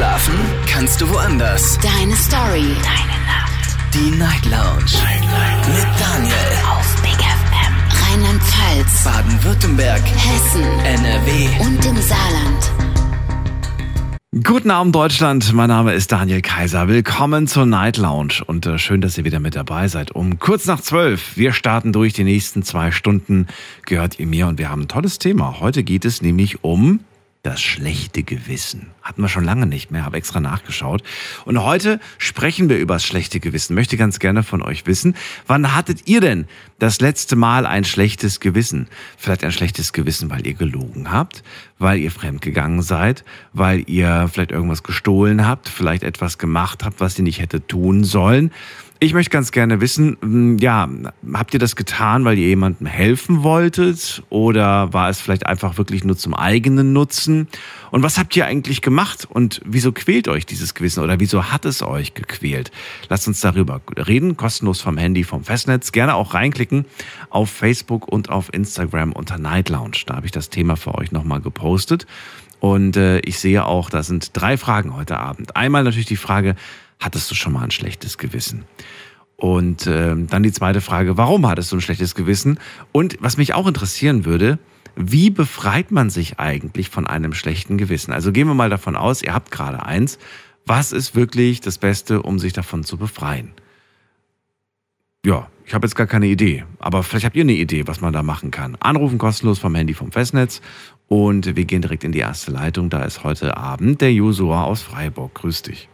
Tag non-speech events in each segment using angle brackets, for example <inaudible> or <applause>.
Schlafen kannst du woanders. Deine Story. Deine Nacht. Die Night Lounge. Night, Night. Mit Daniel. Auf Big FM. Rheinland-Pfalz. Baden-Württemberg. Hessen. NRW. Und im Saarland. Guten Abend Deutschland, mein Name ist Daniel Kaiser. Willkommen zur Night Lounge und äh, schön, dass ihr wieder mit dabei seid. Um kurz nach zwölf, wir starten durch die nächsten zwei Stunden, gehört ihr mir und wir haben ein tolles Thema. Heute geht es nämlich um das schlechte Gewissen. Hatten wir schon lange nicht mehr, habe extra nachgeschaut. Und heute sprechen wir über das schlechte Gewissen. Möchte ganz gerne von euch wissen, wann hattet ihr denn das letzte Mal ein schlechtes Gewissen? Vielleicht ein schlechtes Gewissen, weil ihr gelogen habt, weil ihr fremdgegangen seid, weil ihr vielleicht irgendwas gestohlen habt, vielleicht etwas gemacht habt, was ihr nicht hätte tun sollen. Ich möchte ganz gerne wissen, hm, ja, habt ihr das getan, weil ihr jemandem helfen wolltet oder war es vielleicht einfach wirklich nur zum eigenen Nutzen? Und was habt ihr eigentlich gemacht und wieso quält euch dieses Gewissen oder wieso hat es euch gequält? Lasst uns darüber reden, kostenlos vom Handy, vom Festnetz. Gerne auch reinklicken auf Facebook und auf Instagram unter Night Lounge. Da habe ich das Thema für euch nochmal gepostet. Und äh, ich sehe auch, da sind drei Fragen heute Abend. Einmal natürlich die Frage, hattest du schon mal ein schlechtes Gewissen? Und äh, dann die zweite Frage, warum hattest du ein schlechtes Gewissen? Und was mich auch interessieren würde, wie befreit man sich eigentlich von einem schlechten Gewissen? Also gehen wir mal davon aus, ihr habt gerade eins. Was ist wirklich das Beste, um sich davon zu befreien? Ja, ich habe jetzt gar keine Idee, aber vielleicht habt ihr eine Idee, was man da machen kann. Anrufen kostenlos vom Handy vom Festnetz und wir gehen direkt in die erste Leitung. Da ist heute Abend der Josua aus Freiburg. Grüß dich.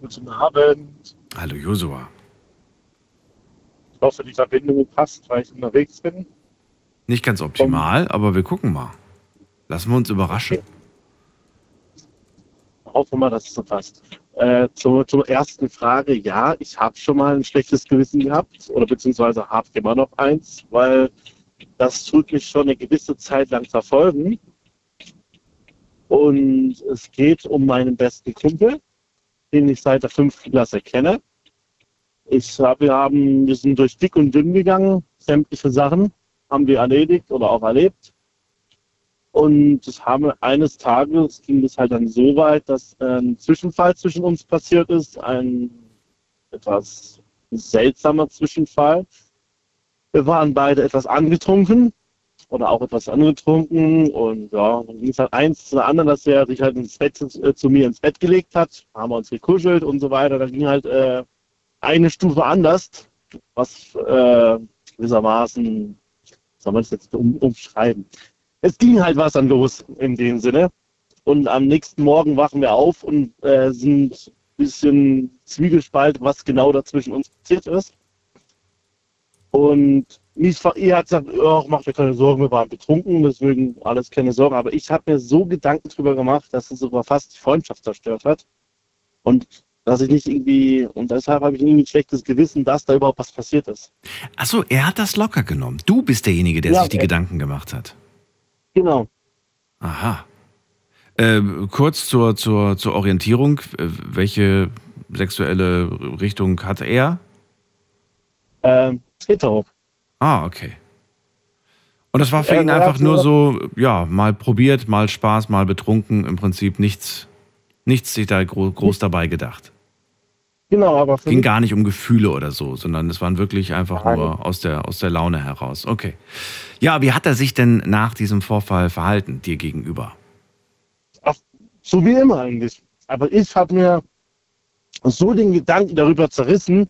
Guten Abend. Hallo Josua. Ich hoffe, die Verbindung passt, weil ich unterwegs bin. Nicht ganz optimal, aber wir gucken mal. Lassen wir uns überraschen. Ich hoffe mal, dass es so passt. Äh, zur, zur ersten Frage, ja, ich habe schon mal ein schlechtes Gewissen gehabt oder beziehungsweise habe immer noch eins, weil das tut mich schon eine gewisse Zeit lang verfolgen. Und es geht um meinen besten Kumpel, den ich seit der fünften Klasse kenne. Ich hab, wir, haben, wir sind durch dick und dünn gegangen, sämtliche Sachen haben wir erledigt oder auch erlebt. Und das haben eines Tages ging es halt dann so weit, dass ein Zwischenfall zwischen uns passiert ist, ein etwas seltsamer Zwischenfall. Wir waren beide etwas angetrunken oder auch etwas angetrunken und ja, dann ging es halt eins zu der anderen, dass er sich halt ins Bett äh, zu mir ins Bett gelegt hat, haben wir uns gekuschelt und so weiter. Da ging halt äh, eine Stufe anders, was äh, gewissermaßen, soll man es jetzt um, umschreiben? Es ging halt was dann los in dem Sinne. Und am nächsten Morgen wachen wir auf und äh, sind ein bisschen zwiegespalten, was genau dazwischen uns passiert ist. Und ihr hat gesagt, oh, macht dir keine Sorgen, wir waren betrunken, deswegen alles keine Sorgen. Aber ich habe mir so Gedanken drüber gemacht, dass es sogar fast die Freundschaft zerstört hat. Und dass ich nicht irgendwie, und deshalb habe ich irgendwie ein schlechtes Gewissen, dass da überhaupt was passiert ist. Achso, er hat das locker genommen. Du bist derjenige, der Ja, sich die äh, Gedanken gemacht hat. Genau. Aha. Äh, kurz zur, zur, zur Orientierung. Äh, Welche sexuelle Richtung hat er? Ähm, hetero. Ah, okay. Und das war für Ja, ihn einfach nur so- ja, mal probiert, mal Spaß, mal betrunken, im Prinzip nichts, nichts sich da gro groß dabei gedacht. Genau, aber Ging gar nicht um Gefühle oder so, sondern es waren wirklich einfach Nein. nur aus der, aus der Laune heraus. Okay. Ja, wie hat er sich denn nach diesem Vorfall verhalten, dir gegenüber? so wie immer eigentlich. Aber ich habe mir so den Gedanken darüber zerrissen,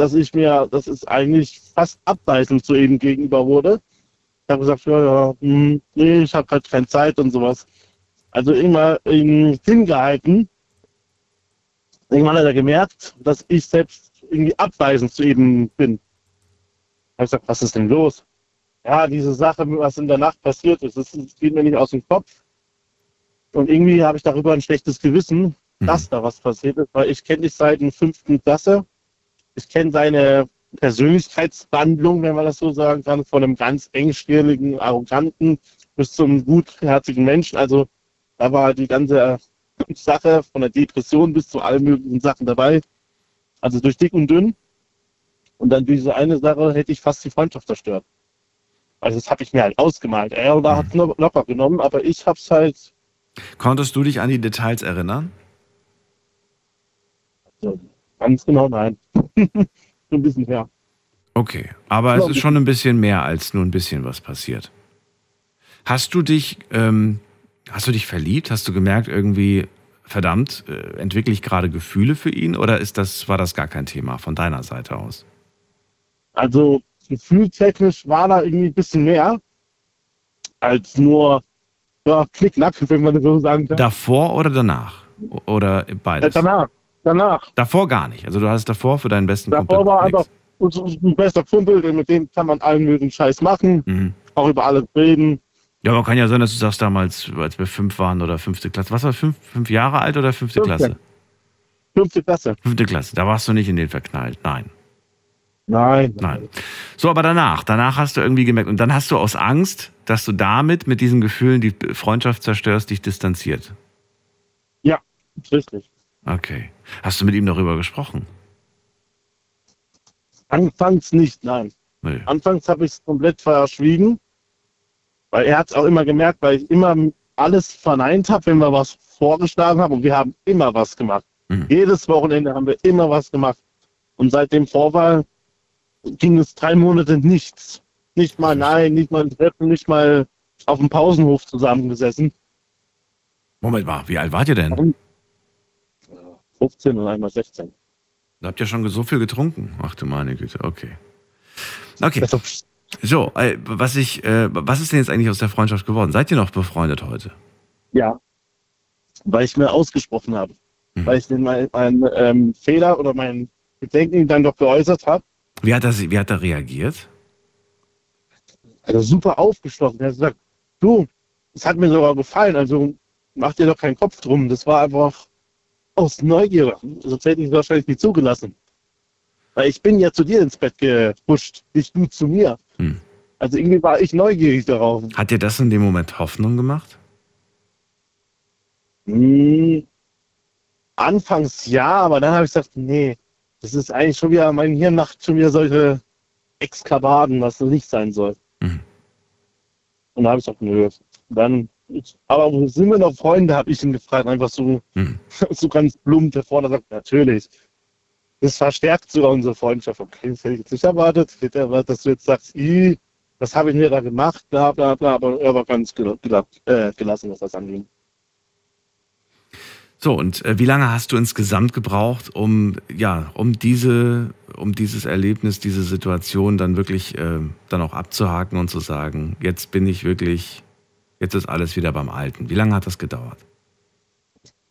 dass ich mir, dass es eigentlich fast abweisend zu ihm gegenüber wurde. Ich habe gesagt, ja, ja, hm, nee, ich habe halt keine Zeit und sowas. Also immer ähm, hingehalten. Irgendwann hat er gemerkt, dass ich selbst irgendwie abweisend zu ihm bin. Ich habe gesagt, was ist denn los? Ja, diese Sache, was in der Nacht passiert ist, das das geht mir nicht aus dem Kopf. Und irgendwie habe ich darüber ein schlechtes Gewissen, Mhm. dass da was passiert ist, weil ich kenne dich seit der fünften Klasse. Ich kenne seine Persönlichkeitswandlung, wenn man das so sagen kann, von einem ganz engstirnigen, arroganten bis zum gutherzigen Menschen. Also da war die ganze Sache von der Depression bis zu allen möglichen Sachen dabei. Also durch dick und dünn. Und dann diese eine Sache hätte ich fast die Freundschaft zerstört. Also das habe ich mir halt ausgemalt. Er da hat es locker genommen, aber ich habe es halt Konntest du dich an die Details erinnern? So, ganz genau nein. <laughs> so ein bisschen her. Okay, aber es ist schon ein bisschen mehr als nur ein bisschen was passiert. Hast du dich, ähm, hast du dich verliebt? Hast du gemerkt irgendwie, verdammt, äh, entwickle ich gerade Gefühle für ihn oder ist das, war das gar kein Thema von deiner Seite aus? Also gefühltechnisch war da irgendwie ein bisschen mehr als nur ja, Knickknack, wenn man das so sagen kann. Davor oder danach? Oder Äh, beides? danach, danach. Davor gar nicht. Also du hast davor für deinen besten Davor war nix. einfach unser unser bester Kumpel, denn mit dem kann man allen möglichen Scheiß machen, Mhm. auch über alles reden. Ja, aber kann ja sein, dass du sagst damals, als wir fünf waren oder fünfte Klasse. Was war fünf, fünf Jahre alt oder fünfte Fünfte. Klasse? Fünfte Klasse. Fünfte Klasse. Da warst du nicht in den verknallt. Nein. Nein. Nein. So, aber danach, danach hast du irgendwie gemerkt, und dann hast du aus Angst, dass du damit mit diesen Gefühlen die Freundschaft zerstörst, dich distanziert. Ja, richtig. Okay. Hast du mit ihm darüber gesprochen? Anfangs nicht, nein. Nee. Anfangs habe ich es komplett verschwiegen, weil er hat es auch immer gemerkt, weil ich immer alles verneint habe, wenn wir was vorgeschlagen haben und wir haben immer was gemacht. Mhm. Jedes Wochenende haben wir immer was gemacht. Und seit dem Vorwahl ging es drei Monate nichts. Nicht mal nein, nicht mal ein Treffen, nicht mal auf dem Pausenhof zusammengesessen. Moment mal, wie alt wart ihr denn? 15 und einmal 16. Da habt ihr schon so viel getrunken. Ach du meine Güte, okay. Okay, Also, so, äh, was ich, äh, was ist denn jetzt eigentlich aus der Freundschaft geworden? Seid ihr noch befreundet heute? ja, weil ich mir ausgesprochen habe. Mhm. Weil ich den mein, mein ähm, Fehler oder mein Bedenken dann doch geäußert habe. Wie hat er, wie hat er reagiert? Also super aufgeschlossen. Er hat gesagt, du, es hat mir sogar gefallen, also mach dir doch keinen Kopf drum. Das war einfach aus Neugier. Sonst hätte ich es wahrscheinlich nicht zugelassen. Weil ich bin ja zu dir ins Bett gepusht, nicht du zu mir. Hm. Also irgendwie war ich neugierig darauf. Hat dir das in dem Moment Hoffnung gemacht? Hm, anfangs ja, aber dann habe ich gesagt, nee, das ist eigentlich schon wieder, mein Hirn macht schon wieder solche Exkavaden, was so nicht sein soll. Mhm. Und da habe ich gesagt, nö. Dann, aber wo sind wir noch Freunde, habe ich ihn gefragt, einfach so, Hm. <laughs> so ganz plump davor, da sagt, natürlich. Das verstärkt sogar unsere Freundschaft. Okay, das hätte ich jetzt nicht erwartet. Ich hätte erwartet, dass du jetzt sagst, "Ih, was habe ich mir da gemacht, bla bla bla, aber er war ganz gel gel äh, gelassen, was das anging. So, und äh, wie lange hast du insgesamt gebraucht, um, ja, um diese, um dieses Erlebnis, diese Situation dann wirklich äh, dann auch abzuhaken und zu sagen, jetzt bin ich wirklich, jetzt ist alles wieder beim Alten. Wie lange hat das gedauert?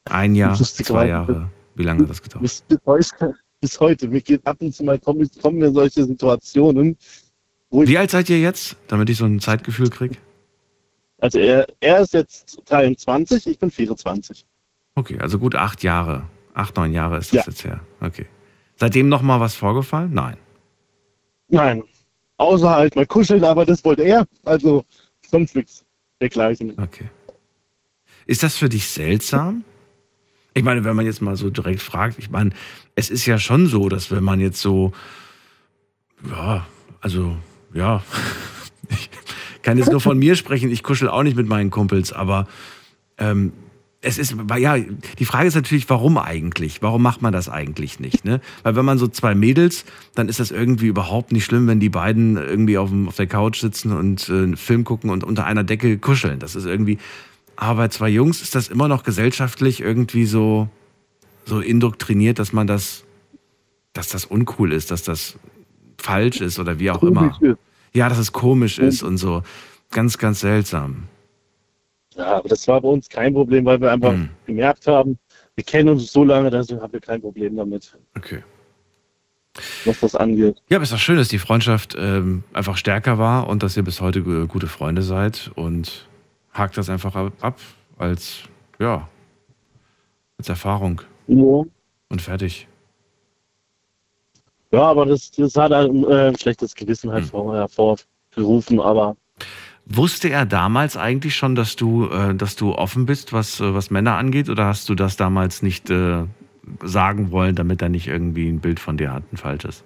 Ein Jahr, zwei Jahre? Wie lange hat das gedauert? bis, bis, heute, bis heute. Mir geht ab und zu mal kommen, kommen mir solche Situationen, Wie alt seid ihr jetzt, damit ich so ein Zeitgefühl kriege? also er, er ist jetzt 23, ich bin 24. Okay, also gut acht Jahre, acht, neun Jahre ist das Ja. jetzt her. Okay. Seitdem noch mal was vorgefallen? Nein. Nein, außer halt mal kuscheln, aber das wollte er, also sonst nichts dergleichen. Okay. Ist das für dich seltsam? Ich meine, wenn man jetzt mal so direkt fragt, ich meine, es ist ja schon so, dass wenn man jetzt so, ja, also, ja, <laughs> ich kann jetzt nur von mir sprechen, ich kuschel auch nicht mit meinen Kumpels, aber ähm, es ist, ja, die Frage ist natürlich, warum eigentlich? Warum macht man das eigentlich nicht? Ne? Weil wenn man so zwei Mädels, dann ist das irgendwie überhaupt nicht schlimm, wenn die beiden irgendwie auf, dem, auf der Couch sitzen und äh, einen Film gucken und unter einer Decke kuscheln. Das ist irgendwie, aber bei zwei Jungs ist das immer noch gesellschaftlich irgendwie so, so indoktriniert, dass man das, dass das uncool ist, dass das falsch ist oder wie auch immer. Komisch ist. Ja, dass es komisch ist und so. Ganz, ganz seltsam. Ja, aber das war bei uns kein Problem, weil wir einfach Hm. gemerkt haben, wir kennen uns so lange, deswegen haben wir kein Problem damit, Okay. was das angeht. Ja, aber es ist doch schön, dass die Freundschaft ähm, einfach stärker war und dass ihr bis heute gu- gute Freunde seid und hakt das einfach ab, als, ja, als Erfahrung Ja. und fertig. Ja, aber das, das hat ein äh, schlechtes Gewissen halt Hm. hervorgerufen, aber Wusste er damals eigentlich schon, dass du, äh, dass du offen bist, was, äh, was Männer angeht, oder hast du das damals nicht äh, sagen wollen, damit er nicht irgendwie ein Bild von dir hat, ein falsches?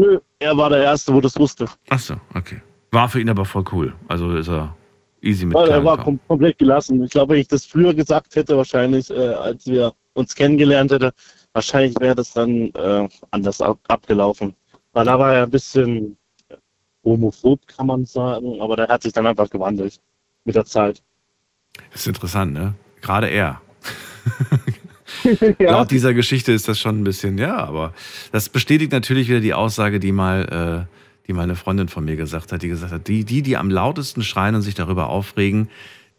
nö, er war der Erste, wo das wusste. Ach so, okay. War für ihn aber voll cool. Also ist er easy mit Weil er war kom komplett gelassen. Ich glaube, wenn ich das früher gesagt hätte, wahrscheinlich, äh, als wir uns kennengelernt hätten, wahrscheinlich wäre das dann äh, anders ab abgelaufen. Weil da war er ein bisschen homophob, kann man sagen, aber der hat sich dann einfach gewandelt mit der Zeit. Das ist interessant, ne? Gerade er. <laughs> ja. Laut dieser Geschichte ist das schon ein bisschen, ja, aber das bestätigt natürlich wieder die Aussage, die mal, äh, die mal eine Freundin von mir gesagt hat, die gesagt hat, die, die, die am lautesten schreien und sich darüber aufregen,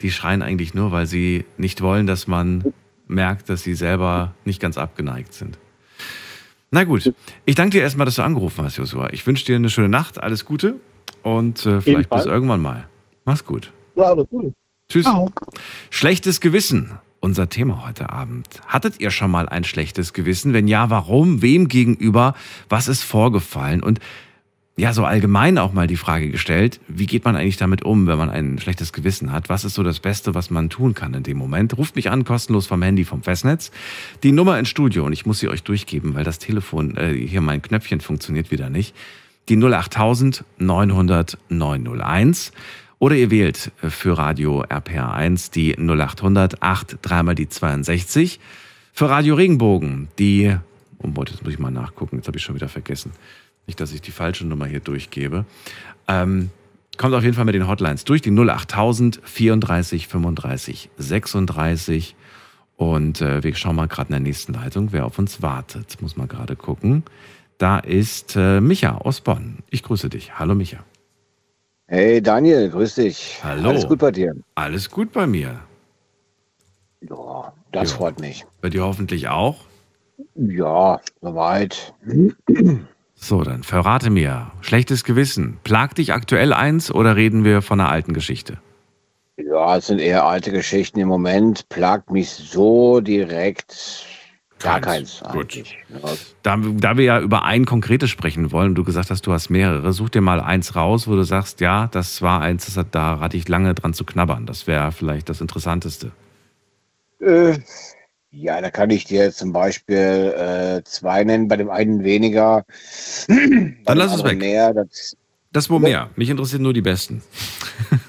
die schreien eigentlich nur, weil sie nicht wollen, dass man merkt, dass sie selber nicht ganz abgeneigt sind. Na gut, ich danke dir erstmal, dass du angerufen hast, Joshua. Ich wünsche dir eine schöne Nacht, alles Gute und äh, vielleicht bis irgendwann mal. Mach's gut. ja, aber cool. Tschüss. Schlechtes Gewissen. Unser Thema heute Abend. Hattet ihr schon mal ein schlechtes Gewissen? Wenn ja, warum? Wem gegenüber? Was ist vorgefallen? Und ja, so allgemein auch mal die Frage gestellt, wie geht man eigentlich damit um, wenn man ein schlechtes Gewissen hat? Was ist so das Beste, was man tun kann in dem Moment? Ruft mich an, kostenlos vom Handy, vom Festnetz. Die Nummer ins Studio, und ich muss sie euch durchgeben, weil das Telefon, äh, hier mein Knöpfchen funktioniert wieder nicht. Die 08000 900 901. Oder ihr wählt für Radio RPR1 die 0800 8 dreimal die 62. Für Radio Regenbogen die, oh Gott, jetzt muss ich mal nachgucken, jetzt habe ich schon wieder vergessen. Nicht, dass ich die falsche Nummer hier durchgebe. Ähm, kommt auf jeden Fall mit den Hotlines durch, die 08000 34 35 36. Und äh, wir schauen mal gerade in der nächsten Leitung, wer auf uns wartet. Muss mal gerade gucken. Da ist äh, Micha aus Bonn. Ich grüße dich. Hallo Micha. Hey Daniel, grüß dich. Hallo. Alles gut bei dir? Alles gut bei mir. Ja, das Ja. freut mich. Bei dir hoffentlich auch. Ja, soweit. So, dann verrate mir. Schlechtes Gewissen. Plagt dich aktuell eins oder reden wir von einer alten Geschichte? Ja, es sind eher alte Geschichten im Moment. Plagt mich so direkt gar Keins. keins. Gut. Ja, Da, da wir ja über ein konkretes sprechen wollen, du gesagt hast, du hast mehrere, such dir mal eins raus, wo du sagst, ja, das war eins, das hat, da hatte ich lange dran zu knabbern. Das wäre vielleicht das Interessanteste. Äh, ja, da kann ich dir zum Beispiel äh, zwei nennen, bei dem einen weniger. Dann lass es weg. Mehr, das, Das wo mehr. Mich interessieren nur die besten. <laughs>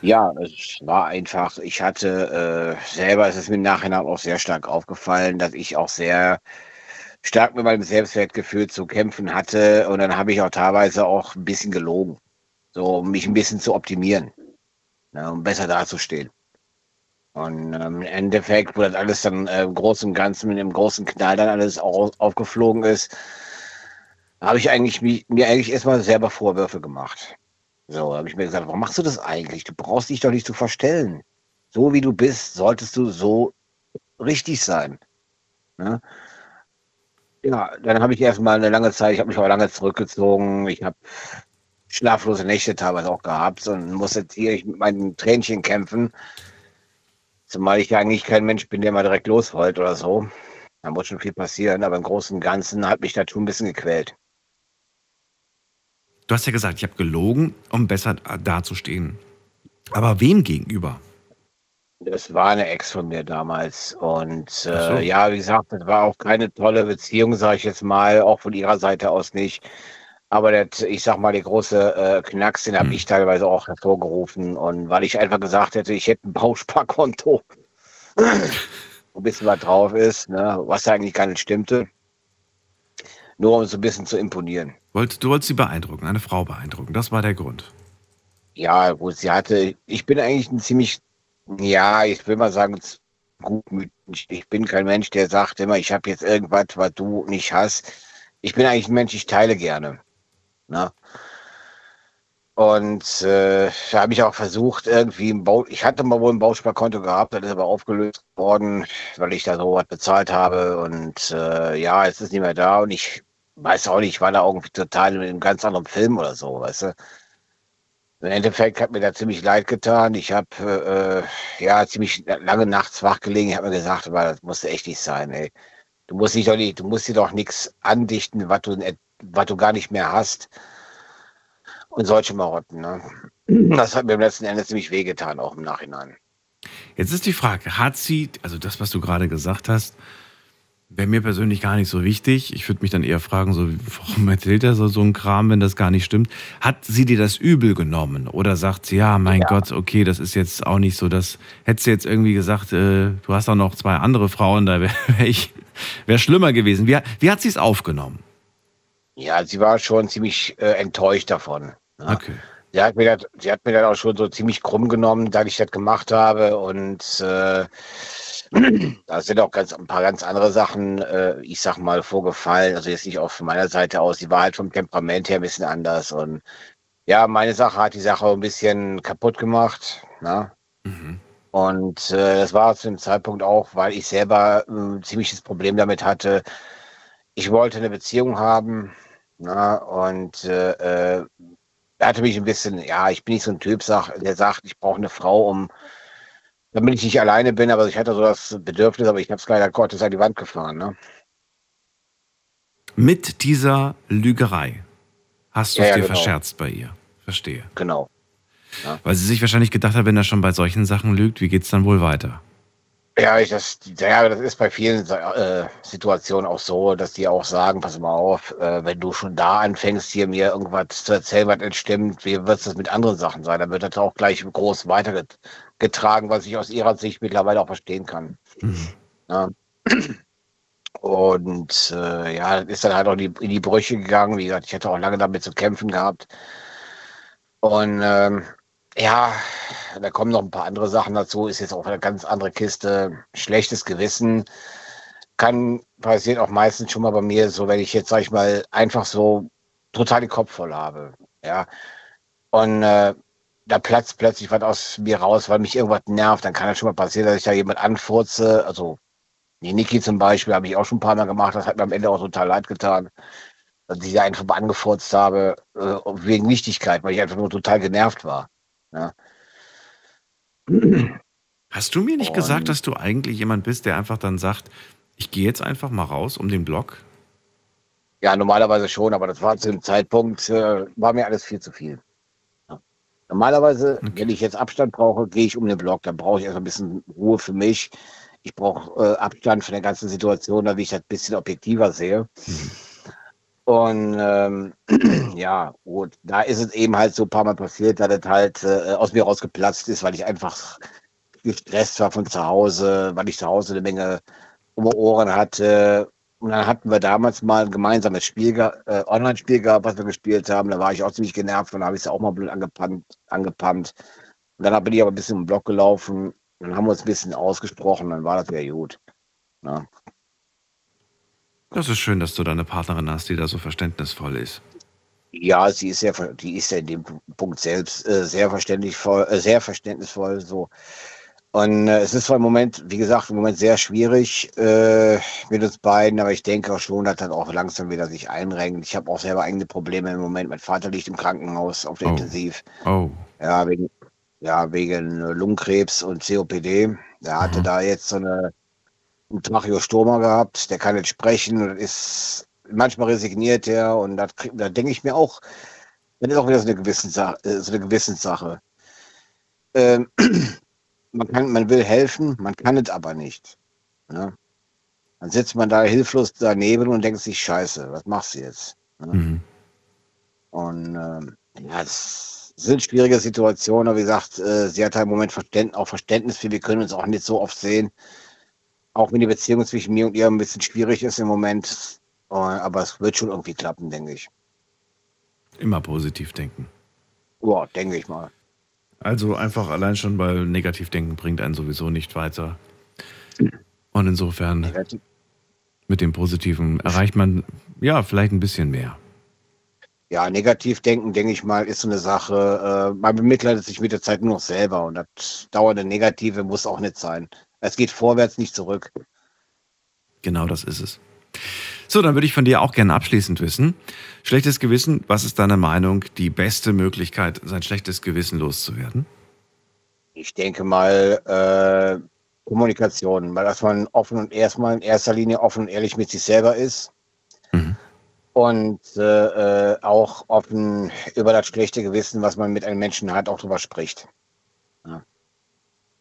Ja, es war einfach, ich hatte äh, selber, es ist mir im Nachhinein auch sehr stark aufgefallen, dass ich auch sehr stark mit meinem Selbstwertgefühl zu kämpfen hatte und dann habe ich auch teilweise auch ein bisschen gelogen, so um mich ein bisschen zu optimieren, ne, um besser dazustehen. Und ähm, im Endeffekt, wo das alles dann äh, im Großen und Ganzen mit dem großen Knall dann alles au aufgeflogen ist, habe ich eigentlich mich, mir eigentlich erstmal selber Vorwürfe gemacht. So, habe ich mir gesagt, warum machst du das eigentlich? Du brauchst dich doch nicht zu verstellen. So wie du bist, solltest du so richtig sein. Ne? Ja, dann habe ich erstmal eine lange Zeit, ich habe mich auch lange zurückgezogen. Ich habe schlaflose Nächte teilweise auch gehabt und muss jetzt hier mit meinen Tränchen kämpfen. Zumal ich ja eigentlich kein Mensch bin, der mal direkt losheult oder so. Da muss schon viel passieren, aber im Großen und Ganzen hat mich das schon ein bisschen gequält. Du hast ja gesagt, ich habe gelogen, um besser dazustehen. Aber wem gegenüber? Das war eine Ex von mir damals. Und Ach so. äh, ja, wie gesagt, das war auch keine tolle Beziehung, sage ich jetzt mal, auch von ihrer Seite aus nicht. Aber das, ich sag mal, der große äh, Knacks, den habe Hm. ich teilweise auch hervorgerufen. Und weil ich einfach gesagt hätte, ich hätte ein Bausparkonto, wo ein bisschen was drauf ist, ne, was eigentlich gar nicht stimmte. Nur um so ein bisschen zu imponieren. Wollt, du wolltest sie beeindrucken, eine Frau beeindrucken. Das war der Grund. Ja, gut, sie hatte, ich bin eigentlich ein ziemlich, ja, ich will mal sagen, gutmütig. Ich bin kein Mensch, der sagt immer, ich habe jetzt irgendwas, was du nicht hast. Ich bin eigentlich ein Mensch, ich teile gerne. Ne? Und äh, da habe ich auch versucht, irgendwie ein Bau, ich hatte mal wohl ein Bausparkonto gehabt, das ist aber aufgelöst worden, weil ich da so was bezahlt habe. Und äh, ja, es ist nicht mehr da und ich weiß auch nicht, ich war da irgendwie total in einem ganz anderen Film oder so, weißt du. Im Endeffekt hat mir da ziemlich leid getan. Ich habe äh, ja ziemlich lange nachts wach gelegen. Ich habe mir gesagt, aber das musste echt nicht sein, ey. Du musst nicht, du musst dir doch nichts andichten, was du, was du gar nicht mehr hast. Und solche Marotten, ne? Das hat mir im letzten Ende ziemlich wehgetan, auch im Nachhinein. Jetzt ist die Frage, hat sie, also das, was du gerade gesagt hast, Wäre mir persönlich gar nicht so wichtig. Ich würde mich dann eher fragen, so, warum erzählt er so, so einen Kram, wenn das gar nicht stimmt? Hat sie dir das übel genommen? Oder sagt sie, ja, mein Ja. Gott, okay, das ist jetzt auch nicht so, das hättest du jetzt irgendwie gesagt, äh, du hast auch noch zwei andere Frauen, da wäre <laughs> wär ich, wäre schlimmer gewesen. Wie, wie hat sie es aufgenommen? Ja, sie war schon ziemlich äh, enttäuscht davon. Ja. Okay. Sie hat, mir das, sie hat mir dann auch schon so ziemlich krumm genommen, dass ich das gemacht habe. Und äh, <clears throat> da sind auch ganz, ein paar ganz andere Sachen, äh, ich sag mal, vorgefallen. Also jetzt nicht auch von meiner Seite aus. Sie war halt vom Temperament her ein bisschen anders. Und ja, meine Sache hat die Sache ein bisschen kaputt gemacht. Na? Mhm. Und äh, das war zu dem Zeitpunkt auch, weil ich selber äh, ein ziemliches Problem damit hatte. Ich wollte eine Beziehung haben. Na? Und äh, äh, er hatte mich ein bisschen, ja, ich bin nicht so ein Typ, sag, der sagt, ich brauche eine Frau, um damit ich nicht alleine bin, aber ich hatte so das Bedürfnis, aber ich habe es leider Gottes an die Wand gefahren. Ne? Mit dieser Lügerei hast du Ja, es ja, dir genau. verscherzt bei ihr. Verstehe. Genau. Weil sie sich wahrscheinlich gedacht hat, wenn er schon bei solchen Sachen lügt, wie geht's dann wohl weiter? Ja, ich, das, ja, das ist bei vielen äh, Situationen auch so, dass die auch sagen, pass mal auf, äh, wenn du schon da anfängst, hier mir irgendwas zu erzählen, was nicht stimmt, wie wird das mit anderen Sachen sein? Dann wird das auch gleich groß weitergetragen, was ich aus ihrer Sicht mittlerweile auch verstehen kann. Ja. Und äh, ja, ist dann halt auch in die, in die Brüche gegangen. Wie gesagt, ich hatte auch lange damit zu kämpfen gehabt. Und ähm, ja, da kommen noch ein paar andere Sachen dazu. Ist jetzt auch eine ganz andere Kiste. Schlechtes Gewissen kann passiert auch meistens schon mal bei mir, so wenn ich jetzt, sag ich mal, einfach so total den Kopf voll habe. Ja. Und äh, da platzt plötzlich was aus mir raus, weil mich irgendwas nervt. Dann kann das schon mal passieren, dass ich da jemand anfurze. Also die Niki zum Beispiel habe ich auch schon ein paar Mal gemacht. Das hat mir am Ende auch total leid getan. Dass ich da einfach mal angefurzt habe, äh, wegen Nichtigkeit, weil ich einfach nur total genervt war. Ja. Hast du mir nicht Und- gesagt, dass du eigentlich jemand bist, der einfach dann sagt, ich gehe jetzt einfach mal raus um den Block? Ja, normalerweise schon, aber das war zu dem Zeitpunkt, äh, war mir alles viel zu viel. Ja. Normalerweise, Okay. wenn ich jetzt Abstand brauche, gehe ich um den Block. Dann brauche ich erst ein bisschen Ruhe für mich. Ich brauche äh, Abstand von der ganzen Situation, damit ich das ein bisschen objektiver sehe. Und ähm, <clears throat> ja, gut, da ist es eben halt so ein paar Mal passiert, dass es halt äh, aus mir rausgeplatzt ist, weil ich einfach gestresst war von zu Hause, weil ich zu Hause eine Menge um Ohren hatte. Und dann hatten wir damals mal ein gemeinsames Spiel, äh, Online-Spiel gehabt, was wir gespielt haben. Da war ich auch ziemlich genervt und habe ich es auch mal blöd angepannt, angepumpt. Und dann bin ich aber ein bisschen im Block gelaufen. Dann haben wir uns ein bisschen ausgesprochen, dann war das wieder gut. Ja. Das ist schön, dass du da eine Partnerin hast, die da so verständnisvoll ist. Ja, sie ist sehr, die ist ja in dem Punkt selbst äh, sehr verständnisvoll, äh, sehr verständnisvoll so. Und äh, es ist zwar im Moment, wie gesagt, im Moment sehr schwierig äh, mit uns beiden, aber ich denke auch schon, dass das auch langsam wieder sich einrenkt. Ich habe auch selber eigene Probleme im Moment. Mein Vater liegt im Krankenhaus auf der Oh. Intensiv. Oh, Ja, wegen, ja, wegen äh, Lungenkrebs und COPD. Der hatte Mhm. da jetzt so eine einen Tracheostoma gehabt, der kann nicht sprechen und ist manchmal resigniert er und krieg- da denke ich mir auch, das ist auch wieder so eine Gewissenssache. äh, So eine Gewissenssache. Ähm, <clears throat> man, kann, man will helfen, man kann es aber nicht. Ja? Dann sitzt man da hilflos daneben und denkt sich, scheiße, was machst du jetzt? mhm. Und ähm, ja, es sind schwierige Situationen, aber wie gesagt, äh, sie hat halt im Moment Verständ auch Verständnis für, wir können uns auch nicht so oft sehen. Auch wenn die Beziehung zwischen mir und ihr ein bisschen schwierig ist im Moment. Äh, aber es wird schon irgendwie klappen, denke ich. immer positiv denken. Ja, denke ich mal. Also einfach allein schon, weil Negativdenken bringt einen sowieso nicht weiter. Und insofern mit dem Positiven erreicht man ja vielleicht ein bisschen mehr. Ja, Negativdenken, denke ich mal, ist so eine Sache. Äh, man bemitleidet sich mit der Zeit nur noch selber und das dauernde Negative muss auch nicht sein. Es geht vorwärts, nicht zurück. Genau das ist es. So, dann würde ich von dir auch gerne abschließend wissen. Schlechtes Gewissen, was ist deiner Meinung die beste Möglichkeit, sein schlechtes Gewissen loszuwerden? Ich denke mal, äh, Kommunikation, weil dass man offen und erstmal in erster Linie offen und ehrlich mit sich selber ist Mhm. und äh, äh, auch offen über das schlechte Gewissen, was man mit einem Menschen hat, auch drüber spricht.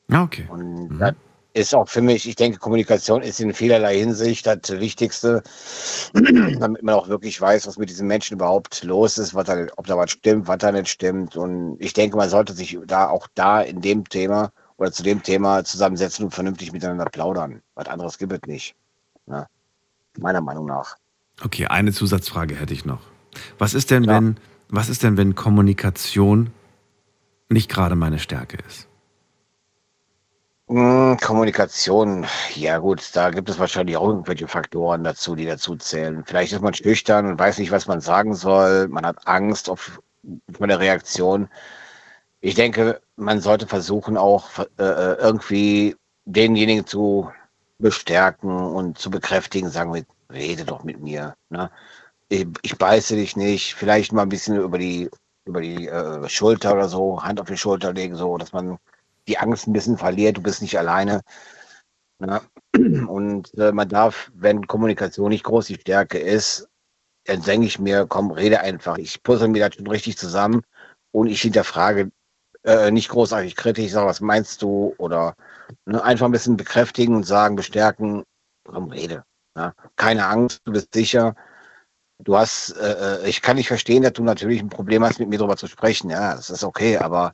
Ja, okay. Und Mhm. das, ist auch für mich, ich denke, Kommunikation ist in vielerlei Hinsicht das Wichtigste, <clears throat> damit man auch wirklich weiß, was mit diesen Menschen überhaupt los ist, was da, ob da was stimmt, was da nicht stimmt. Und ich denke, man sollte sich da auch da in dem Thema oder zu dem Thema zusammensetzen und vernünftig miteinander plaudern. Was anderes gibt es nicht. Ja. Meiner Meinung nach. Okay, eine Zusatzfrage hätte ich noch. Was ist denn, ja. wenn, was ist denn, wenn Kommunikation nicht gerade meine Stärke ist? Hm, Kommunikation, ja gut, da gibt es wahrscheinlich auch irgendwelche Faktoren dazu, die dazu zählen. Vielleicht ist man schüchtern und weiß nicht, was man sagen soll. Man hat Angst auf, vor der Reaktion. Ich denke, man sollte versuchen, auch äh, äh irgendwie denjenigen zu bestärken und zu bekräftigen, sagen wir, rede doch mit mir. Ne? Ich, ich beiße dich nicht. Vielleicht mal ein bisschen über die über die äh, Schulter oder so, Hand auf die Schulter legen, so, dass man die Angst ein bisschen verliert, du bist nicht alleine. Ja. <clears throat> Und äh, man darf, wenn Kommunikation nicht groß die Stärke ist, dann denke ich mir, komm, rede einfach. Ich puzzle mir das schon richtig zusammen und ich hinterfrage äh, nicht großartig kritisch, sage, was meinst du? Oder ne, einfach ein bisschen bekräftigen und sagen, bestärken, komm, rede. Ja. Keine Angst, du bist sicher. Du hast, äh, äh ich kann nicht verstehen, dass du natürlich ein Problem hast, mit mir darüber zu sprechen. Ja, das ist okay, aber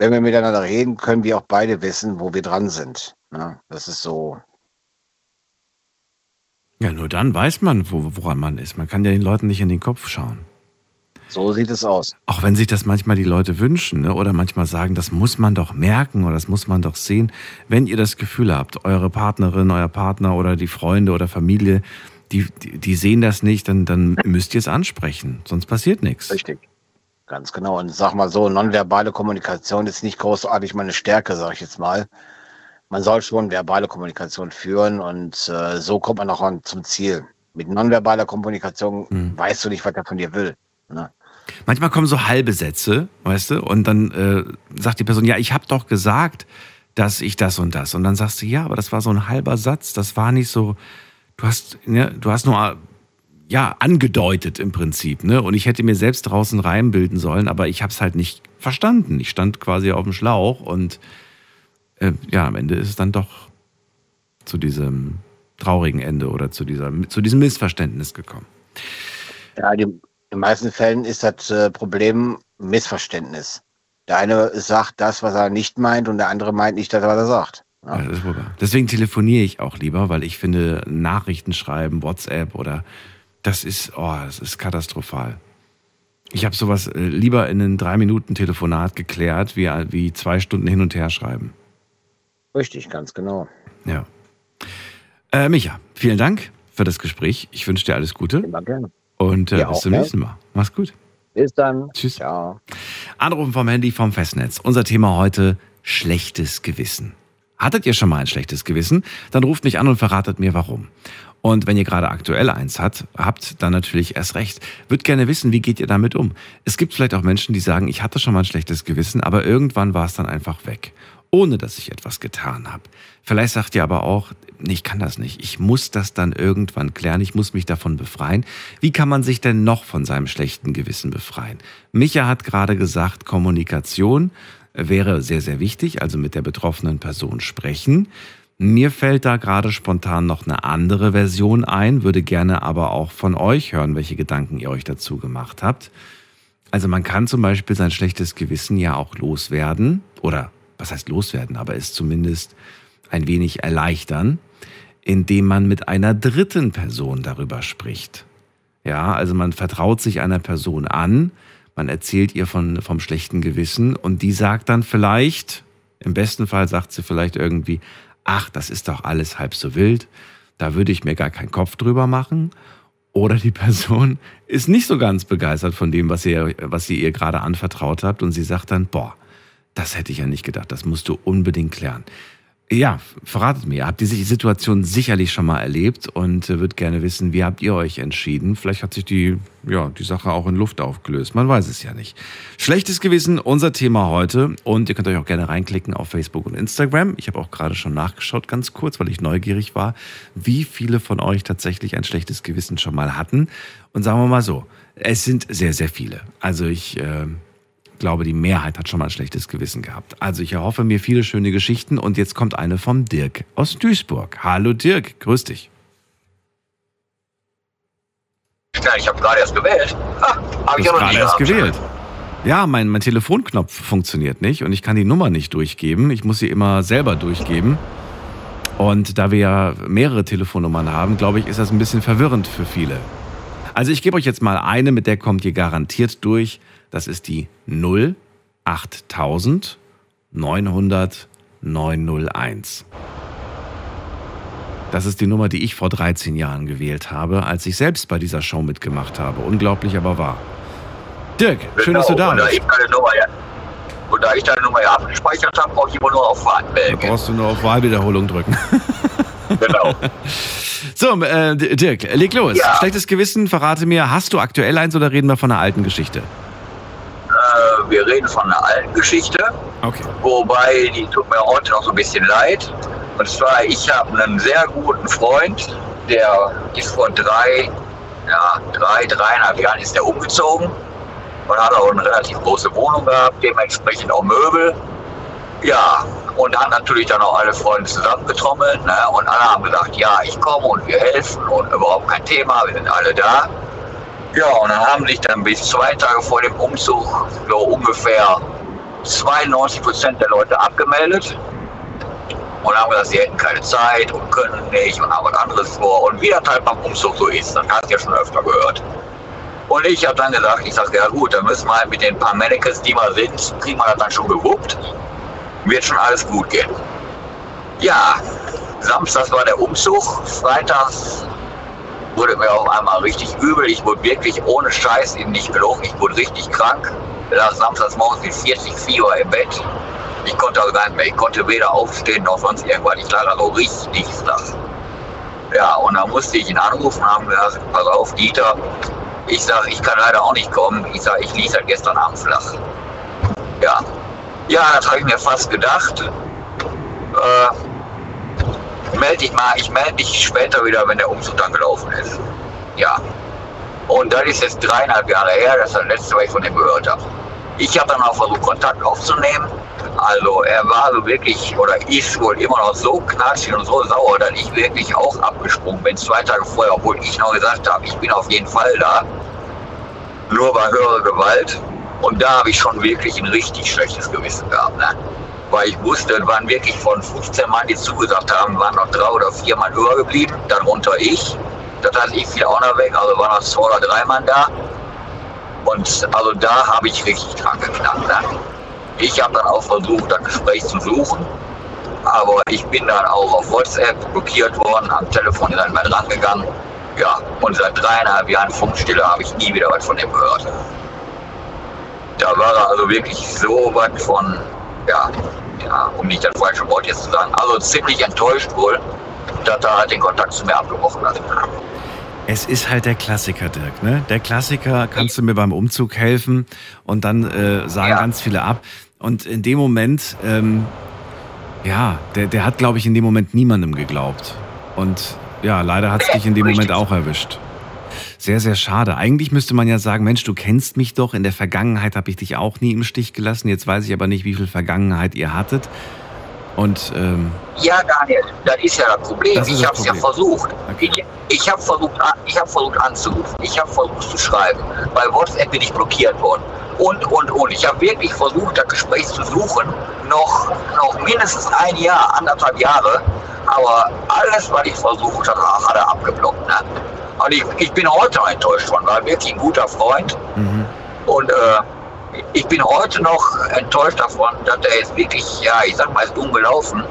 wenn wir miteinander reden, können wir auch beide wissen, wo wir dran sind. Ja, das ist so. Ja, nur dann weiß man, wo, woran man ist. Man kann ja den Leuten nicht in den Kopf schauen. So sieht es aus. Auch wenn sich das manchmal die Leute wünschen ne? oder manchmal sagen, das muss man doch merken oder das muss man doch sehen. Wenn ihr das Gefühl habt, eure Partnerin, euer Partner oder die Freunde oder Familie, die, die, die sehen das nicht, dann, dann müsst ihr es ansprechen. Sonst passiert nichts. Richtig. Ganz genau. Und sag mal so, nonverbale Kommunikation ist nicht großartig meine Stärke, sage ich jetzt mal. Man soll schon verbale Kommunikation führen und äh, so kommt man auch an, zum Ziel. Mit nonverbaler Kommunikation hm. weißt du nicht, was er von dir will. Ne? Manchmal kommen so halbe Sätze, weißt du, und dann äh, sagt die Person, ja, ich habe doch gesagt, dass ich das und das. Und dann sagst du, ja, aber das war so ein halber Satz, das war nicht so, du hast, ne, du hast nur ja, angedeutet im Prinzip. Ne? Und ich hätte mir selbst draußen reinbilden sollen, aber ich habe es halt nicht verstanden. Ich stand quasi auf dem Schlauch und äh, ja, am Ende ist es dann doch zu diesem traurigen Ende oder zu, dieser, zu diesem Missverständnis gekommen. Ja, die, in den meisten Fällen ist das äh, Problem Missverständnis. Der eine sagt das, was er nicht meint, und der andere meint nicht das, was er sagt. Ja. Ja, Deswegen telefoniere ich auch lieber, weil ich finde, Nachrichten schreiben, WhatsApp oder das ist, oh, das ist katastrophal. Ich habe sowas äh, lieber in einem drei Minuten Telefonat geklärt, wie, wie zwei Stunden hin und her schreiben. Richtig, ganz genau. Ja. Äh, Micha, vielen Dank für das Gespräch. Ich wünsche dir alles Gute. Immer gerne. Und äh, bis zum nächsten Mal. Mach's gut. Bis dann. Tschüss. Ciao. Anrufen vom Handy vom Festnetz. Unser Thema heute: schlechtes Gewissen. Hattet ihr schon mal ein schlechtes Gewissen? Dann ruft mich an und verratet mir warum. Und wenn ihr gerade aktuell eins hat, habt, dann natürlich erst recht. Würd gerne wissen, wie geht ihr damit um? Es gibt vielleicht auch Menschen, die sagen, ich hatte schon mal ein schlechtes Gewissen, aber irgendwann war es dann einfach weg, ohne dass ich etwas getan habe. Vielleicht sagt ihr aber auch, nee, ich kann das nicht. Ich muss das dann irgendwann klären. Ich muss mich davon befreien. Wie kann man sich denn noch von seinem schlechten Gewissen befreien? Micha hat gerade gesagt, Kommunikation wäre sehr, sehr wichtig, also mit der betroffenen Person sprechen. Mir fällt da gerade spontan noch eine andere Version ein, würde gerne aber auch von euch hören, welche Gedanken ihr euch dazu gemacht habt. Also man kann zum Beispiel sein schlechtes Gewissen ja auch loswerden oder was heißt loswerden, aber es zumindest ein wenig erleichtern, indem man mit einer dritten Person darüber spricht. Ja, also man vertraut sich einer Person an, man erzählt ihr von, vom schlechten Gewissen und die sagt dann vielleicht, im besten Fall sagt sie vielleicht irgendwie, ach, das ist doch alles halb so wild, da würde ich mir gar keinen Kopf drüber machen. Oder die <laughs> Person ist nicht so ganz begeistert von dem, was ihr, was ihr ihr gerade anvertraut habt und sie sagt dann, boah, das hätte ich ja nicht gedacht, das musst du unbedingt klären. Ja, verratet mir, habt ihr die Situation sicherlich schon mal erlebt und äh, würde gerne wissen, wie habt ihr euch entschieden? Vielleicht hat sich die, ja, die Sache auch in Luft aufgelöst. Man weiß es ja nicht. Schlechtes Gewissen, unser Thema heute. Und ihr könnt euch auch gerne reinklicken auf Facebook und Instagram. Ich habe auch gerade schon nachgeschaut, ganz kurz, weil ich neugierig war, wie viele von euch tatsächlich ein schlechtes Gewissen schon mal hatten. Und sagen wir mal so, es sind sehr, sehr viele. Also ich äh, glaube, die Mehrheit hat schon mal ein schlechtes Gewissen gehabt. Also ich erhoffe mir viele schöne Geschichten und jetzt kommt eine vom Dirk aus Duisburg. Hallo Dirk, grüß dich. Ja, ich habe gerade erst gewählt. Ha, habe ich ja noch gerade erst gewählt. Ja, mein, mein Telefonknopf funktioniert nicht und ich kann die Nummer nicht durchgeben. Ich muss sie immer selber durchgeben. Und da wir ja mehrere Telefonnummern haben, glaube ich, ist das ein bisschen verwirrend für viele. Also ich gebe euch jetzt mal eine, mit der kommt ihr garantiert durch. Das ist die 08000 900 901. Das ist die Nummer, die ich vor 13 Jahren gewählt habe, als ich selbst bei dieser Show mitgemacht habe. Unglaublich aber wahr. Dirk, schön, dass du da und da bist. ich deine Nummer ja, und da ich deine Nummer ja abgespeichert habe, brauche ich immer nur auf Warten Da brauchst du nur auf Wahlwiederholung drücken. Genau. <laughs> So, äh, Dirk, leg los. Ja. Schlechtes Gewissen, verrate mir, hast du aktuell eins oder reden wir von einer alten Geschichte? Äh, wir reden von einer alten Geschichte, Okay. wobei die tut mir heute noch so ein bisschen leid. Und zwar, ich habe einen sehr guten Freund, der ist vor drei, ja, drei, dreieinhalb Jahren ist der umgezogen und hat auch eine relativ große Wohnung gehabt, dementsprechend auch Möbel. Ja, und hat natürlich dann auch alle Freunde zusammengetrommelt ne? und alle haben gesagt, ja, ich komme und wir helfen und überhaupt kein Thema, wir sind alle da. Ja, und dann haben sich dann bis zwei Tage vor dem Umzug so ungefähr 92 Prozent der Leute abgemeldet und haben gesagt, sie hätten keine Zeit und können nicht und haben was anderes vor. Und wie das halt beim Umzug so ist, das hast du ja schon öfter gehört. Und ich habe dann gesagt, ich sage, ja gut, dann müssen wir halt mit den paar Mannequins, die wir sind, kriegen wir das dann schon gewuppt. Wird schon alles gut gehen. Ja, samstags war der Umzug, freitags wurde mir auf einmal richtig übel. Ich wurde wirklich ohne Scheiß eben nicht gelogen. Ich wurde richtig krank. Lag samstags morgens mit 40 Fieber im Bett. Ich konnte also gar nicht mehr. Ich konnte weder aufstehen noch sonst irgendwas. Ich lag also richtig flach. Ja, und da musste ich ihn anrufen und haben gesagt, pass auf, Dieter. Ich sage, ich kann leider auch nicht kommen. Ich sage, ich ließ halt gestern Abend flach. Ja. Ja, das habe ich mir fast gedacht. Äh, melde dich mal, ich melde dich später wieder, wenn der Umzug dann gelaufen ist. Ja. Und das ist jetzt dreieinhalb Jahre her, das ist das letzte, was ich von ihm gehört habe. Ich habe dann auch versucht, Kontakt aufzunehmen. Also er war so wirklich, oder ist wohl immer noch so knatschig und so sauer, dass ich wirklich auch abgesprungen bin, zwei Tage vorher, obwohl ich noch gesagt habe, ich bin auf jeden Fall da. Nur bei höherer Gewalt. Und da habe ich schon wirklich ein richtig schlechtes Gewissen gehabt. Ne? Weil ich wusste, es waren wirklich von 15 Mann, die zugesagt haben, waren noch drei oder vier Mann übergeblieben, darunter ich. Das heißt, ich fiel auch noch weg, also waren noch zwei oder drei Mann da. Und also da habe ich richtig dran geknackt. Ne? Ich habe dann auch versucht, das Gespräch zu suchen. Aber ich bin dann auch auf WhatsApp blockiert worden, am Telefon dann mal dran gegangen. Ja, und seit dreieinhalb Jahren Funkstille habe ich nie wieder was von ihm gehört. Da war er also wirklich so weit von, ja, ja, um nicht das falsche Wort jetzt zu sagen, also ziemlich enttäuscht wohl, dass er halt den Kontakt zu mir abgebrochen hat. Es ist halt der Klassiker, Dirk. Ne? Der Klassiker, kannst du mir beim Umzug helfen? Und dann äh, sagen Ja. ganz viele ab. Und in dem Moment, ähm, ja, der, der hat, glaube ich, in dem Moment niemandem geglaubt. Und ja, leider hat es dich in dem Moment Richtig. auch erwischt. Sehr, sehr schade. Eigentlich müsste man ja sagen, Mensch, du kennst mich doch. In der Vergangenheit habe ich dich auch nie im Stich gelassen. Jetzt weiß ich aber nicht, wie viel Vergangenheit ihr hattet. Und ähm, Ja, Daniel, das ist ja das Problem. Das ich habe es ja versucht. Okay. Ich, ich habe versucht, ich habe versucht anzurufen. Ich habe versucht zu schreiben. Bei WhatsApp bin ich blockiert worden. Und, und, und. Ich habe wirklich versucht, das Gespräch zu suchen. Noch, noch mindestens ein Jahr, anderthalb Jahre. Aber alles, was ich versucht habe, hat er abgeblockt. Ne? Und ich, ich bin heute enttäuscht von, war wirklich ein guter Freund. mhm. Und äh, ich bin heute noch enttäuscht davon, dass er jetzt wirklich, ja, ich sag mal, ist dumm gelaufen,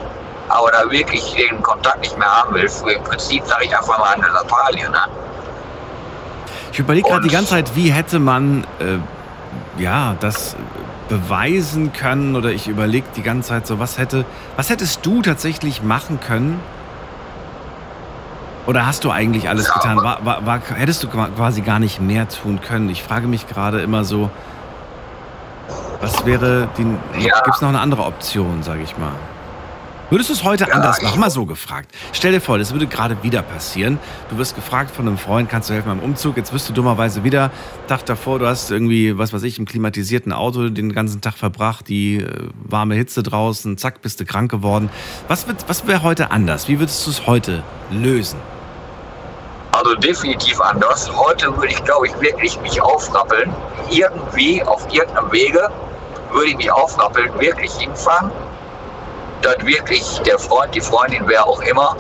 aber da wirklich den Kontakt nicht mehr haben will. Im Prinzip sage ich einfach mal eine Lappalie. Ne? Ich überlege gerade die ganze Zeit, wie hätte man äh, ja das beweisen können oder ich überlege die ganze Zeit so, was hätte, was hättest du tatsächlich machen können? Oder hast du eigentlich alles Ja, getan? War, war, war, hättest du qua- quasi gar nicht mehr tun können? Ich frage mich gerade immer so, was wäre die. Ja. Gibt es noch eine andere Option, sage ich mal? Würdest du es heute Ja, anders machen? Mal so gefragt. Stell dir vor, das würde gerade wieder passieren. Du wirst gefragt von einem Freund, kannst du helfen beim Umzug? Jetzt wirst du dummerweise wieder, Tag davor, du hast irgendwie, was weiß ich, im klimatisierten Auto den ganzen Tag verbracht, die äh, warme Hitze draußen, zack, bist du krank geworden. Was, wird- was wäre heute anders? Wie würdest du es heute lösen? Also definitiv anders. Heute würde ich, glaube ich, wirklich mich aufrappeln. Irgendwie, auf irgendeinem Wege, würde ich mich aufrappeln, wirklich hinfahren. Dann wirklich der Freund, die Freundin, wer auch immer.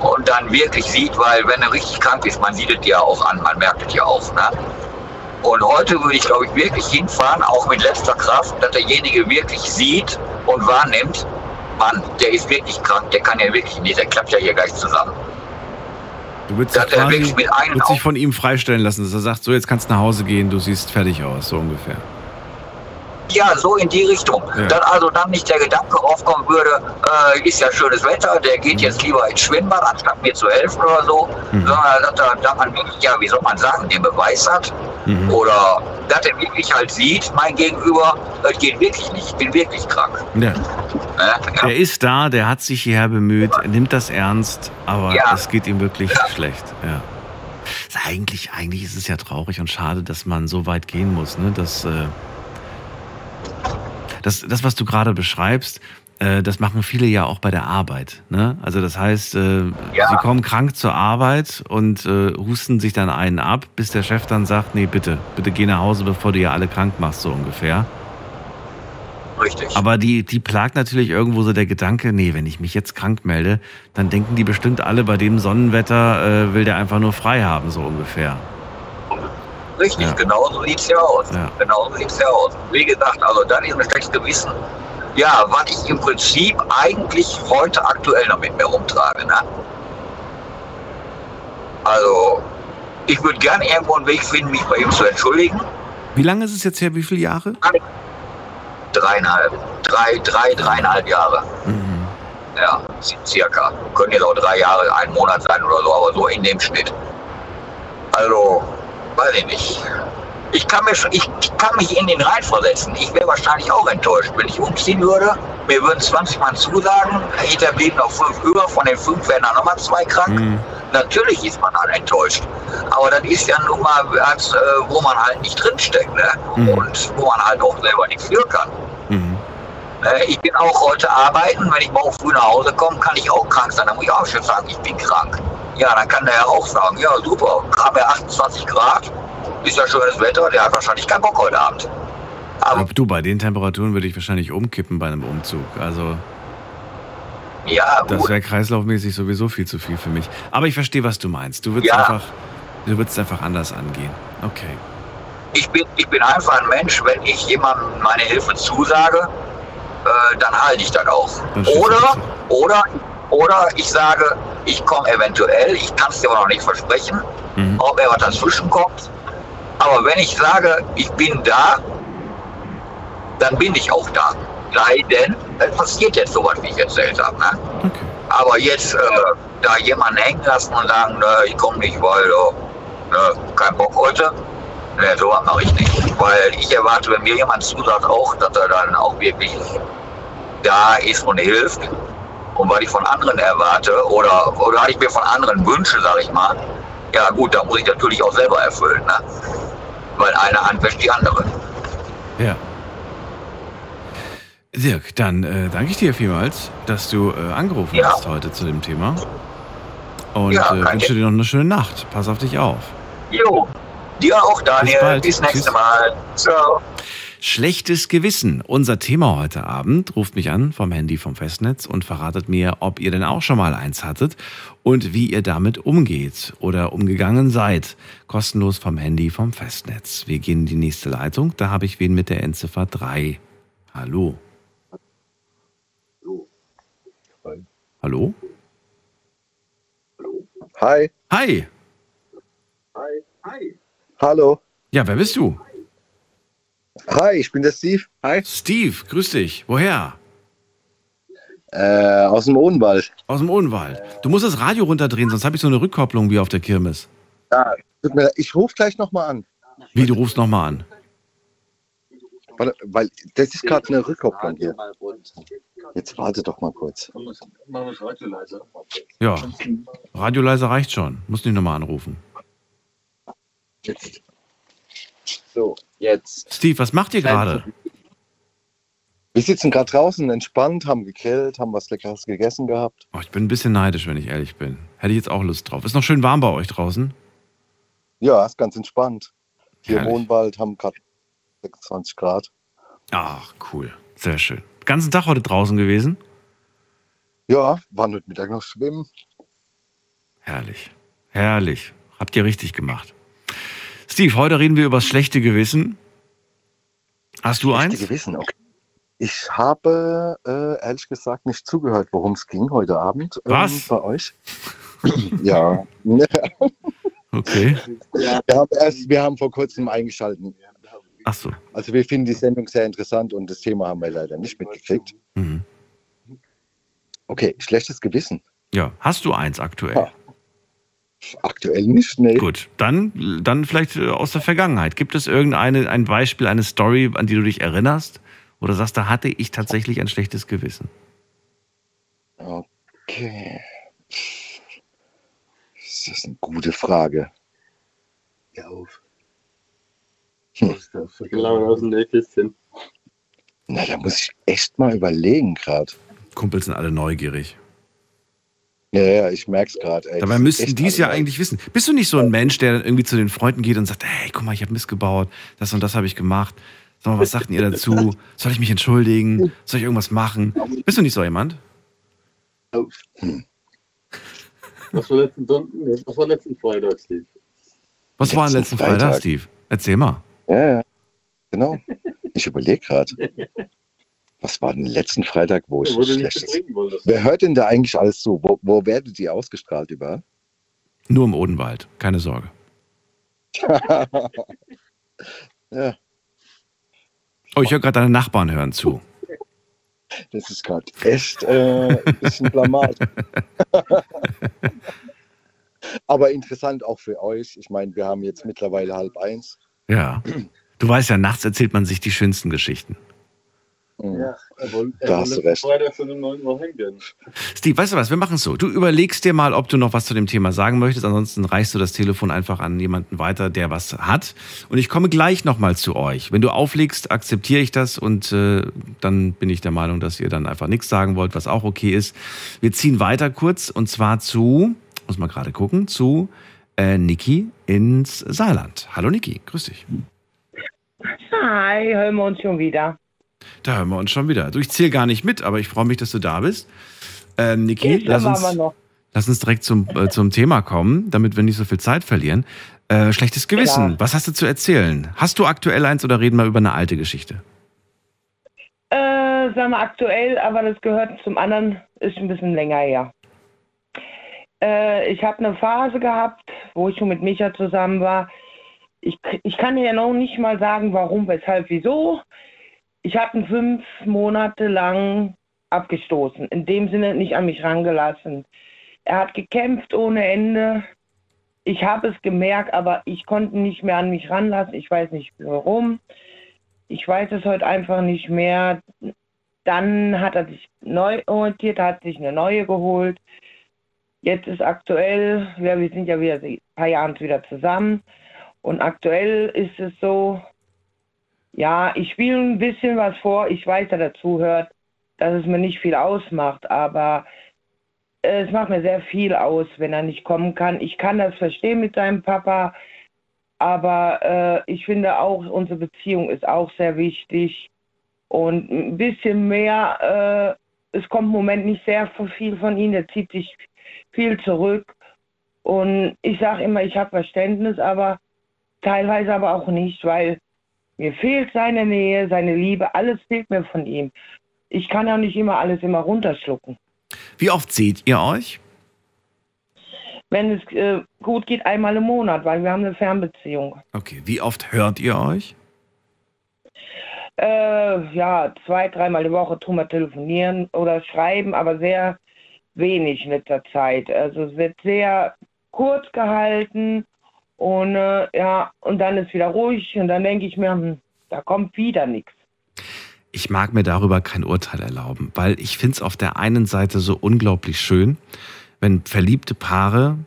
Und dann wirklich sieht, weil wenn er richtig krank ist, man sieht es ja auch an, man merkt es ja auch. Ne? Und heute würde ich, glaube ich, wirklich hinfahren, auch mit letzter Kraft, dass derjenige wirklich sieht und wahrnimmt, Mann, der ist wirklich krank, der kann ja wirklich nicht, der klappt ja hier gleich zusammen. Du hat er quasi würdest dich von ihm freistellen lassen, dass er sagt, so jetzt kannst du nach Hause gehen, du siehst fertig aus, so ungefähr. Ja, so in die Richtung. Ja. Dann also dann nicht der Gedanke aufkommen würde, äh, ist ja schönes Wetter, der geht jetzt lieber ins Schwimmbad, anstatt mir zu helfen oder so. Mhm. Sondern dass, er, dass man wirklich, ja, wie soll man sagen, den Beweis hat. Mhm. Oder dass er wirklich halt sieht, mein Gegenüber, es geht wirklich nicht, ich bin wirklich krank. Ja. Ne? Der ist da, der hat sich hierher bemüht, er nimmt das ernst, aber Ja. es geht ihm wirklich schlecht. Ja. Eigentlich, eigentlich ist es ja traurig und schade, dass man so weit gehen muss. Ne? Das, äh, das, das, was du gerade beschreibst, äh, das machen viele ja auch bei der Arbeit. Ne? Also das heißt, äh, Ja. sie kommen krank zur Arbeit und äh, husten sich dann einen ab, bis der Chef dann sagt, nee, bitte, bitte geh nach Hause, bevor du ja alle krank machst, so ungefähr. Richtig. Aber die, die plagt natürlich irgendwo so der Gedanke, nee, wenn ich mich jetzt krank melde, dann denken die bestimmt alle, bei dem Sonnenwetter äh, will der einfach nur frei haben, so ungefähr. Richtig, Ja. genau so sieht's ja aus. Ja. Genau so sieht's ja aus. Wie gesagt, also dann ist ein schlechtes Gewissen. Ja, was ich im Prinzip eigentlich heute aktuell noch mit mir rumtrage. Ne? Also, ich würde gerne irgendwo einen Weg finden, mich bei ihm zu entschuldigen. Wie lange ist es jetzt her? Wie viele Jahre? Dreieinhalb, drei, drei, dreieinhalb Jahre. Mhm. Ja, circa. Können jetzt auch drei Jahre, ein Monat sein oder so, aber so in dem Schnitt. Also, weiß ich nicht. Ich kann, mir schon, ich, ich kann mich in den reinversetzen. Ich wäre wahrscheinlich auch enttäuscht, wenn ich umziehen würde. Mir würden 20 Mann zusagen, hinter blieben noch fünf über, von den fünf wären dann nochmal zwei krank. Mhm. Natürlich ist man dann enttäuscht. Aber das ist ja nun mal, als, äh, wo man halt nicht drinsteckt ne? Mhm. und wo man halt auch selber nichts für kann. Mhm. Äh, Ich bin auch heute arbeiten. Wenn ich morgen früh nach Hause komme, kann ich auch krank sein. Dann muss ich auch schon sagen, ich bin krank. Ja, dann kann der ja auch sagen, ja super, haben wir 28 Grad, ist ja schönes Wetter, der hat wahrscheinlich keinen Bock heute Abend. Aber Aber du, bei den Temperaturen würde ich wahrscheinlich umkippen bei einem Umzug. Also, ja, das gut. wäre kreislaufmäßig sowieso viel zu viel für mich. Aber ich verstehe, was du meinst. Du würdest Ja. einfach, du würdest einfach anders angehen. Okay. Ich bin, ich bin einfach ein Mensch, wenn ich jemandem meine Hilfe zusage, äh, dann halte ich das auch. Oder, oder, oder ich sage, ich komme eventuell, ich kann es dir aber noch nicht versprechen, Mhm. ob er was dazwischen kommt. Aber wenn ich sage, ich bin da, dann bin ich auch da. Sei denn, es passiert jetzt sowas, wie ich erzählt habe. Ne? Okay. Aber jetzt äh, da jemanden hängen lassen und sagen, ne, ich komme nicht, weil äh, ne, kein Bock heute, ne, sowas mache ich nicht. Weil ich erwarte, wenn mir jemand zusagt, auch, dass er dann auch wirklich da ist und hilft. Und was ich von anderen erwarte oder, oder was ich mir von anderen wünsche, sage ich mal, ja gut, da muss ich natürlich auch selber erfüllen. Ne? Weil eine Hand wäscht die andere. Ja. Dirk, dann äh, danke ich dir vielmals, dass du äh, angerufen Ja. hast heute zu dem Thema. Und Ja, äh, wünsche dir noch eine schöne Nacht. Pass auf dich auf. Jo, dir auch, Daniel. bald. Bis nächste Tschüss. Mal. Ciao. Schlechtes Gewissen. Unser Thema heute Abend. Ruft mich an vom Handy vom Festnetz und verratet mir, ob ihr denn auch schon mal eins hattet und wie ihr damit umgeht oder umgegangen seid. Kostenlos vom Handy vom Festnetz. Wir gehen in die nächste Leitung. Da habe ich wen mit der Endziffer 3. Hallo. Hallo? Hi. Hi. Hallo. Ja, wer bist du? Hi, ich bin der Steve. Hi. Steve, grüß dich. Woher? Äh, aus dem Odenwald. Aus dem Odenwald. Du musst das Radio runterdrehen, sonst habe ich so eine Rückkopplung wie auf der Kirmes. Ja. Ich rufe gleich nochmal an. Wie, du rufst nochmal an? Warte, weil das ist gerade eine Rückkopplung hier. Jetzt warte doch mal kurz. Ja, Radioleiser reicht schon. Muss nicht nochmal anrufen. Jetzt. So, jetzt. Steve, was macht ihr gerade? Wir sitzen gerade draußen entspannt, haben gegrillt, haben was Leckeres gegessen gehabt. Oh, ich bin ein bisschen neidisch, wenn ich ehrlich bin. Hätte ich jetzt auch Lust drauf. Ist noch schön warm bei euch draußen? Ja, ist ganz entspannt. Hier im Herrlich. Wohnwald haben gerade 26 Grad. Ach, cool. Sehr schön. Den ganzen Tag heute draußen gewesen? Ja, waren heute Mittag noch schwimmen. Herrlich. Herrlich. Habt ihr richtig gemacht. Steve, heute reden wir über das schlechte Gewissen. Hast du Schlechte eins? Gewissen, okay. Ich habe äh, ehrlich gesagt nicht zugehört, worum es ging heute Abend ähm, Was? bei euch. <clears throat> ja. <laughs> Okay. Wir haben, erst, wir haben vor kurzem eingeschaltet. Ach so. Also wir finden die Sendung sehr interessant und das Thema haben wir leider nicht mitgekriegt. Mhm. Okay, schlechtes Gewissen. Ja, hast du eins aktuell? Ja. Aktuell nicht, nee. Gut, dann, dann vielleicht äh, aus der Vergangenheit. Gibt es irgendeine ein Beispiel, eine Story, an die du dich erinnerst? Oder sagst, da hatte ich tatsächlich ein schlechtes Gewissen? Okay. Das ist eine gute Frage. Ja, auf. Hm. Genau aus dem Nähkästchen. Na, da muss ich echt mal überlegen gerade. Kumpels sind alle neugierig. Ja, ja, ich merk's gerade. Dabei müssten die es ja eigentlich wissen. Bist du nicht so ein Mensch, der dann irgendwie zu den Freunden geht und sagt, hey, guck mal, ich habe Mist gebaut, das und das habe ich gemacht. Sag mal, was sagt denn ihr dazu? <laughs> Soll ich mich entschuldigen? Soll ich irgendwas machen? Bist du nicht so jemand? Was war letzten Sonntag? Nee, was war letzten Freitag, Steve? Was war am Letzten letzten Freitag, Freitag. Steve? Erzähl mal. Ja, ja. Genau. Ich überlege gerade. <laughs> Was war denn letzten Freitag, wo ich wo wolltest. Wer hört denn da eigentlich alles zu? Wo, wo werdet ihr ausgestrahlt überall? Nur im Odenwald, keine Sorge. <laughs> Ja, Oh, ich höre gerade deine Nachbarn hören zu. das ist gerade echt äh, ein bisschen blamage. <laughs> Aber interessant auch für euch. Ich meine, wir haben jetzt mittlerweile halb eins. Ja. Du weißt ja, nachts erzählt man sich die schönsten Geschichten. Mhm. Ja, wollte, Da hast du recht. Freitag schon 9 Uhr hängen. Steve, weißt du was? Wir machen es so. Du überlegst dir mal, ob du noch was zu dem Thema sagen möchtest. Ansonsten reichst du das Telefon einfach an jemanden weiter, der was hat. Und ich komme gleich nochmal zu euch. Wenn du auflegst, akzeptiere ich das und äh, dann bin ich der Meinung, dass ihr dann einfach nichts sagen wollt, was auch okay ist. Wir ziehen weiter kurz und zwar zu, muss mal gerade gucken, zu äh, Niki ins Saarland. Hallo Niki, grüß dich. Hi, hören wir uns schon wieder. Da hören wir uns schon wieder. Du, ich zähle gar nicht mit, aber ich freue mich, dass du da bist. Ähm, Niki, lass uns, lass uns direkt zum, äh, zum Thema kommen, damit wir nicht so viel Zeit verlieren. Äh, schlechtes Gewissen, Klar. was hast du zu erzählen? Hast du aktuell eins oder reden wir über eine alte Geschichte? Äh, sagen wir aktuell, aber das gehört zum anderen, ist ein bisschen länger her. Äh, ich habe eine Phase gehabt, wo ich schon mit Micha zusammen war. Ich, ich kann dir ja noch nicht mal sagen, warum, weshalb, wieso. Ich habe ihn fünf Monate lang abgestoßen. In dem Sinne nicht an mich rangelassen. Er hat gekämpft ohne Ende. Ich habe es gemerkt, aber ich konnte nicht mehr an mich ranlassen. Ich weiß nicht warum. Ich weiß es heute einfach nicht mehr. Dann hat er sich neu orientiert, hat sich eine neue geholt. Jetzt ist aktuell, ja, wir sind ja wieder ein paar Jahren wieder zusammen. Und aktuell ist es so, ja, ich spiele ein bisschen was vor. Ich weiß, dass er zuhört, dass es mir nicht viel ausmacht, aber es macht mir sehr viel aus, wenn er nicht kommen kann. Ich kann das verstehen mit seinem Papa, aber äh, ich finde auch, unsere Beziehung ist auch sehr wichtig. Und ein bisschen mehr, äh, es kommt im Moment nicht sehr viel von ihm, er zieht sich viel zurück. Und ich sage immer, ich habe Verständnis, aber teilweise aber auch nicht, weil mir fehlt seine Nähe, seine Liebe, alles fehlt mir von ihm. Ich kann auch nicht immer alles immer runterschlucken. Wie oft seht ihr euch? Wenn es äh, gut geht, einmal im Monat, weil wir haben eine Fernbeziehung. Okay, wie oft hört ihr euch? Äh, ja, zwei, dreimal die Woche tun wir telefonieren oder schreiben, aber sehr wenig in letzter Zeit. Also es wird sehr kurz gehalten und äh, ja, und dann ist wieder ruhig und dann denke ich mir, hm, da kommt wieder nichts. ich mag mir darüber kein Urteil erlauben, weil ich finde es auf der einen Seite so unglaublich schön, wenn verliebte Paare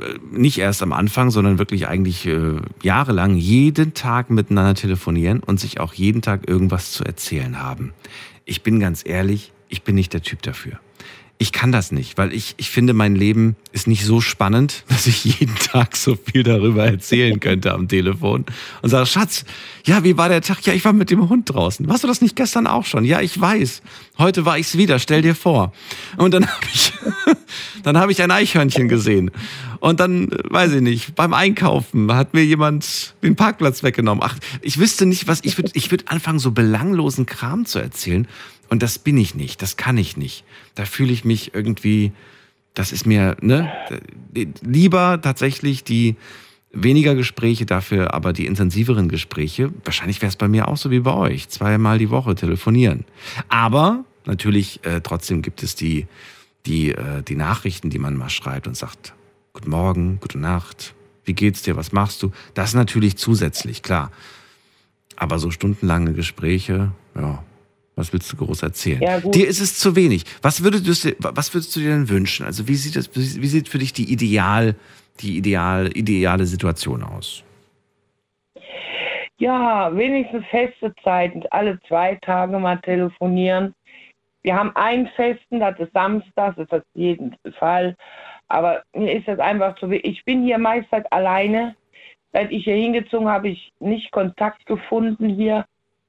äh, nicht erst am Anfang, sondern wirklich eigentlich äh, jahrelang jeden Tag miteinander telefonieren und sich auch jeden Tag irgendwas zu erzählen haben. Ich bin ganz ehrlich, ich bin nicht der Typ dafür ich kann das nicht, weil ich, ich finde, mein Leben ist nicht so spannend, <laughs> dass ich jeden Tag so viel darüber erzählen könnte am Telefon und sage, Schatz, ja, wie war der Tag? Ja, ich war mit dem Hund draußen. Warst du das nicht gestern auch schon? Ja, ich weiß. Heute war ich's wieder, stell dir vor. Und dann <laughs> habe ich, dann habe ich ein Eichhörnchen gesehen. Und dann, weiß ich nicht, beim Einkaufen hat mir jemand den Parkplatz weggenommen. Ach, ich wüsste nicht, was ich würde, ich würde anfangen, so belanglosen Kram zu erzählen. Und das bin ich nicht, das kann ich nicht. Da fühle ich mich irgendwie, das ist mir, ne, lieber tatsächlich die weniger Gespräche, dafür aber die intensiveren Gespräche. Wahrscheinlich wäre es bei mir auch so wie bei euch, zweimal die Woche telefonieren. Aber natürlich äh, trotzdem gibt es die, die, äh, die Nachrichten, die man mal schreibt und sagt, Guten Morgen, gute Nacht, wie geht's dir, was machst du? Das natürlich zusätzlich, klar. Aber so stundenlange Gespräche, ja, was willst du groß erzählen? Ja, dir ist es zu wenig. Was würdest, du, was würdest du dir denn wünschen? Also wie sieht das, wie sieht für dich die ideal, die ideal, ideale Situation aus? Ja, wenigstens feste Zeiten, alle zwei Tage mal telefonieren. Wir haben einen festen, das ist Samstag, das ist das jeden Fall. Aber mir ist das einfach zu wenig. Ich bin hier meist halt alleine. Seit ich hier hingezogen habe, ich nicht Kontakt gefunden hier.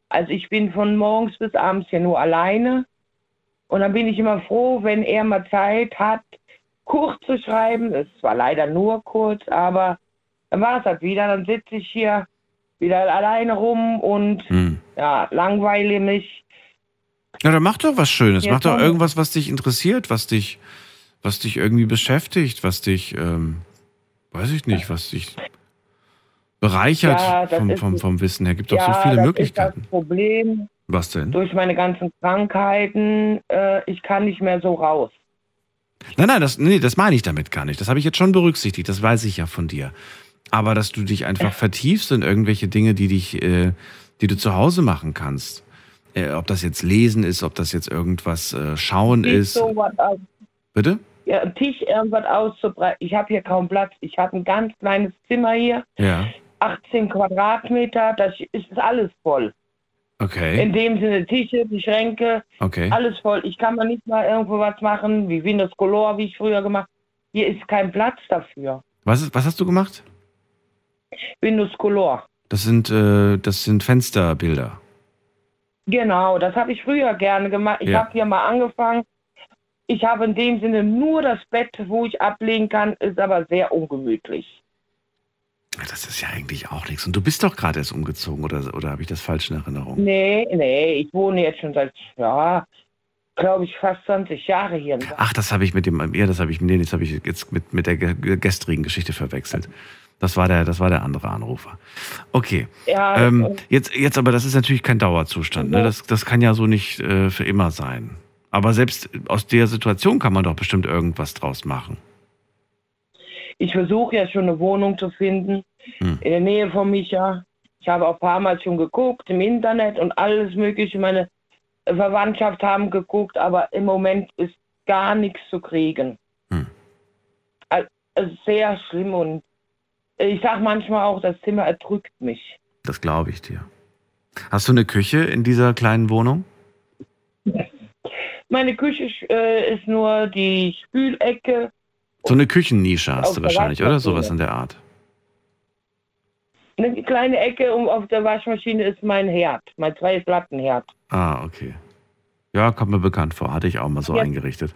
Also ich bin von morgens bis abends hier nur alleine. Und dann bin ich immer froh, wenn er mal Zeit hat, kurz zu schreiben. Es war leider nur kurz, aber dann war es halt wieder. Dann sitze ich hier wieder alleine rum und hm. ja, langweile mich. Ja, dann mach doch was Schönes. Jetzt mach doch irgendwas, was dich interessiert, was dich, was dich irgendwie beschäftigt, was dich, ähm, weiß ich nicht, was dich bereichert ja, vom, vom, vom, Wissen her. Gibt doch ja, so viele das Möglichkeiten. Ist das Problem. Was denn? Durch meine ganzen Krankheiten, äh, ich kann nicht mehr so raus. Nein, nein, das, nee, das meine ich damit gar nicht. Das habe ich jetzt schon berücksichtigt, das weiß ich ja von dir. Aber dass du dich einfach <laughs> vertiefst in irgendwelche Dinge, die dich, äh, die du zu Hause machen kannst. Äh, ob das jetzt Lesen ist, ob das jetzt irgendwas äh, Schauen ist. So Bitte? Ja, Tisch irgendwas auszubreiten. Ich habe hier kaum Platz. Ich habe ein ganz kleines Zimmer hier. Ja. 18 Quadratmeter, das ist alles voll. Okay. In dem Sinne Tische, die Schränke, okay. alles voll. Ich kann mal nicht mal irgendwo was machen, wie Windows Color, wie ich früher gemacht Hier ist kein Platz dafür. Was, ist, was hast du gemacht? Windows Color. Das sind, äh, das sind Fensterbilder. Genau, das habe ich früher gerne gemacht. Ich ja. habe hier mal angefangen. Ich habe in dem Sinne nur das Bett, wo ich ablegen kann, ist aber sehr ungemütlich. Das ist ja eigentlich auch nichts. Und du bist doch gerade erst umgezogen, oder, oder habe ich das falsch in Erinnerung? Nee, nee, ich wohne jetzt schon seit, ja, glaube ich, fast 20 Jahre hier. Ach, das habe ich mit dem, ja, das habe ich, nee, das habe ich jetzt mit, mit der gestrigen Geschichte verwechselt. Das war der, das war der andere Anrufer. Okay. Ja, ähm, jetzt, jetzt aber, das ist natürlich kein Dauerzustand. Ne? Das, das kann ja so nicht äh, für immer sein. Aber selbst aus der Situation kann man doch bestimmt irgendwas draus machen. Ich versuche ja schon eine Wohnung zu finden hm. in der Nähe von Micha. Ich habe auch ein paar Mal schon geguckt im Internet und alles Mögliche. Meine Verwandtschaft haben geguckt, aber im Moment ist gar nichts zu kriegen. Hm. Also, sehr schlimm und ich sage manchmal auch, das Zimmer erdrückt mich. Das glaube ich dir. Hast du eine Küche in dieser kleinen Wohnung? <laughs> Meine Küche äh, ist nur die Spülecke so eine Küchennische hast du wahrscheinlich, oder? Sowas in der Art. Eine kleine Ecke um auf der Waschmaschine ist mein Herd, mein zwei Plattenherd. Ah, okay. Ja, kommt mir bekannt vor. Hatte ich auch mal so ja. eingerichtet.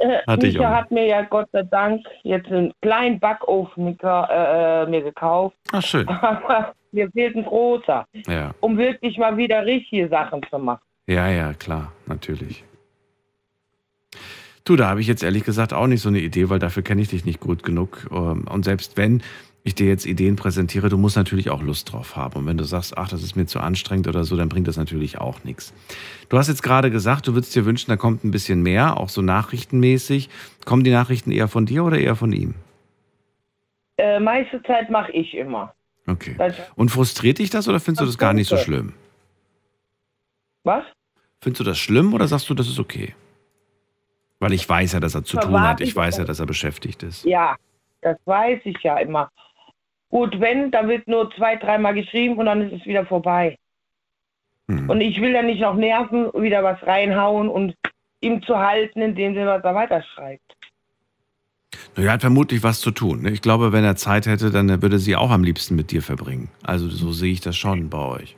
Äh, Hatte ich auch. hat mir ja Gott sei Dank jetzt einen kleinen Backofen äh, mir gekauft. Ach, schön. <laughs> Aber mir fehlt ein großer. Ja. Um wirklich mal wieder richtige Sachen zu machen. Ja, ja, klar, natürlich. Du, da habe ich jetzt ehrlich gesagt auch nicht so eine Idee, weil dafür kenne ich dich nicht gut genug. Ähm, und selbst wenn ich dir jetzt Ideen präsentiere, du musst natürlich auch Lust drauf haben. Und wenn du sagst, ach, das ist mir zu anstrengend oder so, dann bringt das natürlich auch nichts. Du hast jetzt gerade gesagt, du würdest dir wünschen, da kommt ein bisschen mehr, auch so nachrichtenmäßig. Kommen die Nachrichten eher von dir oder eher von ihm? Äh, meiste Zeit mache ich immer. Okay. Und frustriert dich das oder findest du das gar nicht so schlimm? Was? Findest du das schlimm oder sagst du, das ist okay? Weil ich weiß ja, dass er zu tun hat. Ich weiß ja, dass er beschäftigt ist. Ja, das weiß ich ja immer. Gut, wenn, dann wird nur zwei, dreimal geschrieben und dann ist es wieder vorbei. Hm. Und ich will ja nicht noch nerven, wieder was reinhauen und ihm zu halten, indem er was da weiterschreibt. Er hat vermutlich was zu tun. ne? Ich glaube, wenn er Zeit hätte, dann würde sie auch am liebsten mit dir verbringen. Also so sehe ich das schon bei euch.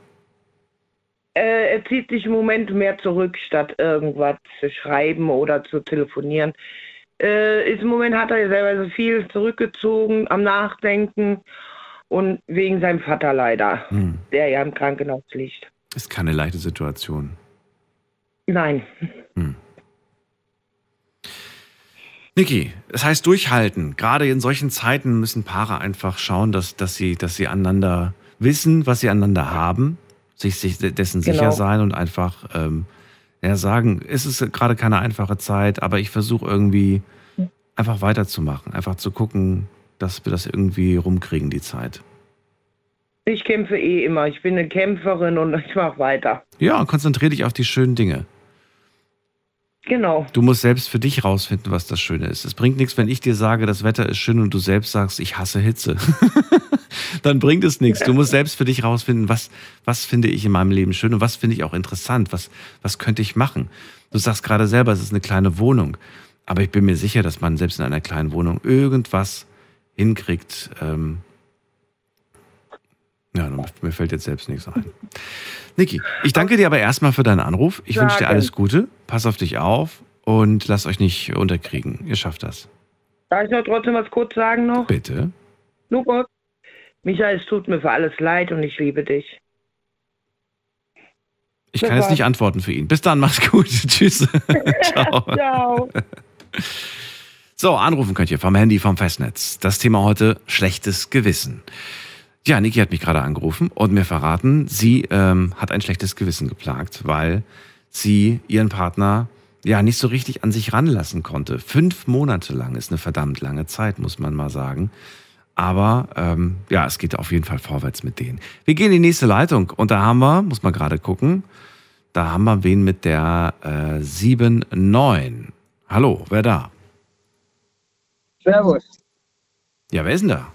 Äh, er zieht sich im Moment mehr zurück, statt irgendwas zu schreiben oder zu telefonieren. Äh, ist, Im Moment hat er ja selber so viel zurückgezogen, am Nachdenken und wegen seinem Vater leider, Hm. der ja im Krankenhaus liegt. Ist keine leichte Situation. Nein. Niki, das heißt durchhalten. Gerade in solchen Zeiten müssen Paare einfach schauen, dass, dass, sie, dass sie einander wissen, was sie aneinander haben, sich, sich dessen Genau. sicher sein und einfach ähm, ja, sagen, es ist gerade keine einfache Zeit, aber ich versuche irgendwie einfach weiterzumachen, einfach zu gucken, dass wir das irgendwie rumkriegen, die Zeit. Ich kämpfe eh immer. Ich bin eine Kämpferin und ich mache weiter. Ja, und konzentriere dich auf die schönen Dinge. Genau. Du musst selbst für dich rausfinden, was das Schöne ist. Es bringt nichts, wenn ich dir sage, das Wetter ist schön und du selbst sagst, ich hasse Hitze. <laughs> Dann bringt es nichts. Du musst selbst für dich rausfinden, was, was finde ich in meinem Leben schön und was finde ich auch interessant. Was, was könnte ich machen? Du sagst gerade selber, es ist eine kleine Wohnung. Aber ich bin mir sicher, dass man selbst in einer kleinen Wohnung irgendwas hinkriegt. Ähm ja, mir fällt jetzt selbst nichts ein. Niki, ich danke dir aber erstmal für deinen Anruf. Ich wünsche dir alles Gute. Pass auf dich auf und lasst euch nicht unterkriegen. Ihr schafft das. Darf ich noch trotzdem was kurz sagen noch? Bitte. Nur Michael, es tut mir für alles leid und ich liebe dich. Ich kann jetzt nicht antworten für ihn. Bis dann, mach's gut. <laughs> Tschüss. <laughs> Ciao. Ciao. So, anrufen könnt ihr vom Handy, vom Festnetz. Das Thema heute, schlechtes Gewissen. Ja, Niki hat mich gerade angerufen und mir verraten, sie ähm, hat ein schlechtes Gewissen geplagt, weil sie ihren Partner ja nicht so richtig an sich ranlassen konnte. Fünf Monate lang ist eine verdammt lange Zeit, muss man mal sagen. Aber ähm, ja, es geht auf jeden Fall vorwärts mit denen. Wir gehen in die nächste Leitung und da haben wir, muss man gerade gucken, da haben wir wen mit der äh, 7-9. Hallo, wer da? Servus, Ja, wer ist denn da?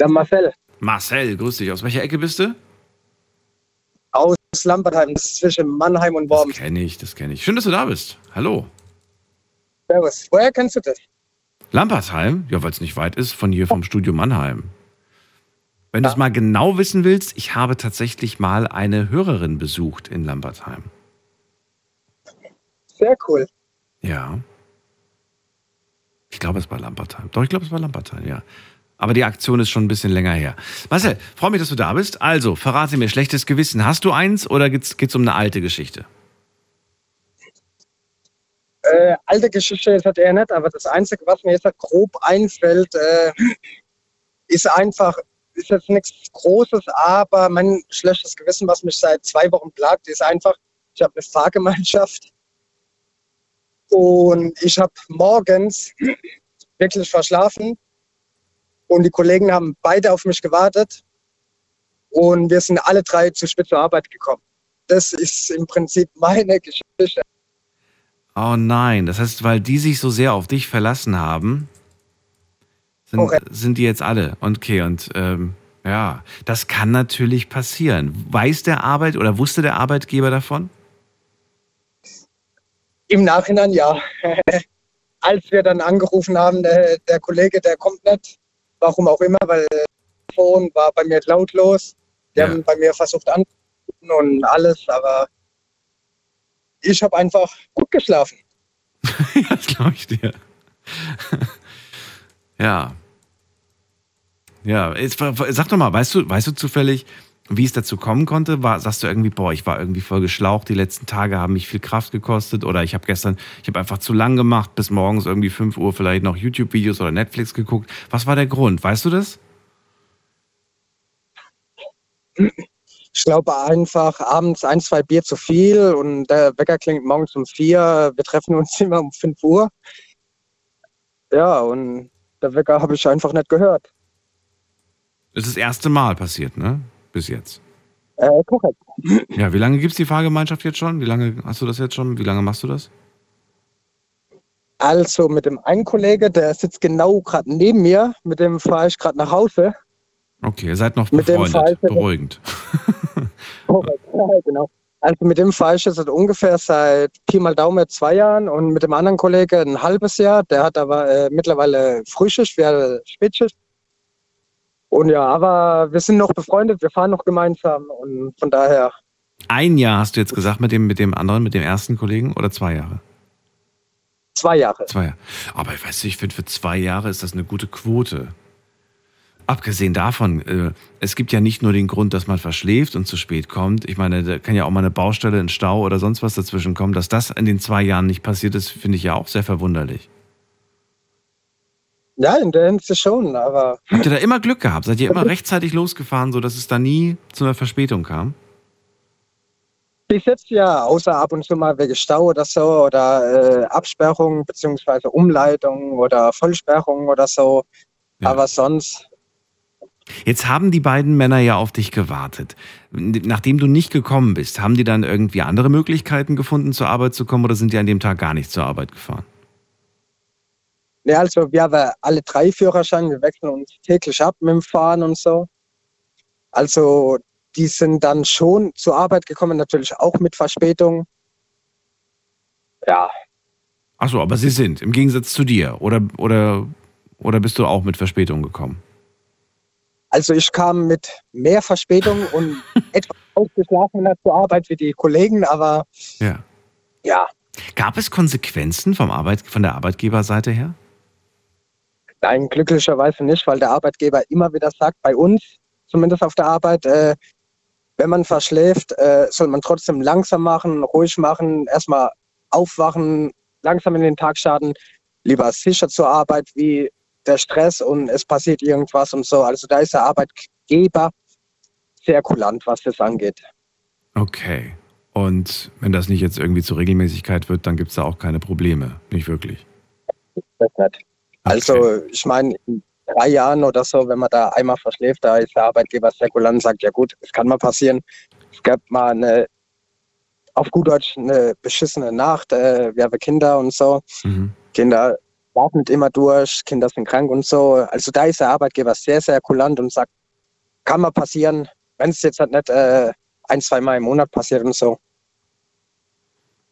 der Marcel Marcel, grüß dich. Aus welcher Ecke bist du? aus Lambertheim, das ist zwischen Mannheim und Das Worms. kenne ich, das kenne ich. Schön, dass du da bist. Hallo. Servus, woher kennst du das? Lampertheim? Ja, weil es nicht weit ist von hier vom Studio Mannheim. Wenn du es mal genau wissen willst, ich habe tatsächlich mal eine Hörerin besucht in Lambertheim. Sehr cool. Ja. Ich glaube, es war Lampertheim. Doch, ich glaube, es war Lampertheim, ja. Aber die Aktion ist schon ein bisschen länger her. Marcel, freue mich, dass du da bist. Also, verrate mir, schlechtes Gewissen. Hast du eins oder geht's, geht's um eine alte Geschichte? Äh, alte Geschichte ist das eher nicht, aber das Einzige, was mir jetzt halt grob einfällt, äh, ist einfach, ist jetzt nichts Großes, aber mein schlechtes Gewissen, was mich seit zwei Wochen plagt, ist einfach, ich habe eine Fahrgemeinschaft und ich habe morgens wirklich verschlafen und die Kollegen haben beide auf mich gewartet und wir sind alle drei zu spät zur Arbeit gekommen. Das ist im Prinzip meine Geschichte. Oh nein, das heißt, weil die sich so sehr auf dich verlassen haben, sind, Korrekt. sind die jetzt alle. Okay, und ähm, ja, das kann natürlich passieren. Weiß der Arbeit oder wusste der Arbeitgeber davon? Im Nachhinein ja. <laughs> Als wir dann angerufen haben, der, der Kollege, der kommt nicht, warum auch immer, weil das Telefon war bei mir lautlos. Die Ja. haben bei mir versucht anzurufen und alles, aber ich habe einfach gut geschlafen. <laughs> das glaube ich dir. <laughs> ja. Ja, sag doch mal, weißt du, weißt du zufällig, wie es dazu kommen konnte? War, sagst du irgendwie, boah, ich war irgendwie voll geschlaucht, die letzten Tage haben mich viel Kraft gekostet oder ich habe gestern, ich habe einfach zu lang gemacht, bis morgens irgendwie 5 Uhr vielleicht noch YouTube-Videos oder Netflix geguckt. Was war der Grund? Weißt du das? Ich glaube einfach abends ein, zwei Bier zu viel und der Wecker klingt morgens um vier. Wir treffen uns immer um fünf Uhr. Ja, und der Wecker habe ich einfach nicht gehört. Das ist das erste Mal passiert, ne? Bis jetzt. Äh, korrekt. Ja, wie lange gibt es die Fahrgemeinschaft jetzt schon? Wie lange hast du das jetzt schon? Wie lange machst du das? Also mit dem einen Kollege, der sitzt genau gerade neben mir, mit dem fahre ich gerade nach Hause. Okay, ihr seid noch Mit dem befreundet. Fall- Beruhigend. <laughs> Korrekt, ja, genau. Also mit dem fahre ich jetzt ungefähr seit Pi mal Daumen zwei Jahren und mit dem anderen Kollege ein halbes Jahr. Der hat aber äh, mittlerweile Frühschicht, wir Spätschicht. Und ja, aber wir sind noch befreundet, wir fahren noch gemeinsam und von daher Ein Jahr hast du jetzt gesagt mit dem, mit dem anderen, mit dem ersten Kollegen oder zwei Jahre? zwei Jahre. Zwei Jahre. Aber ich weiß nicht, ich finde, für zwei Jahre ist das eine gute Quote. Abgesehen davon, äh, es gibt ja nicht nur den Grund, dass man verschläft und zu spät kommt. Ich meine, da kann ja auch mal eine Baustelle, ein Stau oder sonst was dazwischen kommen. Dass das in den zwei Jahren nicht passiert ist, finde ich ja auch sehr verwunderlich. Ja, in der Hinsicht schon, aber Habt ihr da immer Glück gehabt? Seid ihr immer rechtzeitig losgefahren, sodass es da nie zu einer Verspätung kam? bis jetzt ja, außer ab und zu mal wegen Stau oder so oder äh, Absperrung beziehungsweise Umleitung oder Vollsperrung oder so. Aber sonst Jetzt haben die beiden Männer ja auf dich gewartet. Nachdem du nicht gekommen bist, haben die dann irgendwie andere Möglichkeiten gefunden, zur Arbeit zu kommen oder sind die an dem Tag gar nicht zur Arbeit gefahren? Ja, also wir haben alle drei Führerscheine, wir wechseln uns täglich ab mit dem Fahren und so. Also die sind dann schon zur Arbeit gekommen, natürlich auch mit Verspätung. Ja, Achso, aber sie sind, im Gegensatz zu dir. Oder, oder, oder bist du auch mit Verspätung gekommen? Also ich kam mit mehr Verspätung und <laughs> etwas ausgeschlafener zur Arbeit wie die Kollegen, aber Ja. ja, Gab es Konsequenzen vom Arbeit, von der Arbeitgeberseite her? nein, glücklicherweise nicht, weil der Arbeitgeber immer wieder sagt, bei uns, zumindest auf der Arbeit, äh, wenn man verschläft, äh, soll man trotzdem langsam machen, ruhig machen, erstmal aufwachen, langsam in den Tag starten, lieber sicher zur Arbeit wie der Stress und es passiert irgendwas und so. Also da ist der Arbeitgeber sehr kulant, was das angeht. Okay. Und wenn das nicht jetzt irgendwie zur Regelmäßigkeit wird, dann gibt es da auch keine Probleme. Nicht wirklich. Das nicht. Also ich meine, in drei Jahren oder so, wenn man da einmal verschläft, da ist der Arbeitgeber sehr kulant und sagt, ja gut, es kann mal passieren. Es gab mal eine, auf gut Deutsch, eine beschissene Nacht. Äh, wir haben Kinder und so. Mhm. Kinder nicht immer durch, Kinder sind krank und so. Also da ist der Arbeitgeber sehr, sehr kulant und sagt, kann mal passieren, wenn es jetzt halt nicht äh, ein, zwei Mal im Monat passiert und so.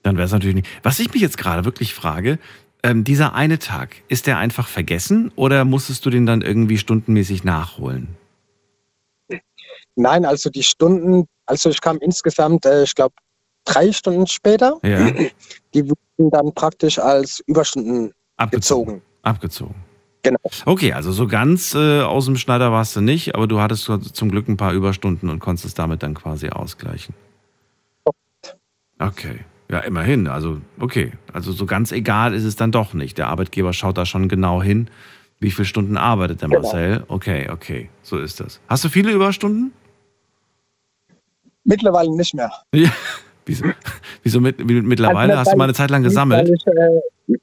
Dann wäre es natürlich nicht. Was ich mich jetzt gerade wirklich frage, ähm, dieser eine Tag, ist der einfach vergessen oder musstest du den dann irgendwie stundenmäßig nachholen? Nein, also die Stunden, also ich kam insgesamt, äh, ich glaube, drei Stunden später. Ja. Die wurden dann praktisch als Überstunden Abgezogen. Abgezogen. Genau. Okay, also so ganz äh, aus dem Schneider warst du nicht, aber du hattest zum Glück ein paar Überstunden und konntest es damit dann quasi ausgleichen. Okay. Ja, immerhin. Also, okay. Also so ganz egal ist es dann doch nicht. Der Arbeitgeber schaut da schon genau hin, wie viele Stunden arbeitet der Genau. Marcel. Okay, okay. So ist das. Hast du viele Überstunden? Mittlerweile nicht mehr. <laughs> Ja. Wieso, wieso mit, mittlerweile? Also, Hast du mal eine Zeit lang gesammelt? Ich, äh,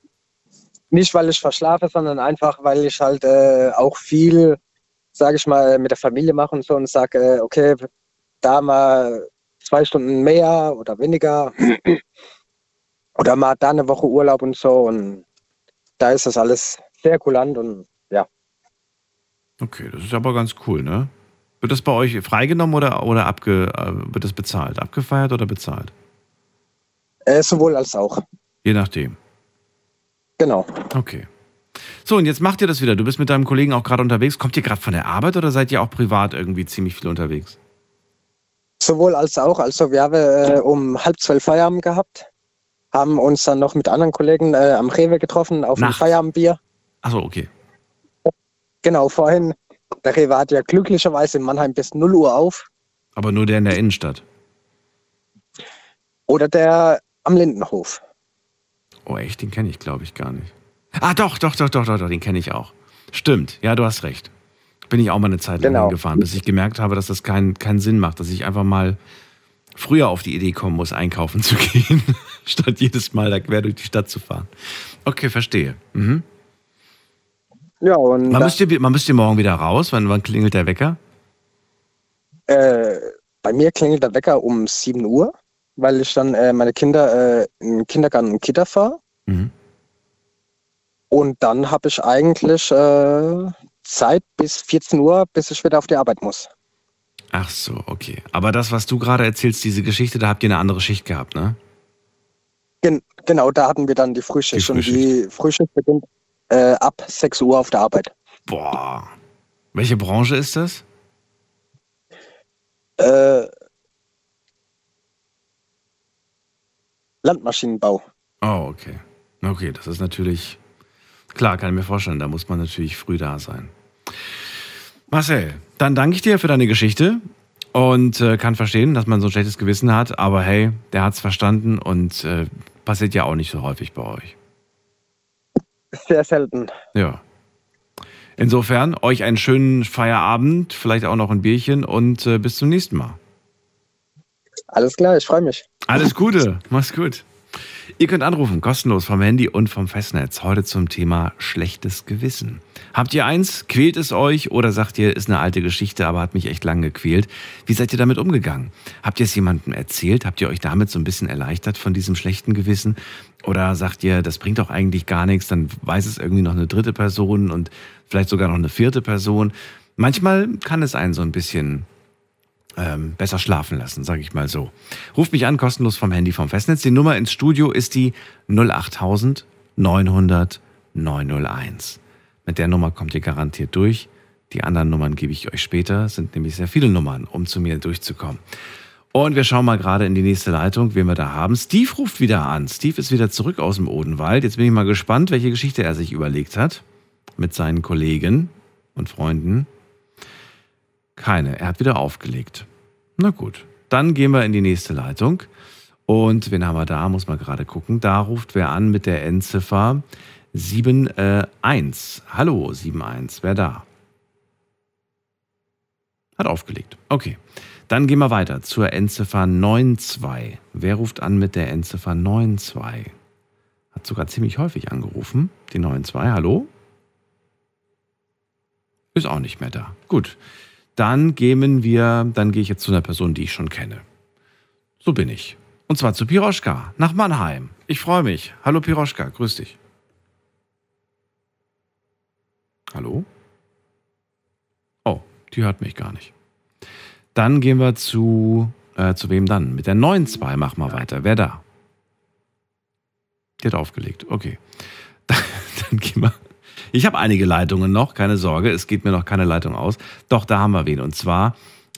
nicht, weil ich verschlafe, sondern einfach, weil ich halt äh, auch viel, sage ich mal, mit der Familie mache und so und sage, äh, okay, da mal zwei Stunden mehr oder weniger <clears throat> oder mal da eine Woche Urlaub und so und da ist das alles sehr kulant und ja. Okay, das ist aber ganz cool, ne? Wird das bei euch freigenommen oder, oder abge, äh, wird das bezahlt? Abgefeiert oder bezahlt? Äh, sowohl als auch. Je nachdem. Genau. Okay. So, und jetzt macht ihr das wieder. Du bist mit deinem Kollegen auch gerade unterwegs. Kommt ihr gerade von der Arbeit oder seid ihr auch privat irgendwie ziemlich viel unterwegs? Sowohl als auch. Also wir haben äh, um halb zwölf Feierabend gehabt, haben uns dann noch mit anderen Kollegen äh, am Rewe getroffen auf ein Nachts? Feierabendbier. Achso, okay. Genau, vorhin. Der Rewe hat ja glücklicherweise in Mannheim bis 0 Uhr auf. Aber nur der in der Innenstadt. Oder der am Lindenhof. Oh, echt? Den kenne ich, glaube ich, gar nicht. Ah, doch, doch, doch, doch, doch, doch den kenne ich auch. Stimmt, ja, du hast recht. Bin ich auch mal eine Zeit lang Genau. hingefahren, bis ich gemerkt habe, dass das keinen keinen Sinn macht, dass ich einfach mal früher auf die Idee kommen muss, einkaufen <laughs> zu gehen, statt jedes Mal da quer durch die Stadt zu fahren. Okay, verstehe. Mhm. Ja, und Man, müsste, man müsste morgen wieder raus. Wann, wann klingelt der Wecker? äh, bei mir klingelt der Wecker um 7 Uhr, weil ich dann äh, meine Kinder äh, in Kindergarten und Kita fahre. Mhm. Und dann habe ich eigentlich äh, Zeit bis 14 Uhr, bis ich wieder auf die Arbeit muss. Ach so, okay. Aber das, was du gerade erzählst, diese Geschichte, da habt ihr eine andere Schicht gehabt, ne? Gen genau, da hatten wir dann die Frühschicht. Die Und die Frühschicht beginnt äh, ab 6 Uhr auf der Arbeit. Boah. Welche Branche ist das? Äh, Landmaschinenbau. Oh, okay. Okay, das ist natürlich. Klar, kann ich mir vorstellen, da muss man natürlich früh da sein. Marcel, dann danke ich dir für deine Geschichte und äh, kann verstehen, dass man so ein schlechtes Gewissen hat, aber hey, der hat's verstanden und äh, passiert ja auch nicht so häufig bei euch. Sehr selten. Ja. Insofern, euch einen schönen Feierabend, vielleicht auch noch ein Bierchen und äh, bis zum nächsten Mal. Alles klar, ich freue mich. Alles Gute, mach's gut. Ihr könnt anrufen, kostenlos vom Handy und vom Festnetz. Heute zum Thema schlechtes Gewissen. Habt ihr eins? Quält es euch? Oder sagt ihr, ist eine alte Geschichte, aber hat mich echt lange gequält? Wie seid ihr damit umgegangen? Habt ihr es jemandem erzählt? Habt ihr euch damit so ein bisschen erleichtert von diesem schlechten Gewissen? Oder sagt ihr, das bringt doch eigentlich gar nichts, dann weiß es irgendwie noch eine dritte Person und vielleicht sogar noch eine vierte Person. Manchmal kann es einen so ein bisschen ähm, besser schlafen lassen, sage ich mal so. Ruft mich an, kostenlos vom Handy vom Festnetz. Die Nummer ins Studio ist die 08000 900 901. Mit der Nummer kommt ihr garantiert durch. Die anderen Nummern gebe ich euch später. Es sind nämlich sehr viele Nummern, um zu mir durchzukommen. Und wir schauen mal gerade in die nächste Leitung, wen wir da haben. Steve ruft wieder an. Steve ist wieder zurück aus dem Odenwald. Jetzt bin ich mal gespannt, welche Geschichte er sich überlegt hat mit seinen Kollegen und Freunden. Keine. Er hat wieder aufgelegt. Na gut. Dann gehen wir in die nächste Leitung. Und wen haben wir da? Muss man gerade gucken. Da ruft wer an mit der Endziffer 71. Hallo, 71. Wer da? Hat aufgelegt. Okay. Dann gehen wir weiter zur Endziffer 92. Wer ruft an mit der Endziffer 92? Hat sogar ziemlich häufig angerufen. Die 92. Hallo? Ist auch nicht mehr da. Gut. Dann gehen wir, dann gehe ich jetzt zu einer Person, die ich schon kenne. So bin ich. Und zwar zu Piroschka, nach Mannheim. Ich freue mich. Hallo Piroschka, grüß dich. Hallo? Oh, die hört mich gar nicht. Dann gehen wir zu, äh, zu wem dann? Mit der 9.2 machen wir weiter. Wer da? Die hat aufgelegt. Okay. Dann, <laughs> dann gehen wir. Ich habe einige Leitungen noch, keine Sorge, es geht mir noch keine Leitung aus. Doch, da haben wir wen. Und zwar,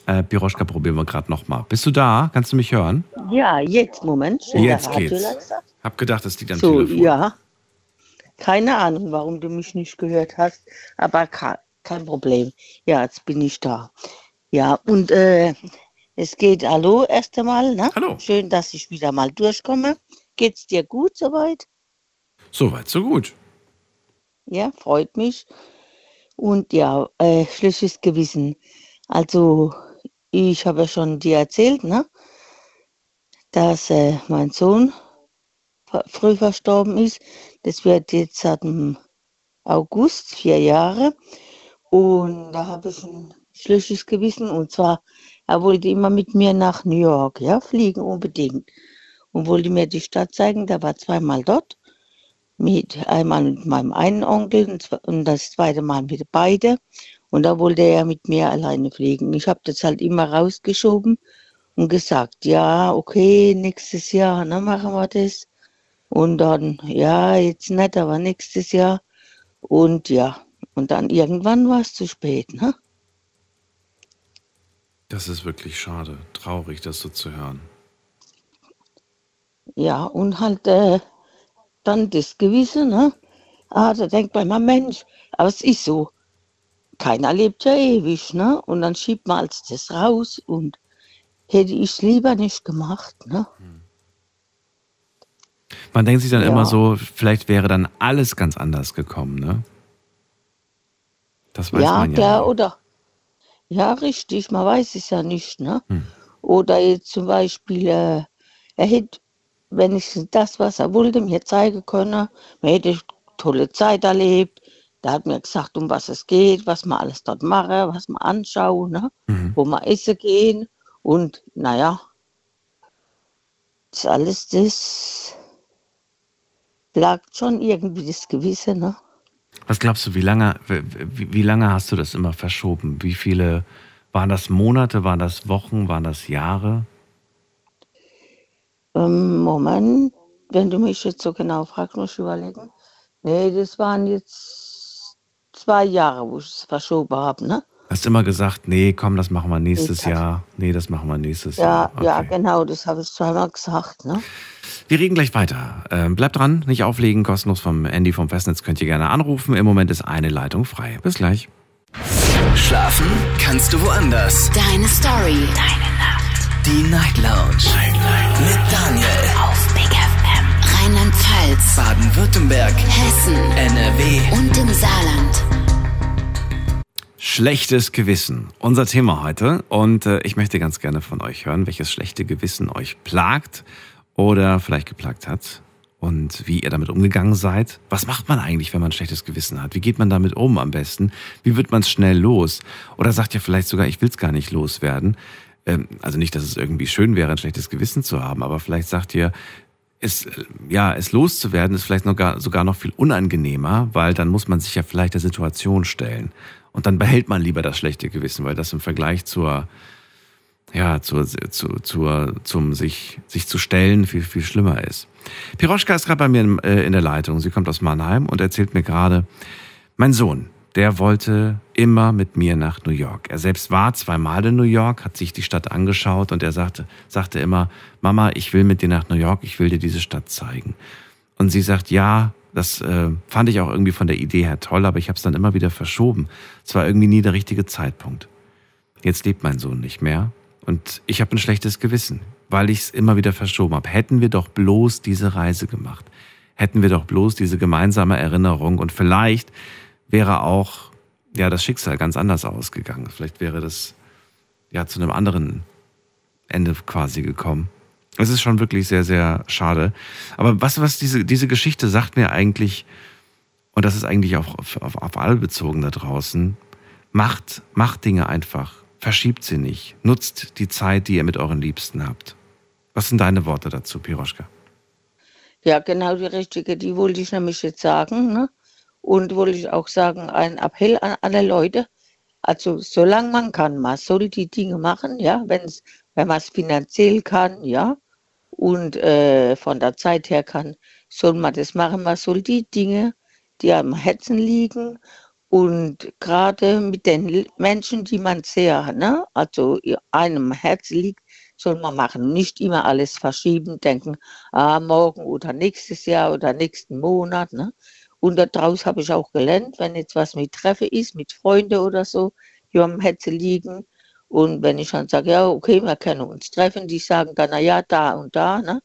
äh, Piroschka, probieren wir gerade nochmal. Bist du da? Kannst du mich hören? Ja, jetzt, Moment. Jetzt geht's. Hab gedacht, das liegt am So, Telefon. ja. Keine Ahnung, warum du mich nicht gehört hast, aber kein, kein Problem. Ja, jetzt bin ich da. Ja, und äh, es geht Hallo erst einmal. Ne? Hallo. Schön, dass ich wieder mal durchkomme. Geht's dir gut soweit? Soweit, so gut. Ja, freut mich. Und ja, äh, schlechtes Gewissen. Also, ich habe ja schon dir erzählt, ne, dass äh, mein Sohn früh verstorben ist. Das wird jetzt seit dem August, vier Jahre. Und da habe ich ein schlechtes Gewissen. Und zwar, er wollte immer mit mir nach New York, ja, fliegen unbedingt. Und wollte mir die Stadt zeigen. Der war zweimal dort mit einmal mit meinem einen Onkel und das zweite Mal mit beide. Und da wollte er mit mir alleine fliegen. Ich habe das halt immer rausgeschoben und gesagt, ja, okay, nächstes Jahr, dann machen wir das. Und dann, ja, jetzt nicht, aber nächstes Jahr. Und ja, und dann irgendwann war es zu spät, ne? Das ist wirklich schade. Traurig, das so zu hören. Ja, und halt äh, dann das Gewisse, ne? Ah, da denkt man immer, Mensch, aber es ist so. Keiner lebt ja ewig, ne? Und dann schiebt man als das raus und hätte ich es lieber nicht gemacht, ne? Man denkt sich dann Ja. immer so, vielleicht wäre dann alles ganz anders gekommen, ne? Das weiß ja, man ja. klar, oder? Ja, richtig, man weiß es ja nicht, ne? Hm. Oder jetzt zum Beispiel, äh, er hätte, wenn ich das, was er wollte, mir zeigen können, man hätte tolle Zeit erlebt. Da hat mir gesagt, um was es geht, was wir alles dort machen, was wir anschauen, ne? Mhm. wo wir essen gehen. Und naja, das alles, das plagt schon irgendwie das Gewisse, ne? Was glaubst du, wie lange, wie, wie lange hast du das immer verschoben? Wie viele, waren das Monate, waren das Wochen, waren das Jahre? Ähm, Moment, wenn du mich jetzt so genau fragst, muss ich überlegen. Nee, das waren jetzt zwei Jahre, wo ich es verschoben habe, ne? Hast immer gesagt, nee, komm, das machen wir nächstes Jahr. Nee, das machen wir nächstes Ja, Jahr. ja, genau, das habe ich zweimal gesagt, ne? Wir reden gleich weiter. Ähm, bleibt dran, nicht auflegen, kostenlos vom Andy vom Festnetz könnt ihr gerne anrufen. Im Moment ist eine Leitung frei. Bis gleich. Schlafen kannst du woanders. Deine Story. Deine. Die Night Lounge. Mit Daniel. Auf Big FM. Rheinland-Pfalz. Baden-Württemberg. Hessen. NRW. Und im Saarland. Schlechtes Gewissen. Unser Thema heute. Und äh, ich möchte ganz gerne von euch hören, welches schlechte Gewissen euch plagt oder vielleicht geplagt hat. Und wie ihr damit umgegangen seid. Was macht man eigentlich, wenn man ein schlechtes Gewissen hat? Wie geht man damit um am besten? Wie wird man es schnell los? Oder sagt ihr vielleicht sogar, ich will es gar nicht loswerden? Ähm, also nicht, dass es irgendwie schön wäre, ein schlechtes Gewissen zu haben, aber vielleicht sagt ihr, es, äh, ja, es loszuwerden ist vielleicht noch gar, sogar noch viel unangenehmer, weil dann muss man sich ja vielleicht der Situation stellen. Und dann behält man lieber das schlechte Gewissen, weil das im Vergleich zur, ja, zur, zu, zur, zum sich, sich zu stellen viel, viel schlimmer ist. Piroschka ist gerade bei mir in, äh, in der Leitung. Sie kommt aus Mannheim und erzählt mir gerade, mein Sohn, der wollte immer mit mir nach New York. Er selbst war zweimal in New York, hat sich die Stadt angeschaut und er sagte, sagte immer, Mama, ich will mit dir nach New York, ich will dir diese Stadt zeigen. Und sie sagt, ja, das äh, fand ich auch irgendwie von der Idee her toll, aber ich habe es dann immer wieder verschoben. Es war irgendwie nie der richtige Zeitpunkt. Jetzt lebt mein Sohn nicht mehr und ich habe ein schlechtes Gewissen, weil ich es immer wieder verschoben habe. Hätten wir doch bloß diese Reise gemacht, hätten wir doch bloß diese gemeinsame Erinnerung und vielleicht wäre auch ja das Schicksal ganz anders ausgegangen. Vielleicht wäre das ja zu einem anderen Ende quasi gekommen. Es ist schon wirklich sehr, sehr schade. Aber was, was diese, diese Geschichte sagt mir eigentlich, und das ist eigentlich auch auf, auf, auf alle bezogen da draußen, macht, macht Dinge einfach. Verschiebt sie nicht. Nutzt die Zeit, die ihr mit euren Liebsten habt. Was sind deine Worte dazu, Piroschka? Ja, genau die richtige, die wollte ich nämlich jetzt sagen. Ne? Und wollte ich auch sagen, ein Appell an alle Leute. Also, solange man kann, man soll die Dinge machen, ja, wenn's, wenn man es finanziell kann, ja, und äh, von der Zeit her kann, soll man das machen. Man soll die Dinge, die am Herzen liegen und gerade mit den Menschen, die man sehr, ne, also einem Herz liegt, soll man machen. Nicht immer alles verschieben, denken, ah, morgen oder nächstes Jahr oder nächsten Monat. Ne? Und daraus habe ich auch gelernt, wenn jetzt was mit Treffe ist, mit Freunden oder so, die am Herzen liegen. Und wenn ich dann sage, ja, okay, wir können uns treffen, die sagen dann, na ja, da und da. Ne?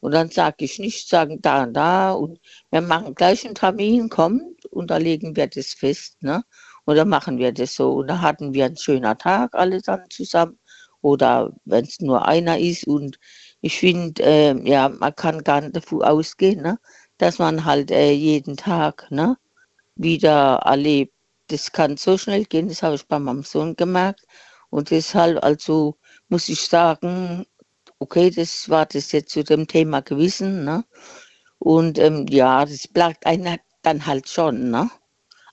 Und dann sage ich nicht, sagen da und da. Und wir machen gleich einen Termin, kommt, und da legen wir das fest. Ne? Und dann machen wir das so. Und da hatten wir einen schönen Tag, alle dann zusammen. Oder wenn es nur einer ist. Und ich finde, äh, ja, man kann gar nicht davon ausgehen, ne? Dass man halt äh, jeden Tag ne, wieder erlebt. Das kann so schnell gehen, das habe ich bei meinem Sohn gemerkt. Und deshalb, also muss ich sagen, okay, das war das jetzt zu dem Thema Gewissen. Ne? Und ähm, ja, das plagt einen dann halt schon. Ne?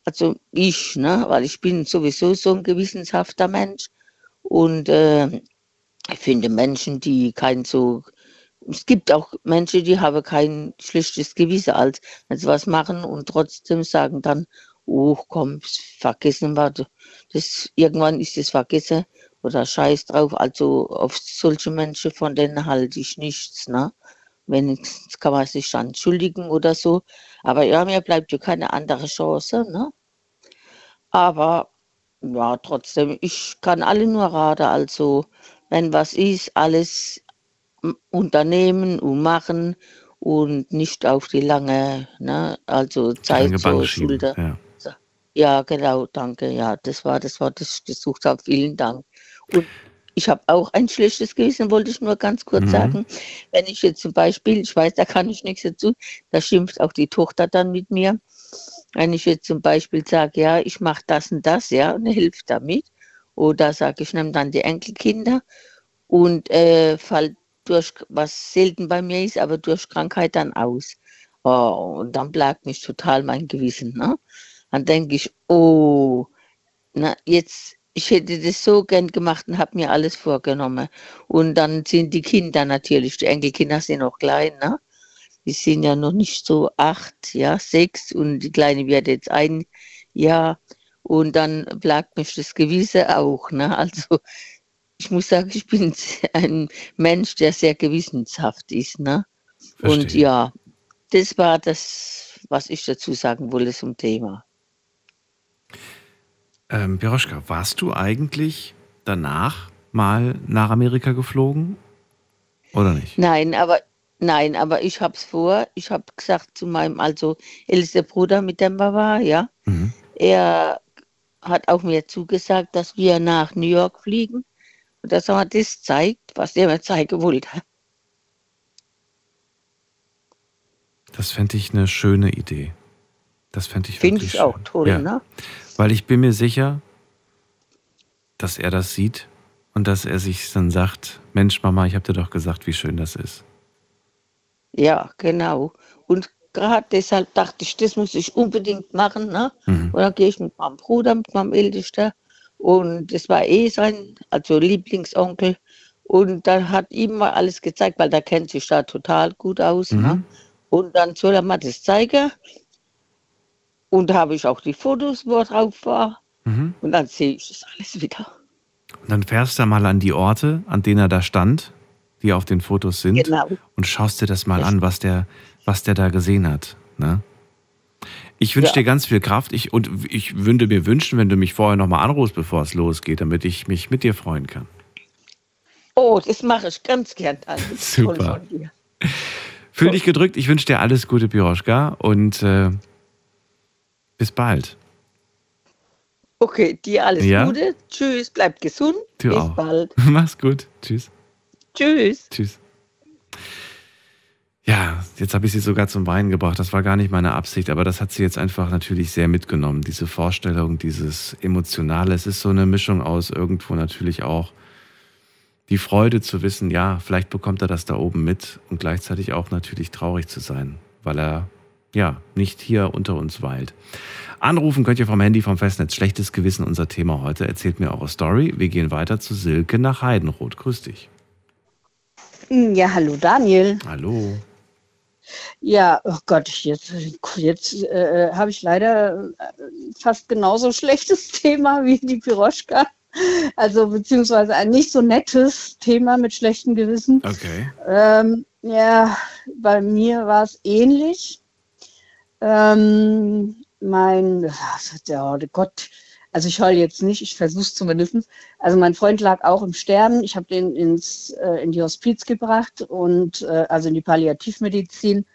Also ich, ne? weil ich bin sowieso so ein gewissenshafter Mensch. Und äh, ich finde Menschen, die kein so es gibt auch Menschen, die haben kein schlechtes Gewissen, als wenn sie was machen und trotzdem sagen dann, oh komm, vergessen wir, das, irgendwann ist es vergessen oder scheiß drauf. Also auf solche Menschen, von denen halte ich nichts. Ne? Wenigstens kann man sich dann entschuldigen oder so. Aber ja, mir bleibt ja keine andere Chance. Ne? Aber ja, trotzdem, ich kann alle nur raten, also wenn was ist, alles unternehmen und machen und nicht auf die lange, ne, also Zeit Lange schieben, Schulter. ja. Ja, genau, danke. Ja, das war das Wort, das ich gesucht habe. Vielen Dank. Und ich habe auch ein schlechtes Gewissen, wollte ich nur ganz kurz Mhm. sagen. Wenn ich jetzt zum Beispiel, ich weiß, da kann ich nichts dazu, da schimpft auch die Tochter dann mit mir. Wenn ich jetzt zum Beispiel sage, ja, ich mache das und das, ja, und hilft damit. Oder sage ich, nehme dann die Enkelkinder und äh, fall durch, was selten bei mir ist, aber durch Krankheit dann aus. Oh, und dann plagt mich total mein Gewissen. Ne? Dann denke ich, oh, na, jetzt, ich hätte das so gern gemacht und habe mir alles vorgenommen. Und dann sind die Kinder natürlich, die Enkelkinder sind noch klein, ne? Die sind ja noch nicht so acht, ja, sechs und die Kleine wird jetzt ein Jahr. Und dann plagt mich das Gewisse auch, ne? Also, ich muss sagen, ich bin <laughs> ein Mensch, der sehr gewissenshaft ist, ne? Verstehe. Und ja, das war das, was ich dazu sagen wollte zum Thema. Ähm, Piroschka, warst du eigentlich danach mal nach Amerika geflogen? Oder nicht? Nein, aber nein, aber ich hab's vor. Ich habe gesagt zu meinem also ältesten Bruder, mit dem wir war, ja. Mhm. Er hat auch mir zugesagt, dass wir nach New York fliegen und dass er das zeigt, was er mir zeigen wollte. Das fände ich eine schöne Idee. Das fände ich Finde ich auch schön. toll, ja. ne? Weil ich bin mir sicher, dass er das sieht und dass er sich dann sagt, Mensch, Mama, ich habe dir doch gesagt, wie schön das ist. Ja, genau. Und gerade deshalb dachte ich, das muss ich unbedingt machen. Ne? Mhm. Und dann gehe ich mit meinem Bruder, mit meinem Ältesten. Und das war eh sein, also Lieblingsonkel. Und dann hat ihm mal alles gezeigt, weil der kennt sich da total gut aus. Ne? Mhm. Und dann soll er mir das zeigen. Und da habe ich auch die Fotos, wo er drauf war. Mhm. Und dann sehe ich das alles wieder. Und dann fährst du mal an die Orte, an denen er da stand, die auf den Fotos sind, Genau. und schaust dir das mal an, was der, was der da gesehen hat. Ne? Ich wünsche Ja. dir ganz viel Kraft. Ich, und ich würde mir wünschen, wenn du mich vorher nochmal anrufst, bevor es losgeht, damit ich mich mit dir freuen kann. Oh, das mache ich ganz gern. <laughs> Super. Fühl dich gedrückt. Ich wünsche dir alles Gute, Piroschka. Und äh, bis bald. Okay, dir alles Ja. Gute. Tschüss, bleib gesund. Du Bis auch. bald. <laughs> Mach's gut. Tschüss. Tschüss. Tschüss. Ja, jetzt habe ich sie sogar zum Weinen gebracht. Das war gar nicht meine Absicht, aber das hat sie jetzt einfach natürlich sehr mitgenommen. Diese Vorstellung, dieses Emotionale. Es ist so eine Mischung aus irgendwo natürlich auch die Freude zu wissen, ja, vielleicht bekommt er das da oben mit und gleichzeitig auch natürlich traurig zu sein, weil er ja nicht hier unter uns weilt. Anrufen könnt ihr vom Handy vom Festnetz. Schlechtes Gewissen, unser Thema heute. Erzählt mir eure Story. Wir gehen weiter zu Silke nach Heidenroth. Grüß dich. Ja, hallo Daniel. Hallo. Ja, oh Gott, jetzt, jetzt äh, habe ich leider äh, fast genauso <laughs> schlechtes Thema wie die Piroschka. Also beziehungsweise ein nicht so nettes Thema mit schlechtem Gewissen. Okay. Ähm, ja, bei mir war es ähnlich. Ähm, mein, ja, Gott, also ich heule jetzt nicht, ich versuche es zumindest. Also mein Freund lag auch im Sterben. Ich habe den ins, äh, in die Hospiz gebracht und äh, also in die Palliativmedizin.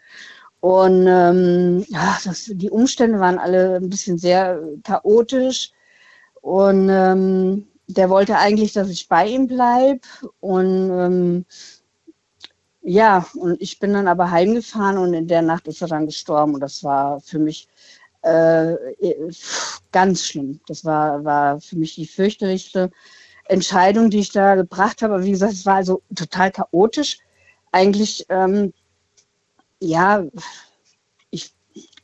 Und ähm, ja, das, die Umstände waren alle ein bisschen sehr chaotisch. Und ähm, der wollte eigentlich, dass ich bei ihm bleibe. Und ähm, ja, und ich bin dann aber heimgefahren und in der Nacht ist er dann gestorben. Und das war für mich äh, ganz schlimm. Das war, war für mich die fürchterlichste Entscheidung, die ich da gebracht habe. Aber wie gesagt, es war also total chaotisch. Eigentlich, ähm, ja, ich,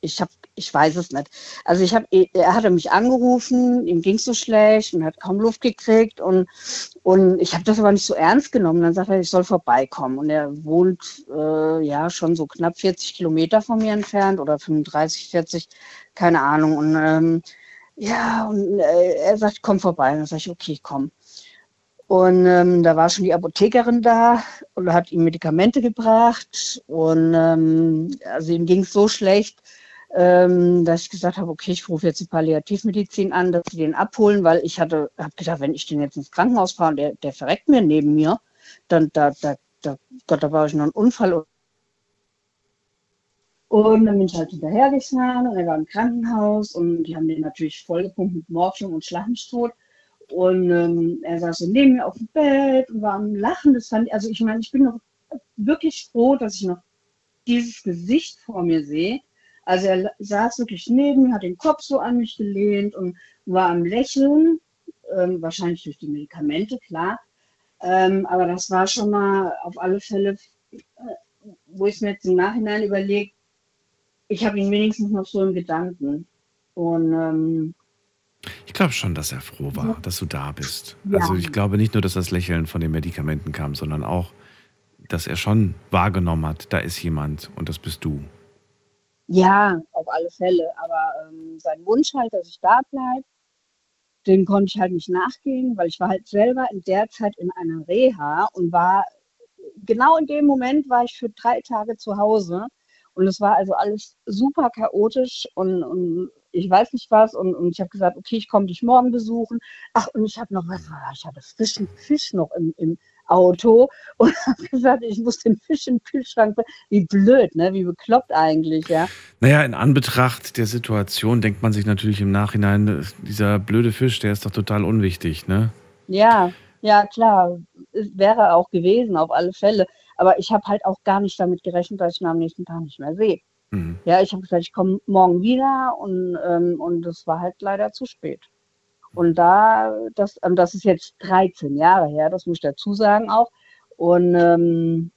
ich habe, ich weiß es nicht. Also ich habe, er hatte mich angerufen, ihm ging es so schlecht und hat kaum Luft gekriegt und, und ich habe das aber nicht so ernst genommen. Dann sagt er, ich soll vorbeikommen. Und er wohnt äh, ja schon so knapp 40 Kilometer von mir entfernt oder 35, 40, keine Ahnung. Und ähm, ja, und äh, er sagt, komm vorbei. Und dann sage ich, okay, komm. Und ähm, da war schon die Apothekerin da und hat ihm Medikamente gebracht. Und ähm, also ihm ging es so schlecht, ähm, dass ich gesagt habe, okay, ich rufe jetzt die Palliativmedizin an, dass sie den abholen, weil ich hatte, habe gedacht, wenn ich den jetzt ins Krankenhaus fahre und der, der verreckt mir neben mir, dann da, da, da, Gott, da war ich noch einen Unfall. Und dann bin ich halt hinterhergefahren und er war im Krankenhaus und die haben den natürlich vollgepumpt mit Morphium und tot. Und ähm, er saß so neben mir auf dem Bett und war am Lachen. Das fand, also ich meine, ich bin noch wirklich froh, dass ich noch dieses Gesicht vor mir sehe. Also er saß wirklich neben mir, hat den Kopf so an mich gelehnt und war am Lächeln, ähm, wahrscheinlich durch die Medikamente, klar. Ähm, aber das war schon mal auf alle Fälle, äh, wo ich mir jetzt im Nachhinein überlege, ich habe ihn wenigstens noch so im Gedanken. Und ähm, Ich glaube schon, dass er froh war, dass du da bist. Ja. Also ich glaube nicht nur, dass das Lächeln von den Medikamenten kam, sondern auch, dass er schon wahrgenommen hat, da ist jemand und das bist du. Ja, auf alle Fälle. Aber ähm, sein Wunsch halt, dass ich da bleibe, den konnte ich halt nicht nachgehen, weil ich war halt selber in der Zeit in einer Reha und war genau in dem Moment war ich für drei Tage zu Hause und es war also alles super chaotisch und, und ich weiß nicht was und, und ich habe gesagt, okay, ich komme dich morgen besuchen. Ach, und ich habe noch was, ich hatte frischen Fisch noch im, im Auto <laughs> und habe gesagt, ich muss den Fisch im Kühlschrank. Wie blöd, ne? Wie bekloppt eigentlich, ja. Naja, in Anbetracht der Situation denkt man sich natürlich im Nachhinein, äh, dieser blöde Fisch, der ist doch total unwichtig, ne? Ja, ja, klar. Es wäre auch gewesen, auf alle Fälle. Aber ich habe halt auch gar nicht damit gerechnet, dass ich ihn am nächsten Tag nicht mehr sehe. Mhm. Ja, ich habe gesagt, ich komme morgen wieder und, ähm, und das war halt leider zu spät. Und da, das, ähm, das ist jetzt 13 Jahre her, das muss ich dazu sagen auch. Und ähm,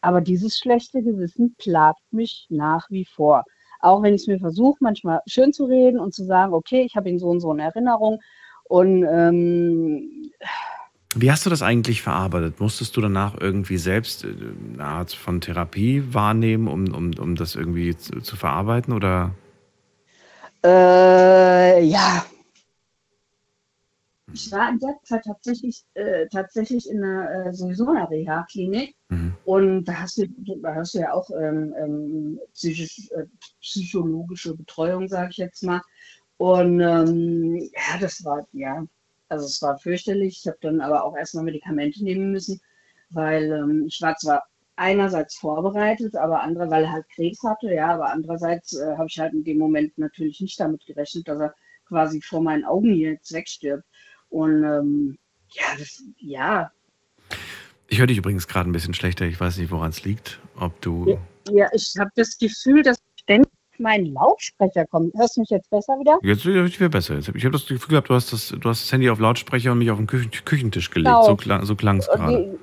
aber dieses schlechte Gewissen plagt mich nach wie vor. Auch wenn ich es mir versuche, manchmal schön zu reden und zu sagen, okay, ich habe ihn so und so in Erinnerung. Und ähm, Wie hast du das eigentlich verarbeitet? Musstest du danach irgendwie selbst äh, eine Art von Therapie wahrnehmen, um, um, um das irgendwie zu, zu verarbeiten? Oder Äh, ja. Ich war in der Zeit tatsächlich, äh, tatsächlich in einer, äh, sowieso einer Reha-Klinik. Und da hast du, da hast du ja auch ähm, ähm, psychisch, äh, psychologische Betreuung, sage ich jetzt mal. Und ähm, ja, das war, ja, also es war fürchterlich. Ich habe dann aber auch erstmal Medikamente nehmen müssen, weil ähm, ich war zwar einerseits vorbereitet, aber andere, weil er halt Krebs hatte, ja, aber andererseits äh, habe ich halt in dem Moment natürlich nicht damit gerechnet, dass er quasi vor meinen Augen hier jetzt wegstirbt. Und ähm, ja, das, ja, ich höre dich übrigens gerade ein bisschen schlechter. Ich weiß nicht, woran es liegt. Ob du. ja, ich habe das Gefühl, dass ständig mein Lautsprecher kommt. Hörst du mich jetzt besser wieder? Jetzt wird es wieder besser. Ich habe das Gefühl gehabt, du hast das, du hast das Handy auf Lautsprecher und mich auf den Küchen, Küchentisch gelegt. Genau. So, klang, so es gerade.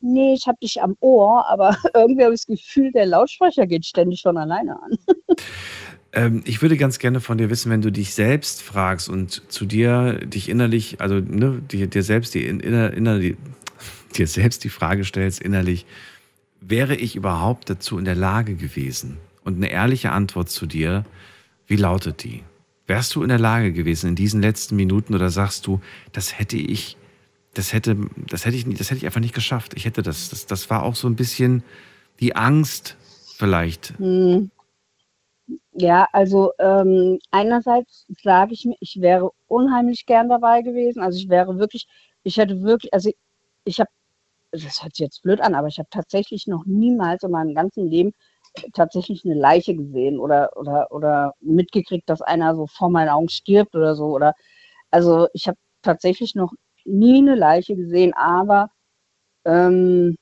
Nee, ich habe dich am Ohr, aber <laughs> irgendwie habe ich das Gefühl, der Lautsprecher geht ständig von alleine an. Ähm, ich würde ganz gerne von dir wissen, wenn du dich selbst fragst und zu dir dich innerlich, also ne, dir, dir selbst die in- inner, inner, die, <laughs> dir selbst die Frage stellst innerlich, wäre ich überhaupt dazu in der Lage gewesen? Und eine ehrliche Antwort zu dir, wie lautet die? Wärst du in der Lage gewesen in diesen letzten Minuten oder sagst du, das hätte ich, das hätte, das hätte ich das hätte ich einfach nicht geschafft. Ich hätte das, das, das war auch so ein bisschen die Angst vielleicht. Hm. Ja, also ähm, einerseits sage ich mir, ich wäre unheimlich gern dabei gewesen. Also ich wäre wirklich, ich hätte wirklich, also ich habe, das hört sich jetzt blöd an, aber ich habe tatsächlich noch niemals in meinem ganzen Leben tatsächlich eine Leiche gesehen oder, oder, oder mitgekriegt, dass einer so vor meinen Augen stirbt oder so. Oder also ich habe tatsächlich noch nie eine Leiche gesehen, aber ähm,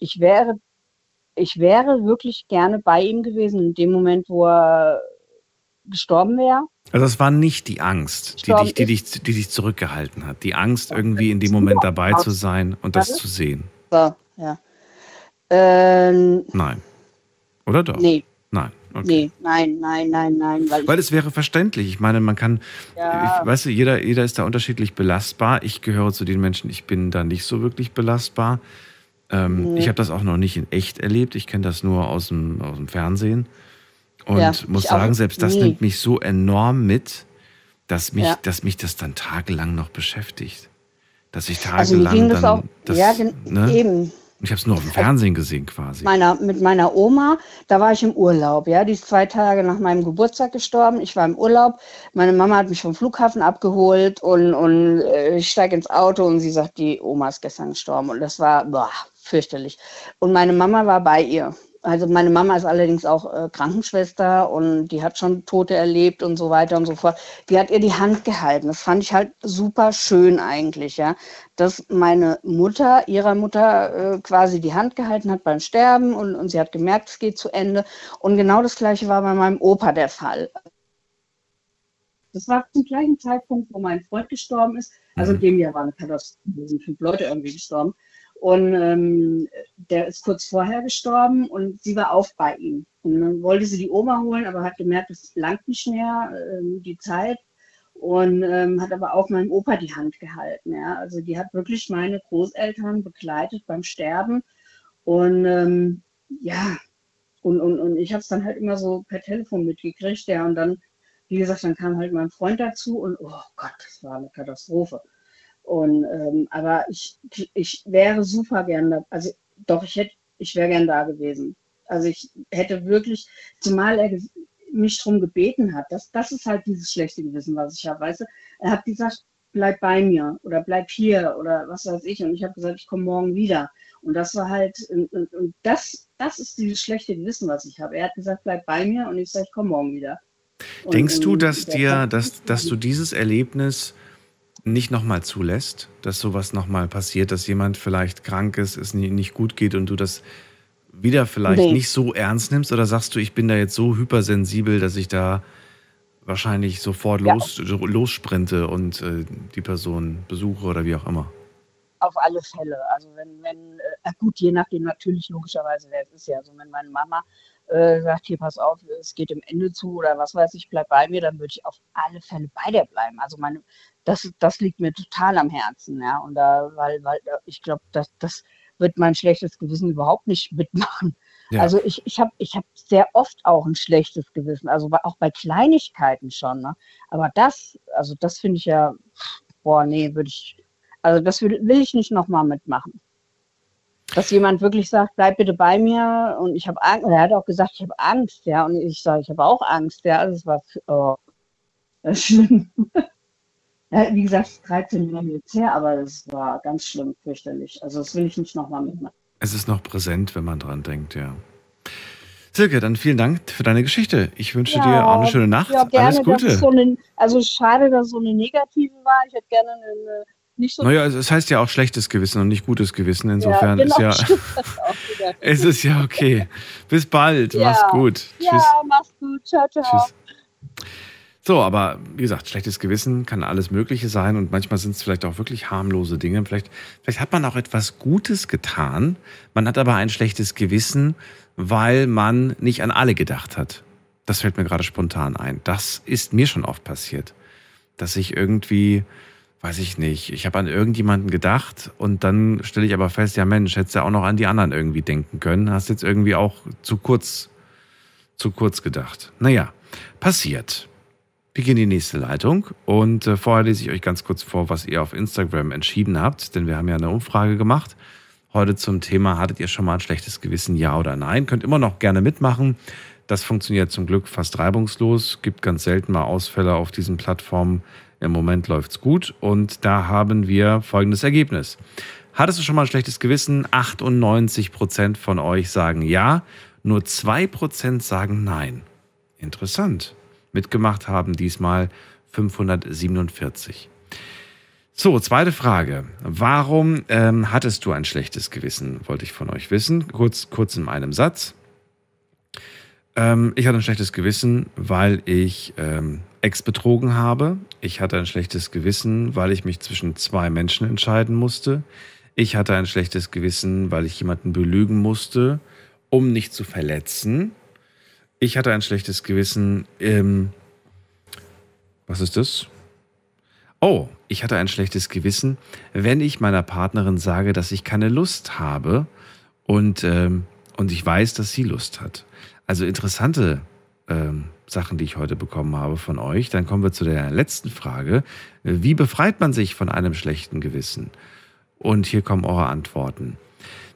ich wäre ich wäre wirklich gerne bei ihm gewesen in dem Moment, wo er gestorben wäre. Also es war nicht die Angst, die dich, die, dich, die dich zurückgehalten hat. Die Angst, irgendwie in dem Moment dabei zu sein und das zu sehen. So, ja. Ähm, Nein. Oder doch? nee, Nein. Okay. nee, nein, nein, nein, nein, weil, Weil es wäre verständlich. Ich meine, man kann, Ja. ich, weißt du, jeder, jeder ist da unterschiedlich belastbar. Ich gehöre zu den Menschen, ich bin da nicht so wirklich belastbar. Ähm, Mhm. Ich habe das auch noch nicht in echt erlebt. Ich kenne das nur aus dem, aus dem Fernsehen. Und Ja, muss sagen, selbst das nie. nimmt mich so enorm mit, dass mich, Ja. dass mich das dann tagelang noch beschäftigt. Dass ich also tagelang ging das dann. auch, das, ja, ne? eben. Ich habe es nur auf dem Fernsehen gesehen quasi. Meiner, mit meiner Oma, da war ich im Urlaub, ja, die ist zwei Tage nach meinem Geburtstag gestorben. Ich war im Urlaub, meine Mama hat mich vom Flughafen abgeholt und, und äh, ich steige ins Auto und sie sagt, die Oma ist gestern gestorben und das war boah, fürchterlich. Und meine Mama war bei ihr. Also meine Mama ist allerdings auch äh, Krankenschwester und die hat schon Tote erlebt und so weiter und so fort. Die hat ihr die Hand gehalten. Das fand ich halt super schön eigentlich, ja, dass meine Mutter ihrer Mutter äh, quasi die Hand gehalten hat beim Sterben und, und sie hat gemerkt, es geht zu Ende. Und genau das gleiche war bei meinem Opa der Fall. Das war zum gleichen Zeitpunkt, wo mein Freund gestorben ist. Also in Mhm. dem Jahr war eine Katastrophe, sind fünf Leute irgendwie gestorben. Und ähm, der ist kurz vorher gestorben und sie war auch bei ihm. Und dann wollte sie die Oma holen, aber hat gemerkt, es langt nicht mehr, ähm, die Zeit. Und ähm, hat aber auch meinem Opa die Hand gehalten. Ja? Also die hat wirklich meine Großeltern begleitet beim Sterben. Und ähm, ja, und, und, und ich habe es dann halt immer so per Telefon mitgekriegt. Ja, und dann, wie gesagt, dann kam halt mein Freund dazu und oh Gott, das war eine Katastrophe. Und ähm, aber ich, ich wäre super gern da, also doch, ich hätte, ich wäre gern da gewesen. Also ich hätte wirklich, zumal er mich darum gebeten hat, das, das ist halt dieses schlechte Gewissen, was ich habe, weißt du? Er hat gesagt, bleib bei mir oder bleib hier oder was weiß ich. Und ich habe gesagt, ich komme morgen wieder. Und das war halt, und, und, und das, das ist dieses schlechte Gewissen, was ich habe. Er hat gesagt, bleib bei mir und ich sage, ich komme morgen wieder. Und, Denkst du, dass dir, dass, dass du dieses Erlebnis nicht nochmal zulässt, dass sowas nochmal passiert, dass jemand vielleicht krank ist, es nicht gut geht und du das wieder vielleicht Nee. nicht so ernst nimmst? Oder sagst du, ich bin da jetzt so hypersensibel, dass ich da wahrscheinlich sofort Ja. los, lossprinte und äh, die Person besuche oder wie auch immer? Auf alle Fälle. Also wenn, wenn, äh, gut, je nachdem natürlich logischerweise, wer es ist ja. Also wenn meine Mama äh, sagt, hier pass auf, es geht dem Ende zu oder was weiß ich, bleib bei mir, dann würde ich auf alle Fälle bei der bleiben. Also meine, das, das liegt mir total am Herzen, ja. Und da, weil, weil ich glaube, das, das wird mein schlechtes Gewissen überhaupt nicht <laughs> mitmachen. Ja. Also ich, ich habe ich hab sehr oft auch ein schlechtes Gewissen, also auch bei Kleinigkeiten schon. Ne? Aber das, also das finde ich ja, boah, nee, würde ich, also das will, will ich nicht nochmal mitmachen. Dass jemand wirklich sagt, bleib bitte bei mir und ich habe Angst. Er hat auch gesagt, ich habe Angst, ja. Und ich sage, ich habe auch Angst, ja. Also es war oh, das schlimm. <laughs> ja, wie gesagt, 13 Jahre jetzt her, aber es war ganz schlimm, fürchterlich. Also das will ich nicht nochmal mitmachen. Es ist noch präsent, wenn man dran denkt, ja. Silke, dann vielen Dank für deine Geschichte. Ich wünsche dir auch eine schöne Nacht. Ja, gerne. Alles Das Gute. ist so eine, also schade, dass so eine negative war. Ich hätte gerne eine nicht so. Naja, es heißt ja auch schlechtes Gewissen und nicht gutes Gewissen. Insofern ja, genau, ist ja. <laughs> Es ist ja okay. Bis bald. Ja. Mach's gut. Ja, Tschüss. mach's gut. Ciao, ciao. Tschüss. So, aber wie gesagt, schlechtes Gewissen kann alles Mögliche sein und manchmal sind es vielleicht auch wirklich harmlose Dinge. Vielleicht, vielleicht hat man auch etwas Gutes getan, man hat aber ein schlechtes Gewissen, weil man nicht an alle gedacht hat. Das fällt mir gerade spontan ein. Das ist mir schon oft passiert, dass ich irgendwie, weiß ich nicht, ich habe an irgendjemanden gedacht und dann stelle ich aber fest, ja Mensch, hättest ja auch noch an die anderen irgendwie denken können. Hast jetzt irgendwie auch zu kurz, zu kurz gedacht. Naja, passiert. Wir gehen in die nächste Leitung und äh, vorher lese ich euch ganz kurz vor, was ihr auf Instagram entschieden habt, denn wir haben ja eine Umfrage gemacht. Heute zum Thema, hattet ihr schon mal ein schlechtes Gewissen, ja oder nein? Könnt immer noch gerne mitmachen. Das funktioniert zum Glück fast reibungslos, gibt ganz selten mal Ausfälle auf diesen Plattformen. Im Moment läuft's gut und da haben wir folgendes Ergebnis. Hattest du schon mal ein schlechtes Gewissen? 98 Prozent von euch sagen ja, nur 2 Prozent sagen nein. Interessant. Mitgemacht haben diesmal 547. So, zweite Frage. Warum ähm, hattest du ein schlechtes Gewissen? Wollte ich von euch wissen. Kurz, kurz in einem Satz. Ähm, ich hatte ein schlechtes Gewissen, weil ich ähm, Ex betrogen habe. Ich hatte ein schlechtes Gewissen, weil ich mich zwischen zwei Menschen entscheiden musste. Ich hatte ein schlechtes Gewissen, weil ich jemanden belügen musste, um nicht zu verletzen. Ich hatte ein schlechtes Gewissen. Ähm, was ist das? Oh, ich hatte ein schlechtes Gewissen, wenn ich meiner Partnerin sage, dass ich keine Lust habe und, ähm, und ich weiß, dass sie Lust hat. Also interessante ähm, Sachen, die ich heute bekommen habe von euch. Dann kommen wir zu der letzten Frage. Wie befreit man sich von einem schlechten Gewissen? Und hier kommen eure Antworten.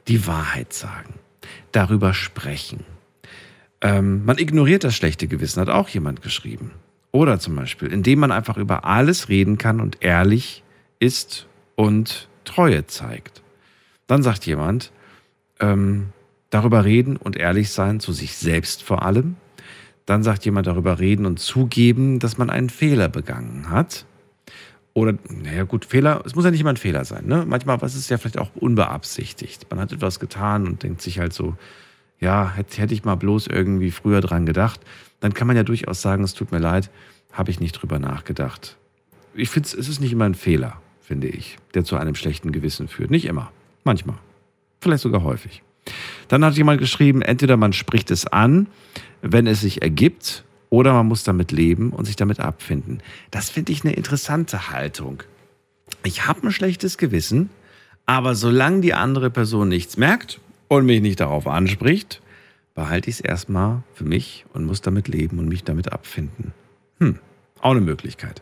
Die Wahrheit sagen. Darüber sprechen. Ähm, man ignoriert das schlechte Gewissen, hat auch jemand geschrieben. Oder zum Beispiel, indem man einfach über alles reden kann und ehrlich ist und Treue zeigt. Dann sagt jemand, ähm, darüber reden und ehrlich sein, zu sich selbst vor allem. Dann sagt jemand darüber reden und zugeben, dass man einen Fehler begangen hat. Oder, naja gut, Fehler, es muss ja nicht immer ein Fehler sein. Ne? Manchmal was ist ja vielleicht auch unbeabsichtigt. Man hat etwas getan und denkt sich halt so, ja, hätte, hätte ich mal bloß irgendwie früher dran gedacht. Dann kann man ja durchaus sagen, es tut mir leid, habe ich nicht drüber nachgedacht. Ich finde, es ist nicht immer ein Fehler, finde ich, der zu einem schlechten Gewissen führt. Nicht immer, manchmal, vielleicht sogar häufig. Dann hat jemand geschrieben, entweder man spricht es an, wenn es sich ergibt, oder man muss damit leben und sich damit abfinden. Das finde ich eine interessante Haltung. Ich habe ein schlechtes Gewissen, aber solange die andere Person nichts merkt und mich nicht darauf anspricht, behalte ich es erstmal für mich und muss damit leben und mich damit abfinden. Hm, auch eine Möglichkeit.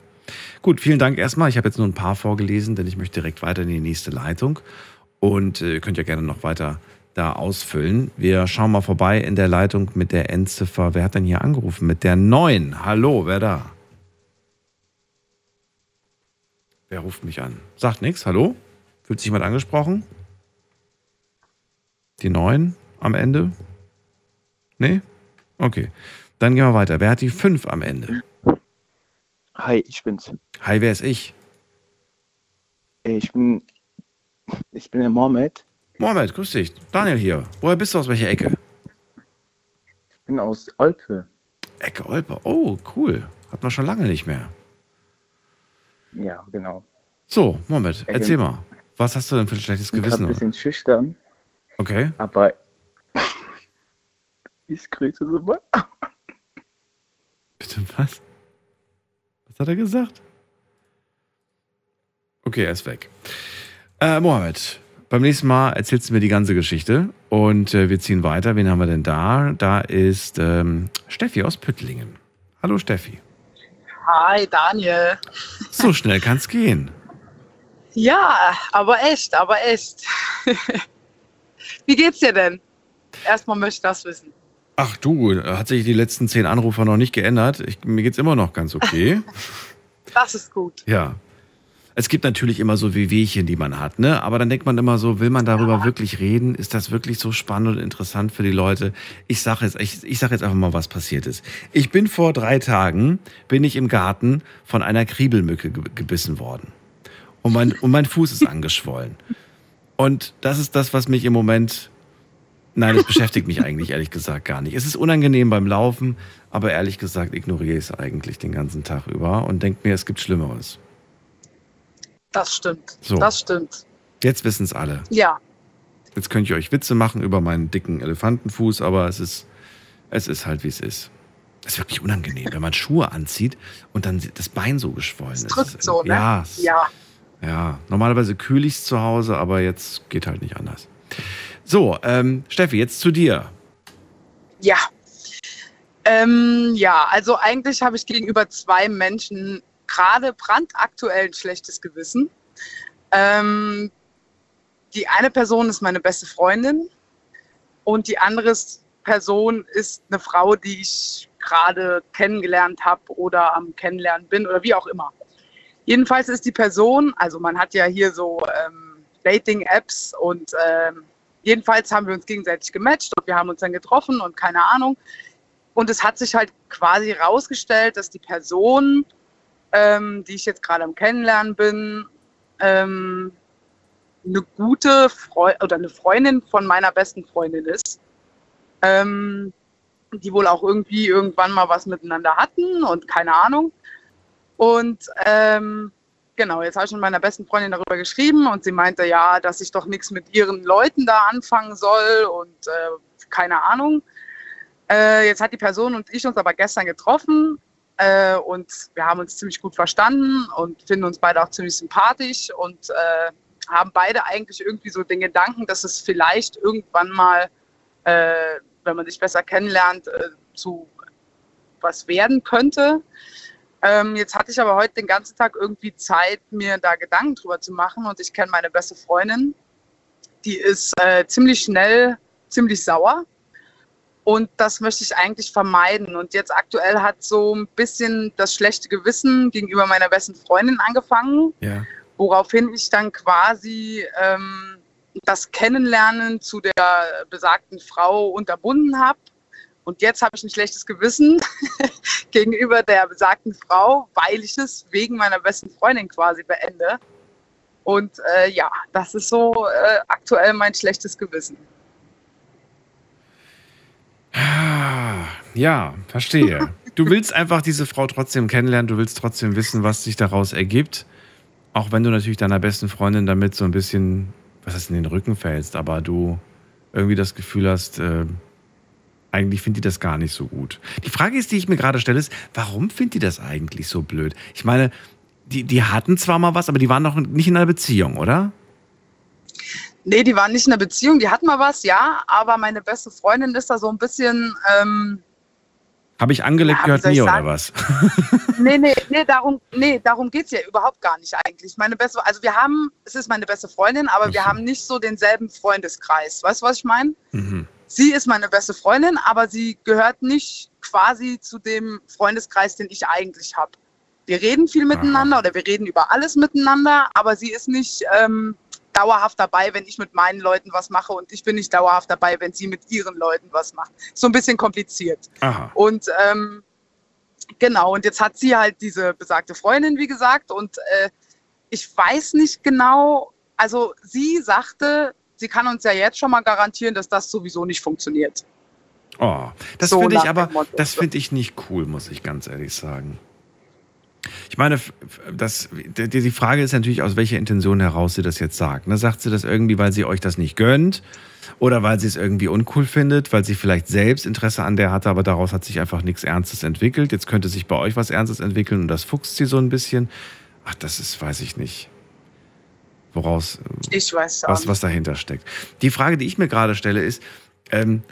Gut, vielen Dank erstmal. Ich habe jetzt nur ein paar vorgelesen, denn ich möchte direkt weiter in die nächste Leitung. Und äh, ihr könnt ja gerne noch weiter da ausfüllen. Wir schauen mal vorbei in der Leitung mit der Endziffer. Wer hat denn hier angerufen? Mit der 9. Hallo, wer da? Wer ruft mich an? Sagt nichts. Hallo? Fühlt sich jemand angesprochen? Die 9 am Ende? Nee? Okay. Dann gehen wir weiter. Wer hat die 5 am Ende? Hi, ich bin's. Hi, wer ist ich? Ich bin, <laughs> ich bin der Mohammed. Mohammed, grüß dich. Daniel hier. Woher bist du aus welcher Ecke? Ich bin aus Olpe. Ecke Olpe. Oh, cool. Hat man schon lange nicht mehr. Ja, genau. So, Mohammed, Ecke. erzähl mal. Was hast du denn für ein schlechtes Ich bin Gewissen? ein bisschen schüchtern, Okay. aber <laughs> ich grüße so mal. Bitte was? Was hat er gesagt? Okay, er ist weg. Äh, Mohammed, beim nächsten Mal erzählst du mir die ganze Geschichte und äh, wir ziehen weiter. Wen haben wir denn da? Da ist ähm, Steffi aus Püttlingen. Hallo Steffi. Hi, Daniel. So schnell kann's gehen. Ja, aber echt, aber echt. <laughs> Wie geht's dir denn? Erstmal möchte ich das wissen. Ach du, hat sich die letzten zehn Anrufer noch nicht geändert? Ich, mir geht's immer noch ganz okay. Das ist gut. Ja. Es gibt natürlich immer so Wehwehchen, die man hat, ne? Aber dann denkt man immer so, will man darüber wirklich reden? Ist das wirklich so spannend und interessant für die Leute? Ich sage jetzt, ich, ich sag jetzt einfach mal, was passiert ist. Ich bin vor drei Tagen, bin ich im Garten von einer Kriebelmücke ge gebissen worden. Und mein, und mein Fuß ist angeschwollen. Und das ist das, was mich im Moment Nein, das beschäftigt mich eigentlich ehrlich gesagt gar nicht. Es ist unangenehm beim Laufen, aber ehrlich gesagt ignoriere ich es eigentlich den ganzen Tag über und denke mir, es gibt Schlimmeres. Das stimmt. So. Das stimmt. Jetzt wissen es alle. Ja. Jetzt könnt ihr euch Witze machen über meinen dicken Elefantenfuß, aber es ist, es ist halt wie es ist. Es ist wirklich unangenehm, wenn man Schuhe anzieht und dann das Bein so geschwollen ist. Drückt so, ne? Ja, es- Ja. ja. Normalerweise kühle ich es zu Hause, aber jetzt geht halt nicht anders. So, ähm, Steffi, jetzt zu dir. Ja. Ähm, ja, also eigentlich habe ich gegenüber zwei Menschen gerade brandaktuell ein schlechtes Gewissen. Ähm, die eine Person ist meine beste Freundin und die andere Person ist eine Frau, die ich gerade kennengelernt habe oder am Kennenlernen bin oder wie auch immer. Jedenfalls ist die Person, also man hat ja hier so ähm, Dating-Apps und ähm, jedenfalls haben wir uns gegenseitig gematcht und wir haben uns dann getroffen und keine Ahnung. Und es hat sich halt quasi herausgestellt, dass die Person, ähm, die ich jetzt gerade am Kennenlernen bin, ähm, eine gute Freu oder eine Freundin von meiner besten Freundin ist. Ähm, die wohl auch irgendwie irgendwann mal was miteinander hatten und keine Ahnung. Und ähm, genau, jetzt habe ich mit meiner besten Freundin darüber geschrieben und sie meinte ja, dass ich doch nichts mit ihren Leuten da anfangen soll und äh, keine Ahnung. Äh, jetzt hat die Person und ich uns aber gestern getroffen äh, und wir haben uns ziemlich gut verstanden und finden uns beide auch ziemlich sympathisch und äh, haben beide eigentlich irgendwie so den Gedanken, dass es vielleicht irgendwann mal, äh, wenn man sich besser kennenlernt, äh, zu was werden könnte. Ähm, jetzt hatte ich aber heute den ganzen Tag irgendwie Zeit, mir da Gedanken drüber zu machen. Und ich kenne meine beste Freundin, die ist äh, ziemlich schnell, ziemlich sauer. Und das möchte ich eigentlich vermeiden. Und jetzt aktuell hat so ein bisschen das schlechte Gewissen gegenüber meiner besten Freundin angefangen, Ja. woraufhin ich dann quasi ähm, das Kennenlernen zu der besagten Frau unterbunden habe. Und jetzt habe ich ein schlechtes Gewissen <laughs> gegenüber der besagten Frau, weil ich es wegen meiner besten Freundin quasi beende. Und äh, ja, das ist so äh, aktuell mein schlechtes Gewissen. Ja, verstehe. du willst einfach diese Frau trotzdem kennenlernen, du willst trotzdem wissen, was sich daraus ergibt. Auch wenn du natürlich deiner besten Freundin damit so ein bisschen, was heißt in den Rücken fällst, aber du irgendwie das Gefühl hast, äh, eigentlich findet die das gar nicht so gut. Die Frage ist, die ich mir gerade stelle, ist, warum findet die das eigentlich so blöd? Ich meine, die, die hatten zwar mal was, aber die waren noch nicht in einer Beziehung, oder? Nee, die waren nicht in einer Beziehung, die hatten mal was, ja, aber meine beste Freundin ist da so ein bisschen, ähm, Habe ich angelegt Ja, gehört nie, oder was? <laughs> nee, nee, nee, darum, nee, darum geht's ja überhaupt gar nicht eigentlich. Meine beste, also wir haben, es ist meine beste Freundin, aber wir haben nicht so denselben Freundeskreis. Weißt du, was ich meine? Mhm. Sie ist meine beste Freundin, aber sie gehört nicht quasi zu dem Freundeskreis, den ich eigentlich habe. Wir reden viel miteinander oder wir reden über alles miteinander, aber sie ist nicht ähm, dauerhaft dabei, wenn ich mit meinen Leuten was mache und ich bin nicht dauerhaft dabei, wenn sie mit ihren Leuten was macht. So ein bisschen kompliziert. Aha. Und ähm, genau, und jetzt hat sie halt diese besagte Freundin, wie gesagt, und äh, ich weiß nicht genau, also sie sagte, sie kann uns ja jetzt schon mal garantieren, dass das sowieso nicht funktioniert. Oh, das So finde ich aber, das finde ich nicht cool, muss ich ganz ehrlich sagen. Ich meine, das, die, Frage ist natürlich, aus welcher Intention heraus sie das jetzt sagt. Ne? Sagt sie das irgendwie, weil sie euch das nicht gönnt? Oder weil sie es irgendwie uncool findet, weil sie vielleicht selbst Interesse an der hatte, aber daraus hat sich einfach nichts Ernstes entwickelt. Jetzt könnte sich bei euch was Ernstes entwickeln und das fuchst sie so ein bisschen. Ach, das ist, weiß ich nicht. Woraus, Ich weiß auch was, was dahinter steckt. Die Frage, die ich mir gerade stelle, ist, ähm,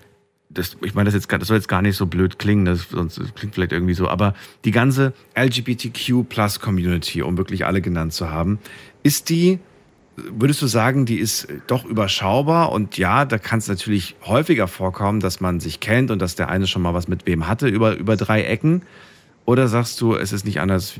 das, ich meine, das, jetzt, das soll jetzt gar nicht so blöd klingen, das, sonst das klingt vielleicht irgendwie so, aber die ganze LGBTQ-Plus-Community, um wirklich alle genannt zu haben, ist die, würdest du sagen, die ist doch überschaubar und ja, da kann es natürlich häufiger vorkommen, dass man sich kennt und dass der eine schon mal was mit wem hatte über, über drei Ecken? Oder sagst du, es ist nicht anders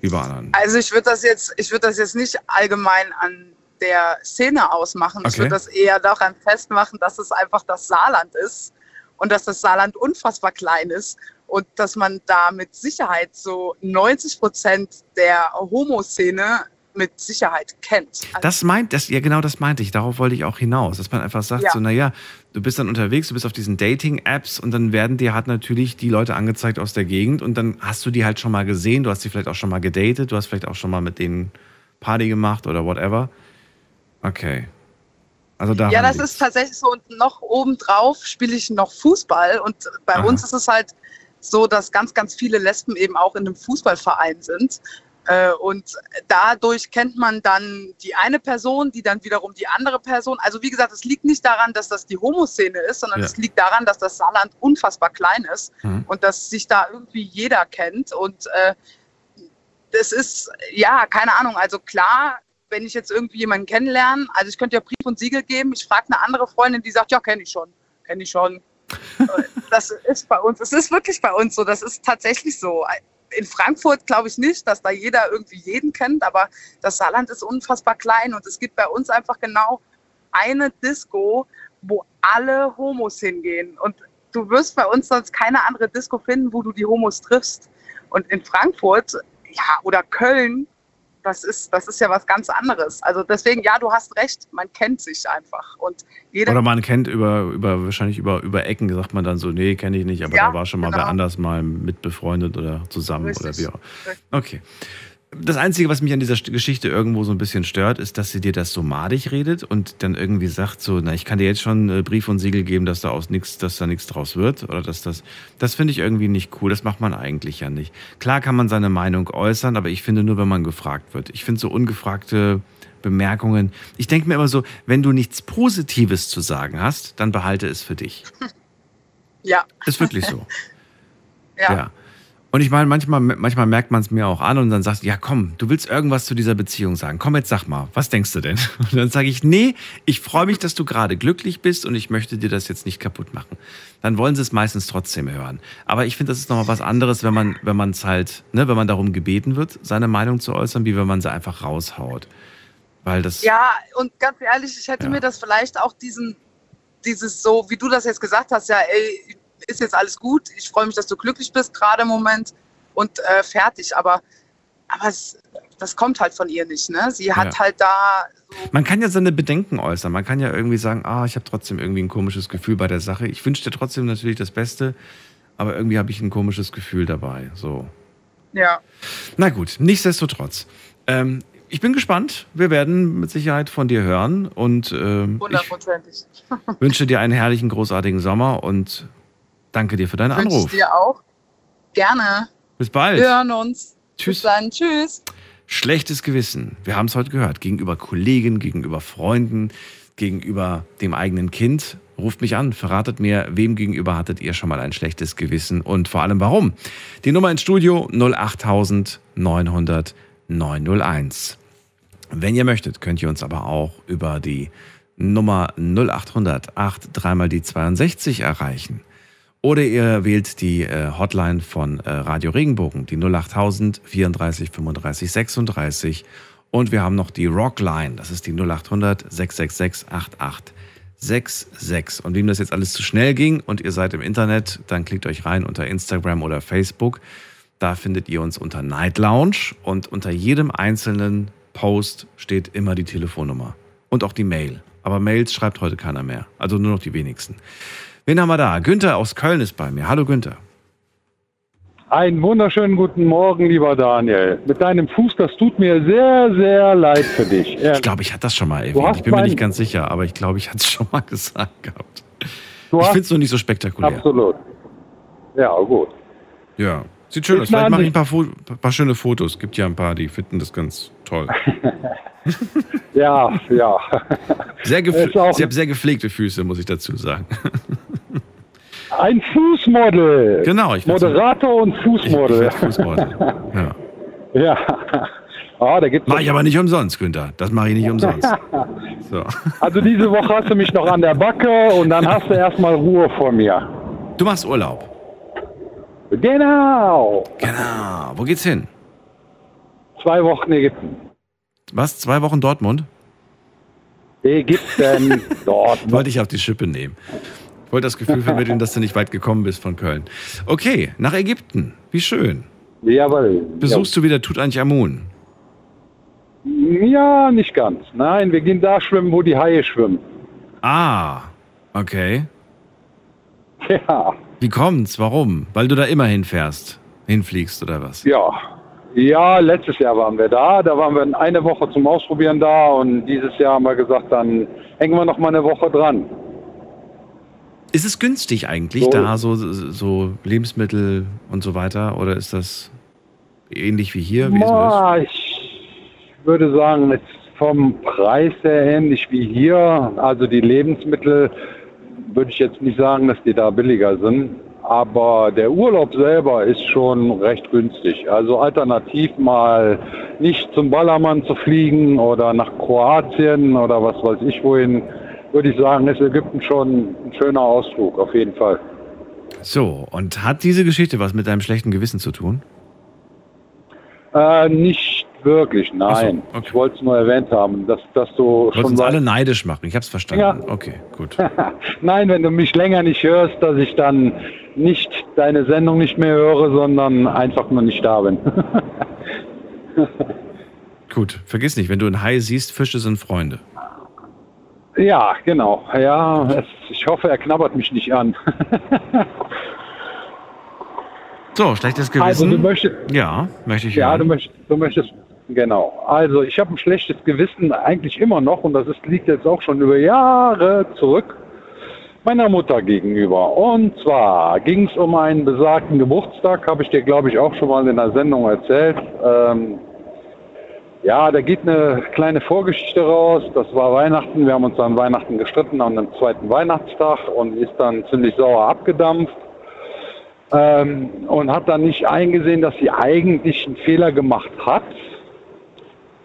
wie bei anderen? Also ich würde das jetzt, ich würde das jetzt nicht allgemein an der Szene ausmachen. Ich Okay. würde das eher daran festmachen, dass es einfach das Saarland ist und dass das Saarland unfassbar klein ist und dass man da mit Sicherheit so 90 Prozent der Homo-Szene mit Sicherheit kennt. Also, Das meint, das, ja genau das meinte ich, darauf wollte ich auch hinaus, dass man einfach sagt, Ja. so, naja, du bist dann unterwegs, du bist auf diesen Dating-Apps und dann werden dir halt natürlich die Leute angezeigt aus der Gegend und dann hast du die halt schon mal gesehen, du hast sie vielleicht auch schon mal gedatet, du hast vielleicht auch schon mal mit denen Party gemacht oder whatever. Okay. Also da. ja, das ist tatsächlich so. Und noch obendrauf spiele ich noch Fußball. Und bei Aha. uns ist es halt so, dass ganz, ganz viele Lesben eben auch in einem Fußballverein sind. Äh, Und dadurch kennt man dann die eine Person, die dann wiederum die andere Person. Also wie gesagt, es liegt nicht daran, dass das die Homoszene ist, sondern Ja. es liegt daran, dass das Saarland unfassbar klein ist Mhm. und dass sich da irgendwie jeder kennt. Und äh, das ist, ja, keine Ahnung. Also klar, wenn ich jetzt irgendwie jemanden kennenlerne, also ich könnte ja Brief und Siegel geben, ich frage eine andere Freundin, die sagt, ja, kenne ich schon, kenne ich schon. <laughs> das ist bei uns, es ist wirklich bei uns so, das ist tatsächlich so. In Frankfurt glaube ich nicht, dass da jeder irgendwie jeden kennt, aber das Saarland ist unfassbar klein und es gibt bei uns einfach genau eine Disco, wo alle Homos hingehen. Und du wirst bei uns sonst keine andere Disco finden, wo du die Homos triffst. Und in Frankfurt, ja, oder Köln, das ist, das ist ja was ganz anderes. Also deswegen, ja, du hast recht, man kennt sich einfach. Und jeder, Oder man kennt über, über wahrscheinlich über, über Ecken, sagt man dann so, nee, kenne ich nicht, aber Ja, da war schon mal genau. wer anders mal mit befreundet oder zusammen oder Richtig. wie auch. Okay. Das Einzige, was mich an dieser Geschichte irgendwo so ein bisschen stört, ist, dass sie dir das so madig redet und dann irgendwie sagt so, na, ich kann dir jetzt schon äh, Brief und Siegel geben, dass da aus nichts, dass da nichts draus wird oder dass das, das finde ich irgendwie nicht cool. Das macht man eigentlich ja nicht. Klar kann man seine Meinung äußern, aber ich finde nur, wenn man gefragt wird. Ich finde so ungefragte Bemerkungen. Ich denke mir immer so, wenn du nichts Positives zu sagen hast, dann behalte es für dich. <laughs> ja. Ist wirklich so. <laughs> ja. Ja. Und ich meine, manchmal, manchmal merkt man es mir auch an und dann sagst du, ja komm, du willst irgendwas zu dieser Beziehung sagen. Komm, jetzt sag mal, was denkst du denn? <laughs> Und dann sage ich, nee, ich freue mich, dass du gerade glücklich bist und ich möchte dir das jetzt nicht kaputt machen. Dann wollen sie es meistens trotzdem hören. Aber ich finde, das ist nochmal was anderes, wenn man, wenn man es halt, ne, wenn man darum gebeten wird, seine Meinung zu äußern, wie wenn man sie einfach raushaut. Weil das. Ja, und ganz ehrlich, ich hätte Ja. mir das vielleicht auch diesen, dieses so, wie du das jetzt gesagt hast, ja, ey, ist jetzt alles gut, ich freue mich, dass du glücklich bist gerade im Moment und äh, fertig. Aber, aber es, das kommt halt von ihr nicht, ne? Sie hat Ja. halt da, Man kann ja seine Bedenken äußern. Man kann ja irgendwie sagen, ah, ich habe trotzdem irgendwie ein komisches Gefühl bei der Sache. Ich wünsche dir trotzdem natürlich das Beste. aber irgendwie habe ich ein komisches Gefühl dabei. So. Ja. Na gut, nichtsdestotrotz. Ähm, ich bin gespannt. Wir werden mit Sicherheit von dir hören und ähm, ich <laughs> wünsche dir einen herrlichen, großartigen Sommer und danke dir für deinen Wünsche ich Anruf. dir auch. Gerne. Bis bald. Wir hören uns. Tschüss. Bis dann. Tschüss. Schlechtes Gewissen. Wir haben es heute gehört. Gegenüber Kollegen, gegenüber Freunden, gegenüber dem eigenen Kind. Ruft mich an, verratet mir, wem gegenüber hattet ihr schon mal ein schlechtes Gewissen und vor allem warum. Die Nummer ins Studio 08000 900 901. Wenn ihr möchtet, könnt ihr uns aber auch über die Nummer 0800 8 dreimal die 62 erreichen. Oder ihr wählt die äh, Hotline von äh, Radio Regenbogen, die 08000 34 35 36. Und wir haben noch die Rockline, das ist die 0800 666 8866. Und wem das jetzt alles zu schnell ging und ihr seid im Internet, dann klickt euch rein unter Instagram oder Facebook. Da findet ihr uns unter Night Lounge und unter jedem einzelnen Post steht immer die Telefonnummer und auch die Mail. Aber Mails schreibt heute keiner mehr, also nur noch die wenigsten. Wen haben wir da? Günther aus Köln ist bei mir. Hallo Günther. Einen wunderschönen guten Morgen, lieber Daniel. Mit deinem Fuß, das tut mir sehr, sehr leid für dich. Ich glaube, ich hatte das schon mal erwähnt. Ich bin mir nicht ganz sicher, aber ich glaube, ich hatte es schon mal <laughs> gesagt gehabt. Ich finde es nur nicht so spektakulär. Absolut. Ja, gut. Ja, sieht schön aus. Vielleicht mache ich ein paar, Fo- paar schöne Fotos. Gibt ja ein paar, die finden das ganz toll. <laughs> Ja, ja. Sehr Sie haben sehr gepflegte Füße, muss ich dazu sagen. <laughs> Ein Fußmodel. Genau, ich Moderator und Fußmodel. Ich Fußmodel. Ja. <laughs> Ja. Ah, da gibt's Mache ich aber nicht umsonst, Günther. Das mache ich nicht umsonst. So. Also diese Woche hast du mich noch an der Backe und dann hast du erstmal Ruhe vor mir. Du machst Urlaub. Genau. Genau. Wo geht's hin? Zwei Wochen Ägypten. Was? Zwei Wochen Dortmund? Ägypten, <laughs> Dortmund. Wollte ich auf die Schippe nehmen. Ich wollte das Gefühl vermitteln, <laughs> dass du nicht weit gekommen bist von Köln. Okay, nach Ägypten. Wie schön. Jawohl. Besuchst du wieder Tutanchamun? Ja, nicht ganz. Nein, wir gehen da schwimmen, wo die Haie schwimmen. Ah, okay. Ja. Wie kommt's? Warum? Weil du da immer hinfährst, hinfliegst oder was? Ja. Ja, letztes Jahr waren wir da. Da waren wir eine Woche zum Ausprobieren da und dieses Jahr haben wir gesagt, dann hängen wir noch mal eine Woche dran. Ist es günstig eigentlich, So. da so, so Lebensmittel und so weiter? Oder ist das ähnlich wie hier? Wie? Ma, ich würde sagen, vom Preis her ähnlich wie hier. Also die Lebensmittel würde ich jetzt nicht sagen, dass die da billiger sind. Aber der Urlaub selber ist schon recht günstig. Also alternativ mal nicht zum Ballermann zu fliegen oder nach Kroatien oder was weiß ich wohin, würde ich sagen, ist Ägypten schon ein schöner Ausflug, auf jeden Fall. So, und hat diese Geschichte was mit deinem schlechten Gewissen zu tun? Äh, nicht wirklich, nein. Ich wollte es nur erwähnt haben, dass, dass du wolltest schon uns alle neidisch machen. Ich hab's verstanden. Okay, gut. <laughs> Nein, wenn du mich länger nicht hörst, dass ich dann nicht deine Sendung nicht mehr höre, sondern einfach nur nicht da bin. <laughs> Gut, vergiss nicht, wenn du einen Hai siehst, Fische sind Freunde. ja, genau. Ja, es, ich hoffe, er knabbert mich nicht an. <laughs> So, schlechtes Also, Gewissen. du möchtest, ja, möchte ich ja, hören. du möchtest, du möchtest, genau. Also, ich habe ein schlechtes Gewissen eigentlich immer noch und das ist, liegt jetzt auch schon über Jahre zurück meiner Mutter gegenüber. Und zwar ging es um einen besagten Geburtstag, habe ich dir, glaube ich, auch schon mal in der Sendung erzählt. Ähm, ja, da geht eine kleine Vorgeschichte raus. Das war Weihnachten. Wir haben uns an Weihnachten gestritten an dem zweiten Weihnachtstag und ist dann ziemlich sauer abgedampft. Ähm, und hat dann nicht eingesehen, dass sie eigentlich einen Fehler gemacht hat.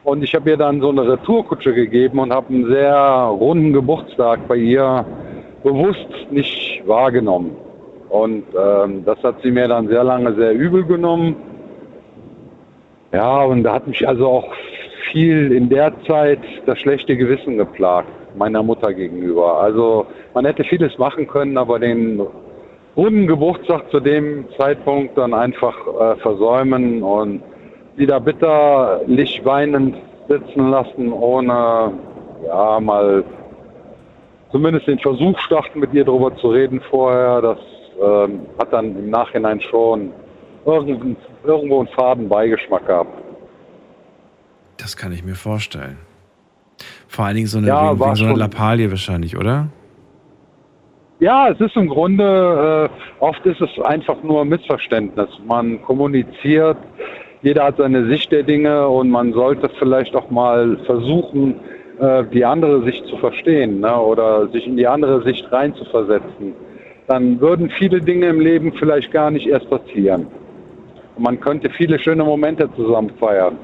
Und ich habe ihr dann so eine Retourkutsche gegeben und habe einen sehr runden Geburtstag bei ihr bewusst nicht wahrgenommen. Und ähm, das hat sie mir dann sehr lange sehr übel genommen. Ja, und da hat mich also auch viel in der Zeit das schlechte Gewissen geplagt, meiner Mutter gegenüber. Also man hätte vieles machen können, aber den runden Geburtstag zu dem Zeitpunkt dann einfach äh, versäumen und sie da bitterlich weinend sitzen lassen, ohne ja mal zumindest den Versuch starten, mit ihr darüber zu reden vorher. Das ähm, hat dann im Nachhinein schon irgend, irgendwo einen faden Beigeschmack gehabt. Das kann ich mir vorstellen. Vor allen Dingen so eine, Ja, wegen, wegen so schon- Lappalie wahrscheinlich, oder? Ja, es ist im Grunde, äh, oft ist es einfach nur Missverständnis. Man kommuniziert, jeder hat seine Sicht der Dinge und man sollte vielleicht auch mal versuchen, äh, die andere Sicht zu verstehen ne? oder sich in die andere Sicht reinzuversetzen. Dann würden viele Dinge im Leben vielleicht gar nicht erst passieren. Und man könnte viele schöne Momente zusammen feiern.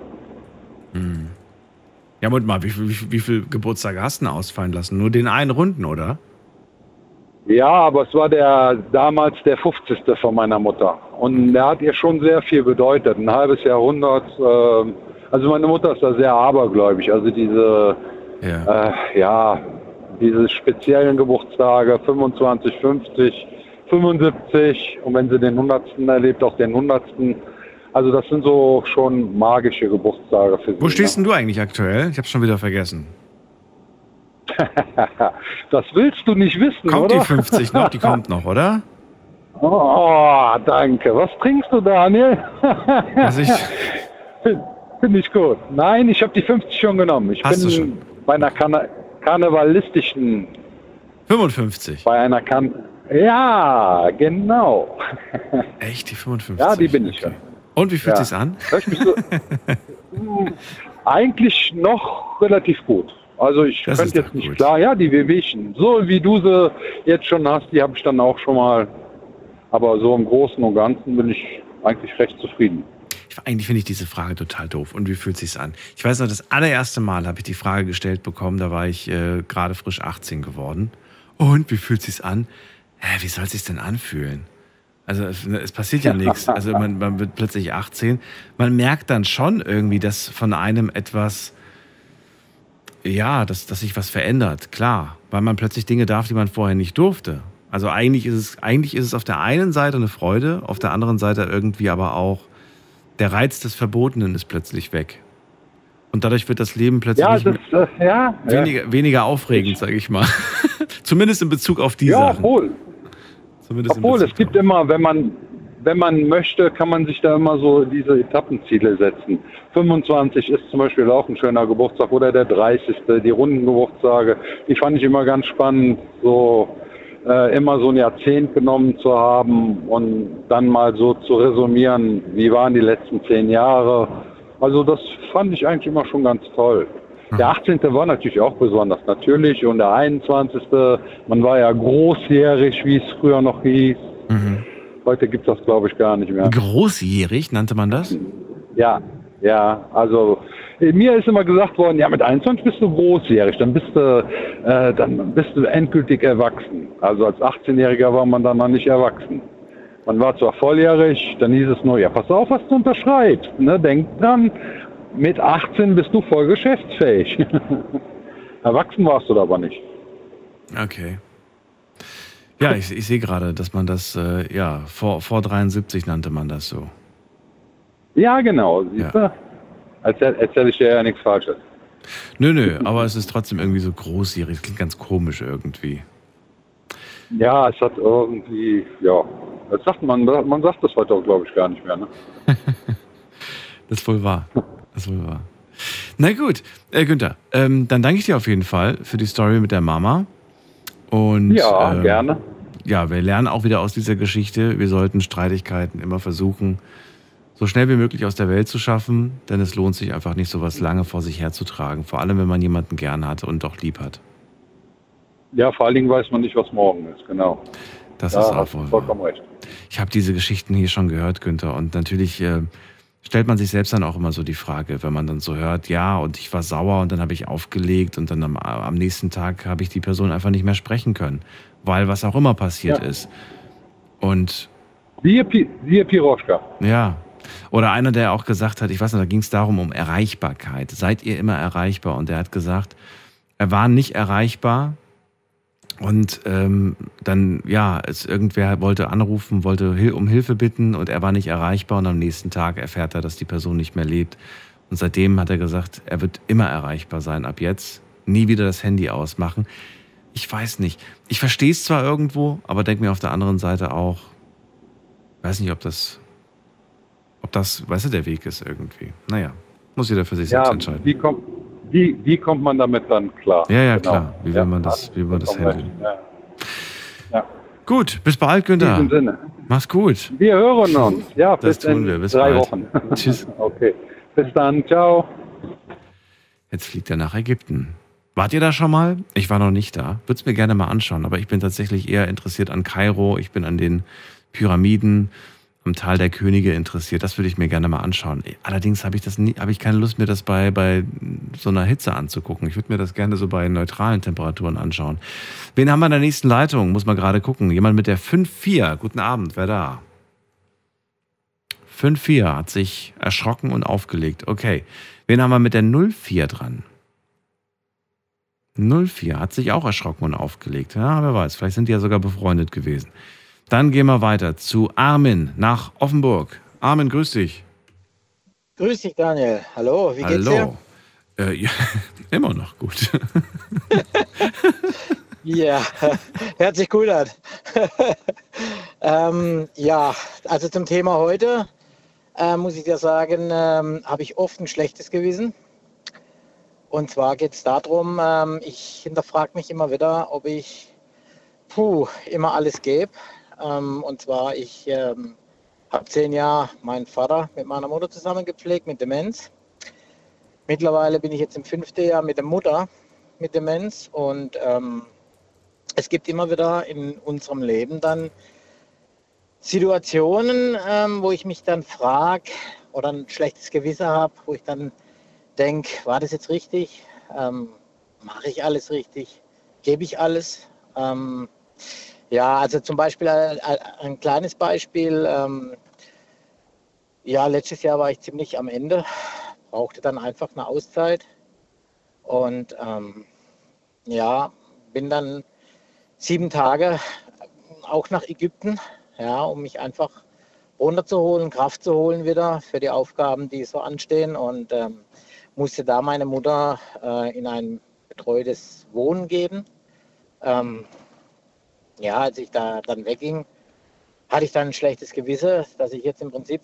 Ja, Moment mal, wie, viel- wie, viel- wie viele Geburtstage hast du denn ausfallen lassen? Nur den einen Runden, oder? Ja, aber es war der damals der 50. von meiner Mutter. Und der hat ihr schon sehr viel bedeutet. Ein halbes Jahrhundert. ähm, also meine Mutter ist da sehr abergläubig. Also diese, ja, äh, ja diese speziellen Geburtstage, 25, 50, 75 und wenn sie den 100. erlebt, auch den 100. Also das sind so schon magische Geburtstage für sie. Wo stehst denn du eigentlich aktuell? Ich hab's schon wieder vergessen. <laughs> das willst du nicht wissen, Kommt oder? die 50 noch? Die kommt noch, oder? Oh, danke. Was trinkst du, Daniel? <laughs> Also ich, Finde ich gut. Nein, ich habe die 50 schon genommen. Ich Hast du bin schon? bei einer Karne karnevalistischen. 55. Bei einer kan Ja, genau. <laughs> Echt, die 55? Ja, die bin ich schon. Und wie fühlt Ja. sich's an? So, eigentlich noch relativ gut. Also ich Das könnte jetzt nicht gut. klar, ja, die Wehwehchen, so wie du sie jetzt schon hast, die habe ich dann auch schon mal. Aber so im Großen und Ganzen bin ich eigentlich recht zufrieden. Ich, eigentlich finde ich diese Frage total doof. Und wie fühlt sich's an? Ich weiß noch, das allererste Mal habe ich die Frage gestellt bekommen, da war ich äh, gerade frisch 18 geworden. Und wie fühlt sich's an? Hä, wie soll sich's denn anfühlen? Also es, es passiert ja nichts. <laughs> Also man, man wird plötzlich 18. Man merkt dann schon irgendwie, dass von einem etwas, ja, dass, dass sich was verändert, klar. Weil man plötzlich Dinge darf, die man vorher nicht durfte. Also eigentlich ist es, eigentlich ist es auf der einen Seite eine Freude, auf der anderen Seite irgendwie aber auch der Reiz des Verbotenen ist plötzlich weg. Und dadurch wird das Leben plötzlich Ja, das, mehr, äh, ja, weniger, weniger aufregend, sage ich mal. <laughs> Zumindest in Bezug auf die ja, Sachen. obwohl, Zumindest in obwohl es gibt immer, wenn man wenn man möchte, kann man sich da immer so diese Etappenziele setzen. 25 ist zum Beispiel auch ein schöner Geburtstag oder der 30. Die runden Geburtstage, die fand ich immer ganz spannend, so äh, immer so ein Jahrzehnt genommen zu haben und dann mal so zu resümieren, wie waren die letzten zehn Jahre. Also das fand ich eigentlich immer schon ganz toll. Der 18. war natürlich auch besonders, natürlich. Und der 21. Man war ja großjährig, wie es früher noch hieß. Heute gibt es das, glaube ich, gar nicht mehr. Großjährig nannte man das? Ja, ja, also äh, mir ist immer gesagt worden, ja, mit 21 bist du großjährig, dann bist du, äh, dann bist du endgültig erwachsen. Also als 18-Jähriger war man dann noch nicht erwachsen. Man war zwar volljährig, dann hieß es nur, ja, pass auf, was du unterschreibst. Ne? Denk dran, mit 18 bist du voll geschäftsfähig. <laughs> erwachsen warst du da aber nicht. Okay. Ja, ich, ich sehe gerade, dass man das, äh, ja, vor, vor 73 nannte man das so. Ja, genau. Siehst du? Erzähl, erzähl ich dir ja nichts Falsches. Nö, nö, aber es ist trotzdem irgendwie so großjährig. Klingt ganz komisch irgendwie. Ja, es hat irgendwie, ja, das sagt man, man sagt das heute auch, glaube ich, gar nicht mehr. Ne? <laughs> Das ist wohl wahr. Das ist wohl wahr. Na gut, äh, Günther, ähm, dann danke ich dir auf jeden Fall für die Story mit der Mama. Und, Ja, ähm, gerne. Ja, wir lernen auch wieder aus dieser Geschichte. Wir sollten Streitigkeiten immer versuchen, so schnell wie möglich aus der Welt zu schaffen, denn es lohnt sich einfach nicht, sowas lange vor sich herzutragen. Vor allem, wenn man jemanden gern hat und doch lieb hat. Ja, vor allen Dingen weiß man nicht, was morgen ist, genau. Das da ist auch vollkommen recht. Ich habe diese Geschichten hier schon gehört, Günther. Und natürlich äh, stellt man sich selbst dann auch immer so die Frage, wenn man dann so hört, ja, und ich war sauer und dann habe ich aufgelegt und dann am, am nächsten Tag habe ich die Person einfach nicht mehr sprechen können, weil was auch immer passiert Ja. ist. Und Siehe, siehe Piroschka. ja. Oder einer, der auch gesagt hat, ich weiß nicht, da ging es darum, um Erreichbarkeit. Seid ihr immer erreichbar? Und der hat gesagt, er war nicht erreichbar. Und ähm, dann, ja, es, irgendwer wollte anrufen, wollte Hil um Hilfe bitten und er war nicht erreichbar. Und am nächsten Tag erfährt er, dass die Person nicht mehr lebt. Und seitdem hat er gesagt, er wird immer erreichbar sein ab jetzt. Nie wieder das Handy ausmachen. ich weiß nicht. Ich verstehe es zwar irgendwo, aber denke mir auf der anderen Seite auch, weiß nicht, ob das, ob das, weißt du, der Weg ist irgendwie. Naja, muss jeder für sich Ja, selbst entscheiden. wie kommt, wie, wie kommt man damit dann klar? Ja, ja, Genau. klar. Wie will man das, wie will man das handeln? recht. Ja. Gut, bis bald, In Günther. diesem Sinne. Mach's gut. Wir hören uns. Ja, Das bis tun in wir. Bis drei bald. Wochen. <laughs> Tschüss. Okay. Bis dann. Ciao. Jetzt fliegt er nach Ägypten. Wart ihr da schon mal? Ich war noch nicht da. Würde es mir gerne mal anschauen, aber ich bin tatsächlich eher interessiert an Kairo. Ich bin an den Pyramiden, am Tal der Könige interessiert. Das würde ich mir gerne mal anschauen. Allerdings habe ich das nie, habe ich keine Lust, mir das bei, bei so einer Hitze anzugucken. Ich würde mir das gerne so bei neutralen Temperaturen anschauen. Wen haben wir in der nächsten Leitung? Muss man gerade gucken. Jemand mit der 5-4. Guten Abend, wer da? 5-4 hat sich erschrocken und aufgelegt. Okay. Wen haben wir mit der 0-4 dran? 04 hat sich auch erschrocken und aufgelegt. Ja, wer weiß, vielleicht sind die ja sogar befreundet gewesen. Dann gehen wir weiter zu Armin nach Offenburg. Armin, grüß dich. Grüß dich, Daniel. Hallo, wie geht's dir? Hallo. Äh, ja, <laughs> immer noch gut. <laughs> Ja, <laughs> hört sich gut an. ähm, ja, also zum Thema heute äh, muss ich dir sagen, ähm, habe ich oft ein schlechtes Gewissen. Und zwar geht es darum, ähm, ich hinterfrage mich immer wieder, ob ich puh, immer alles gebe. Ähm, und zwar, ich ähm, habe zehn Jahre meinen Vater mit meiner Mutter zusammen gepflegt mit Demenz. Mittlerweile bin ich jetzt im fünften Jahr mit der Mutter mit Demenz und ähm, es gibt immer wieder in unserem Leben dann Situationen, ähm, wo ich mich dann frage oder ein schlechtes Gewissen habe, wo ich dann denke, war das jetzt richtig? Ähm, Mache ich alles richtig? Gebe ich alles? Ähm, ja, also zum Beispiel ein, ein kleines Beispiel. Ähm, ja, letztes Jahr war ich ziemlich am Ende, brauchte dann einfach eine Auszeit und ähm, ja, bin dann sieben Tage auch nach Ägypten, ja, um mich einfach runterzuholen, Kraft zu holen wieder für die Aufgaben, die so anstehen und ähm, musste da meine Mutter äh, in ein betreutes Wohnen geben. Ähm, ja, als ich da dann wegging, hatte ich dann ein schlechtes Gewissen, dass ich jetzt im Prinzip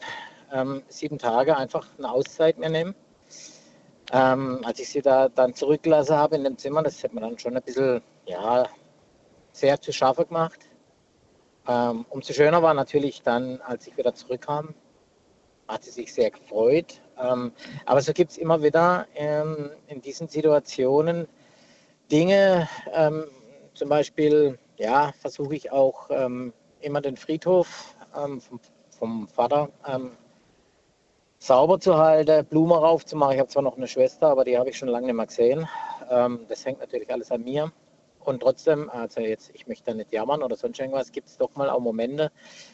ähm, sieben Tage einfach eine Auszeit mir nehme. Ähm, als ich sie da dann zurückgelassen habe in dem Zimmer, das hat mir dann schon ein bisschen, ja, sehr zu schaffen gemacht. Ähm, umso schöner war natürlich dann, als ich wieder zurückkam, hat sie sich sehr gefreut. Ähm, aber so gibt es immer wieder ähm, in diesen Situationen Dinge, ähm, zum Beispiel, ja, versuche ich auch ähm, immer den Friedhof ähm, vom, vom Vater ähm, sauber zu halten, Blumen raufzumachen. Ich habe zwar noch eine Schwester, aber die habe ich schon lange nicht mehr gesehen. Ähm, das hängt natürlich alles an mir. Und trotzdem, also jetzt, ich möchte da nicht jammern oder sonst irgendwas, gibt es doch mal auch Momente,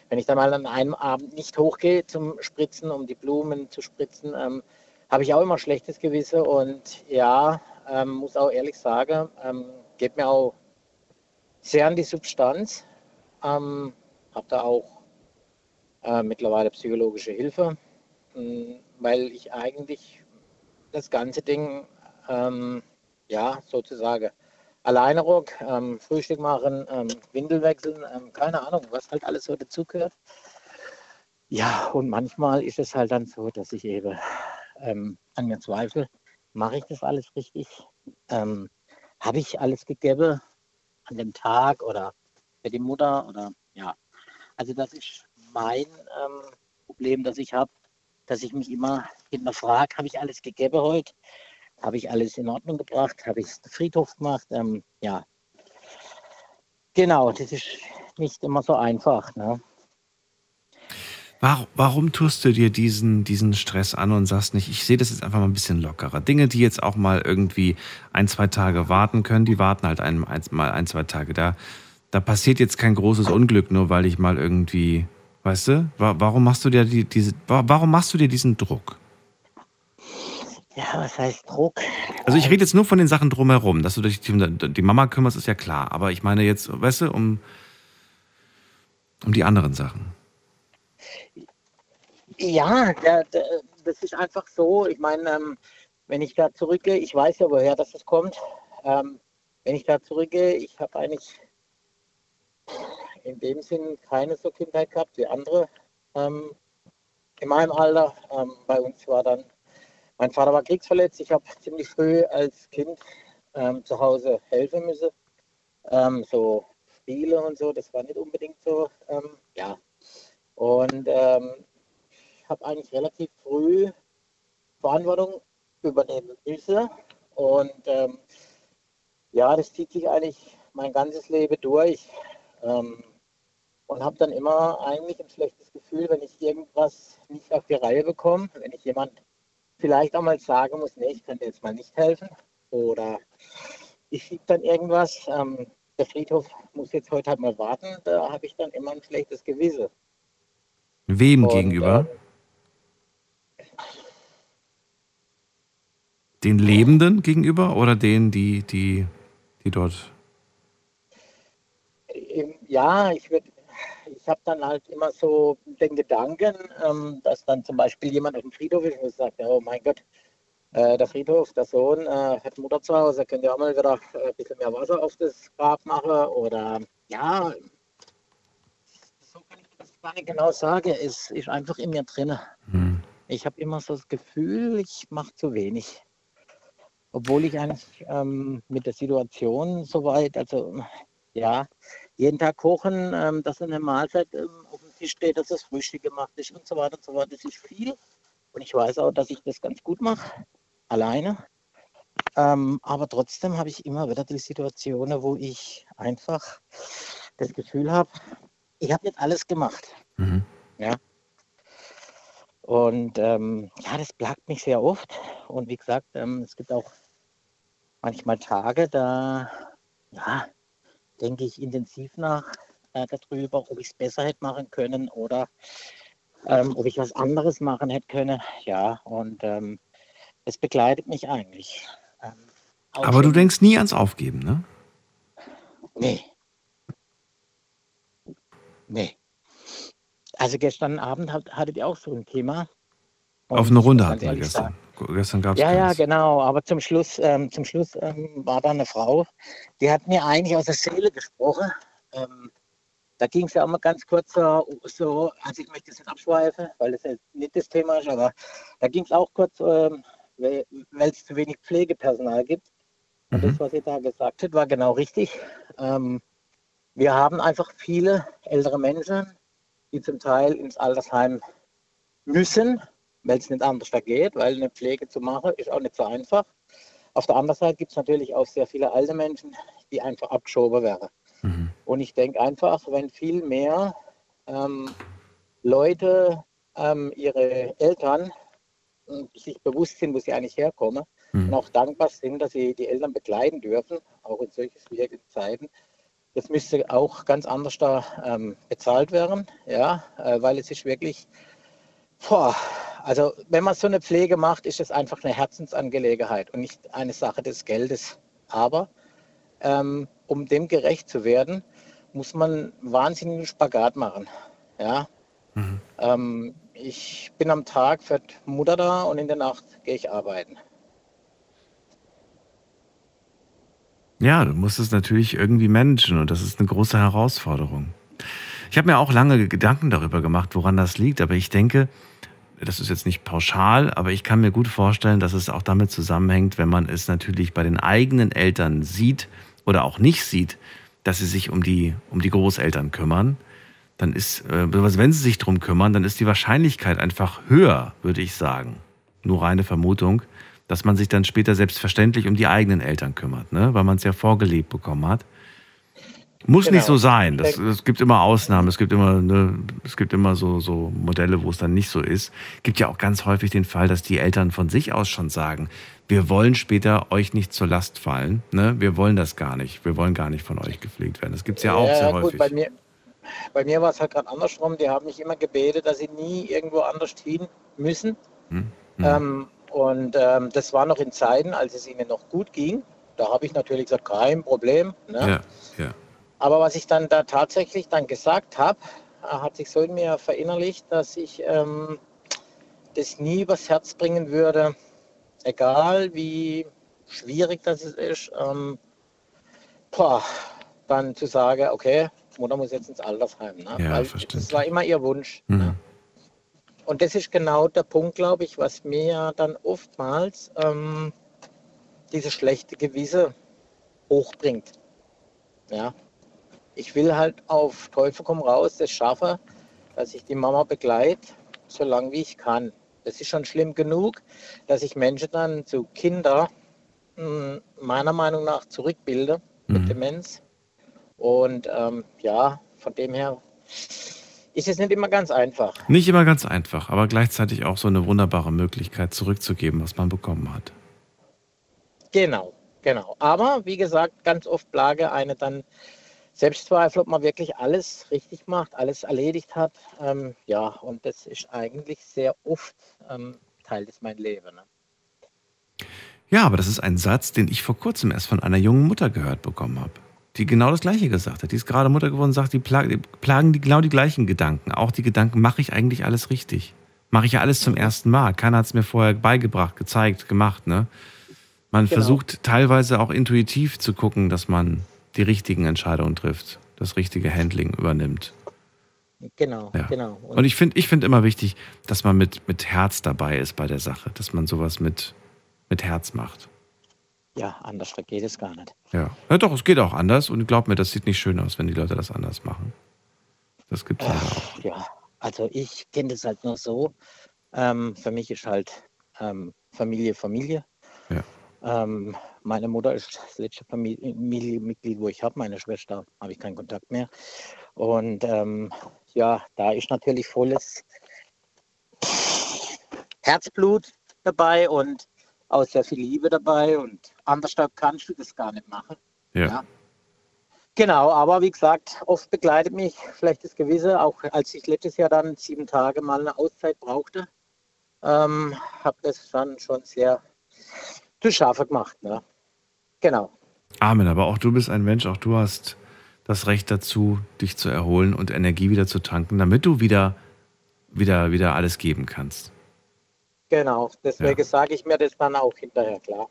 wenn ich dann mal an einem Abend nicht hochgehe zum Spritzen, um die Blumen zu spritzen, ähm, habe ich auch immer schlechtes Gewissen und ja, ähm, muss auch ehrlich sagen, ähm, geht mir auch sehr an die Substanz. Ähm, habe da auch äh, mittlerweile psychologische Hilfe, mh, weil ich eigentlich das ganze Ding, ähm, ja, sozusagen alleine rock, ähm, Frühstück machen, ähm, Windel wechseln, ähm, keine Ahnung, was halt alles so dazugehört. Ja, und manchmal ist es halt dann so, dass ich eben ähm, an mir zweifle, mache ich das alles richtig? Ähm, Habe ich alles gegeben an dem Tag oder für die Mutter oder ja. Also das ist mein ähm, Problem, das ich habe, dass ich mich immer hinterfrage, habe ich alles gegeben heute? Habe ich alles in Ordnung gebracht? Habe ich den Friedhof gemacht? Ähm, ja. Genau, das ist nicht immer so einfach. Ne? Warum, warum tust du dir diesen, diesen Stress an und sagst nicht, ich sehe das jetzt einfach mal ein bisschen lockerer? Dinge, die jetzt auch mal irgendwie ein, zwei Tage warten können, die warten halt ein, ein, mal ein, zwei Tage. Da, da passiert jetzt kein großes Unglück, nur weil ich mal irgendwie, weißt du, wa- warum machst du dir die, diese, wa- warum machst du dir diesen Druck? Ja, was heißt Druck? Also ich rede jetzt nur von den Sachen drumherum, dass du dich um die Mama kümmerst, ist ja klar. Aber ich meine jetzt, weißt du, um, um die anderen Sachen. Ja, der, der, das ist einfach so. Ich meine, ähm, wenn ich da zurückgehe, ich weiß ja, woher das kommt. Ähm, wenn ich da zurückgehe, ich habe eigentlich in dem Sinn keine so Kindheit gehabt wie andere ähm, in meinem Alter. Ähm, bei uns war dann, mein Vater war kriegsverletzt. Ich habe ziemlich früh als Kind ähm, zu Hause helfen müssen. Ähm, so Spiele und so, das war nicht unbedingt so, ähm, ja. Und habe eigentlich relativ früh Verantwortung übernehmen müssen. Und ähm, ja, das zieht sich eigentlich mein ganzes Leben durch. Ähm, und habe dann immer eigentlich ein schlechtes Gefühl, wenn ich irgendwas nicht auf die Reihe bekomme, wenn ich jemand vielleicht auch mal sagen muss, nee, ich dir jetzt mal nicht helfen oder ich schiebe dann irgendwas, ähm, der Friedhof muss jetzt heute halt mal warten, da habe ich dann immer ein schlechtes Gewissen. Wem Und, gegenüber? Den Lebenden gegenüber oder denen, die, die, die dort. Ja, ich würde, ich habe dann halt immer so den Gedanken, ähm, dass dann zum Beispiel jemand auf dem Friedhof ist und sagt, oh mein Gott, äh, der Friedhof, der Sohn äh, hat Mutter zu Hause, könnt ihr auch mal wieder äh, ein bisschen mehr Wasser auf das Grab machen oder ja, so kann ich das gar nicht genau sagen, es ist einfach in mir drin. Hm. Ich habe immer so das Gefühl, ich mache zu wenig. Obwohl ich eigentlich ähm, mit der Situation soweit, also ja, jeden Tag kochen, ähm, dass eine Mahlzeit ähm, auf dem Tisch steht, dass das Frühstück gemacht ist und so weiter und so fort. Das ist viel. Und ich weiß auch, dass ich das ganz gut mache, alleine. Ähm, aber trotzdem habe ich immer wieder die Situationen, wo ich einfach das Gefühl habe, ich habe nicht alles gemacht. Mhm. Ja. Und ähm, ja, das plagt mich sehr oft. Und wie gesagt, ähm, es gibt auch manchmal Tage, da ja, denke ich intensiv nach äh, darüber, ob ich es besser hätte machen können oder ähm, ob ich was anderes machen hätte können. Ja, und ähm, es begleitet mich eigentlich. Ähm, Aber du denkst nie ans Aufgeben, ne? Nee. Nee. Also gestern Abend hat, hattet ihr auch so ein Thema. Auf eine Runde hatten wir gestern. sagen, Gestern gab es ja, ja, keins. genau. Aber zum Schluss, ähm, zum Schluss ähm, war da eine Frau, die hat mir eigentlich aus der Seele gesprochen. Ähm, da ging es ja auch mal ganz kurz so, so, also ich möchte es nicht abschweifen, weil es ja nicht das Thema ist, aber da ging es auch kurz, ähm, weil es zu wenig Pflegepersonal gibt. Und das, was sie da gesagt hat, war genau richtig. Ähm, wir haben einfach viele ältere Menschen, die zum Teil ins Altersheim müssen, weil es nicht anders da geht, weil eine Pflege zu machen ist auch nicht so einfach. Auf der anderen Seite gibt es natürlich auch sehr viele alte Menschen, die einfach abgeschoben werden. Und ich denke einfach, wenn viel mehr ähm, Leute ähm, ihre Eltern äh, sich bewusst sind, wo sie eigentlich herkommen und auch dankbar sind, dass sie die Eltern begleiten dürfen, auch in solchen schwierigen Zeiten, das müsste auch ganz anders da ähm, bezahlt werden, ja, äh, weil es ist wirklich, boah, also wenn man so eine Pflege macht, ist es einfach eine Herzensangelegenheit und nicht eine Sache des Geldes. Aber ähm, um dem gerecht zu werden, muss man wahnsinnigen Spagat machen, ja. Ähm, ich bin am Tag für Mutter da und in der Nacht gehe ich arbeiten. Ja, du musst es natürlich irgendwie managen und das ist eine große Herausforderung. Ich habe mir auch lange Gedanken darüber gemacht, woran das liegt, aber ich denke, das ist jetzt nicht pauschal, aber ich kann mir gut vorstellen, dass es auch damit zusammenhängt, wenn man es natürlich bei den eigenen Eltern sieht oder auch nicht sieht, dass sie sich um die, um die Großeltern kümmern, dann ist, äh, wenn sie sich drum kümmern, dann ist die Wahrscheinlichkeit einfach höher, würde ich sagen. Nur reine Vermutung, dass man sich dann später selbstverständlich um die eigenen Eltern kümmert, ne? weil man es ja vorgelebt bekommen hat. Muss Genau. nicht so sein. Das, es gibt immer Ausnahmen. Es gibt immer, ne, es gibt immer so, so Modelle, wo es dann nicht so ist. Gibt ja auch ganz häufig den Fall, dass die Eltern von sich aus schon sagen, wir wollen später euch nicht zur Last fallen. Ne? Wir wollen das gar nicht. Wir wollen gar nicht von euch gepflegt werden. Das gibt's ja auch sehr gut, häufig. bei mir, bei mir war es halt gerade andersrum. Die haben mich immer gebetet, dass sie nie irgendwo anders hin müssen. Hm? Ähm, und ähm, das war noch in Zeiten, als es ihnen noch gut ging. Da habe ich natürlich gesagt, kein Problem. Ne? Ja, ja. Aber was ich dann da tatsächlich dann gesagt habe, hat sich so in mir verinnerlicht, dass ich ähm, das nie übers Herz bringen würde, egal wie schwierig das ist, ähm, boah, dann zu sagen, okay, Mutter muss jetzt ins Altersheim. Ne? Ja, Weil das war immer ihr Wunsch. Mhm. Und das ist genau der Punkt, glaube ich, was mir dann oftmals ähm, diese schlechte Gewisse hochbringt. Ja. Ich will halt auf Teufel komm raus das schaffen, dass ich die Mama begleite, so lange wie ich kann. Das ist schon schlimm genug, dass ich Menschen dann zu Kinder mh, meiner Meinung nach zurückbilde mit Demenz. Und ähm, ja, von dem her ist es nicht immer ganz einfach. Nicht immer ganz einfach, aber gleichzeitig auch so eine wunderbare Möglichkeit zurückzugeben, was man bekommen hat. Genau, genau. Aber wie gesagt, ganz oft plage eine dann Selbstzweifel, ob man wirklich alles richtig macht, alles erledigt hat. Ähm, ja, und das ist eigentlich sehr oft ähm, Teil des mein Leben. Ne? Ja, aber das ist ein Satz, den ich vor kurzem erst von einer jungen Mutter gehört bekommen habe. Die genau das Gleiche gesagt hat. Die ist gerade Mutter geworden und sagt, die plagen die, genau die gleichen Gedanken. Auch die Gedanken, mache ich eigentlich alles richtig? Mache ich ja alles zum ersten Mal? Keiner hat es mir vorher beigebracht, gezeigt, gemacht. Ne? Man Genau. versucht teilweise auch intuitiv zu gucken, dass man die richtigen Entscheidungen trifft, das richtige Handling übernimmt. Genau, Ja. genau. Und ich finde ich find immer wichtig, dass man mit, mit Herz dabei ist bei der Sache, dass man sowas mit, mit Herz macht. ja, anders geht es gar nicht. Ja. ja, doch, es geht auch anders und glaub mir, das sieht nicht schön aus, wenn die Leute das anders machen. Das gibt's leider auch. Ja, also ich kenne das halt nur so. Ähm, für mich ist halt ähm, Familie Familie. Ja. Ähm, meine Mutter ist das letzte Familienmitglied, wo ich habe. Meine Schwester habe ich keinen Kontakt mehr. Und ähm, ja, da ist natürlich volles Herzblut dabei und auch sehr viel Liebe dabei. Und anders kannst du das gar nicht machen. Ja. Genau, aber wie gesagt, oft begleitet mich schlechtes Gewisse, auch als ich letztes Jahr dann sieben Tage mal eine Auszeit brauchte, ähm, habe das dann schon sehr zu scharfe gemacht. Ne? Genau. Amen, aber auch du bist ein Mensch, auch du hast das Recht dazu, dich zu erholen und Energie wieder zu tanken, damit du wieder, wieder, wieder alles geben kannst. Genau, deswegen sage ich mir das dann auch hinterher, klar.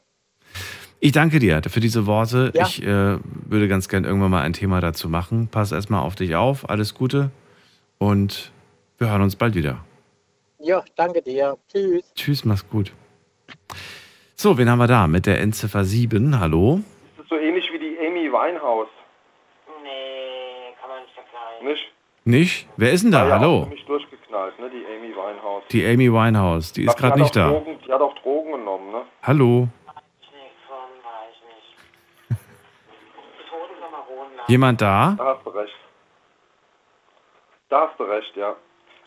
Ich danke dir für diese Worte. Ja. Ich äh, würde ganz gern irgendwann mal ein Thema dazu machen. Pass erstmal auf dich auf. Alles Gute und wir hören uns bald wieder. Ja, danke dir. Tschüss. Tschüss, mach's gut. So, wen haben wir da? Mit der Endziffer 7. Hallo? Das ist so ähnlich wie die Amy Winehouse. Nee, kann man nicht vergleichen. Nicht? Nicht? Wer ist denn da? War ja Hallo? Ziemlich durchgeknallt, ne? Die Amy Winehouse. Die Amy Winehouse. Die ist Die gerade nicht da. Drogen, die hat auch Drogen genommen, ne? Hallo? <laughs> Jemand da? Da hast du recht. Da hast du recht, ja.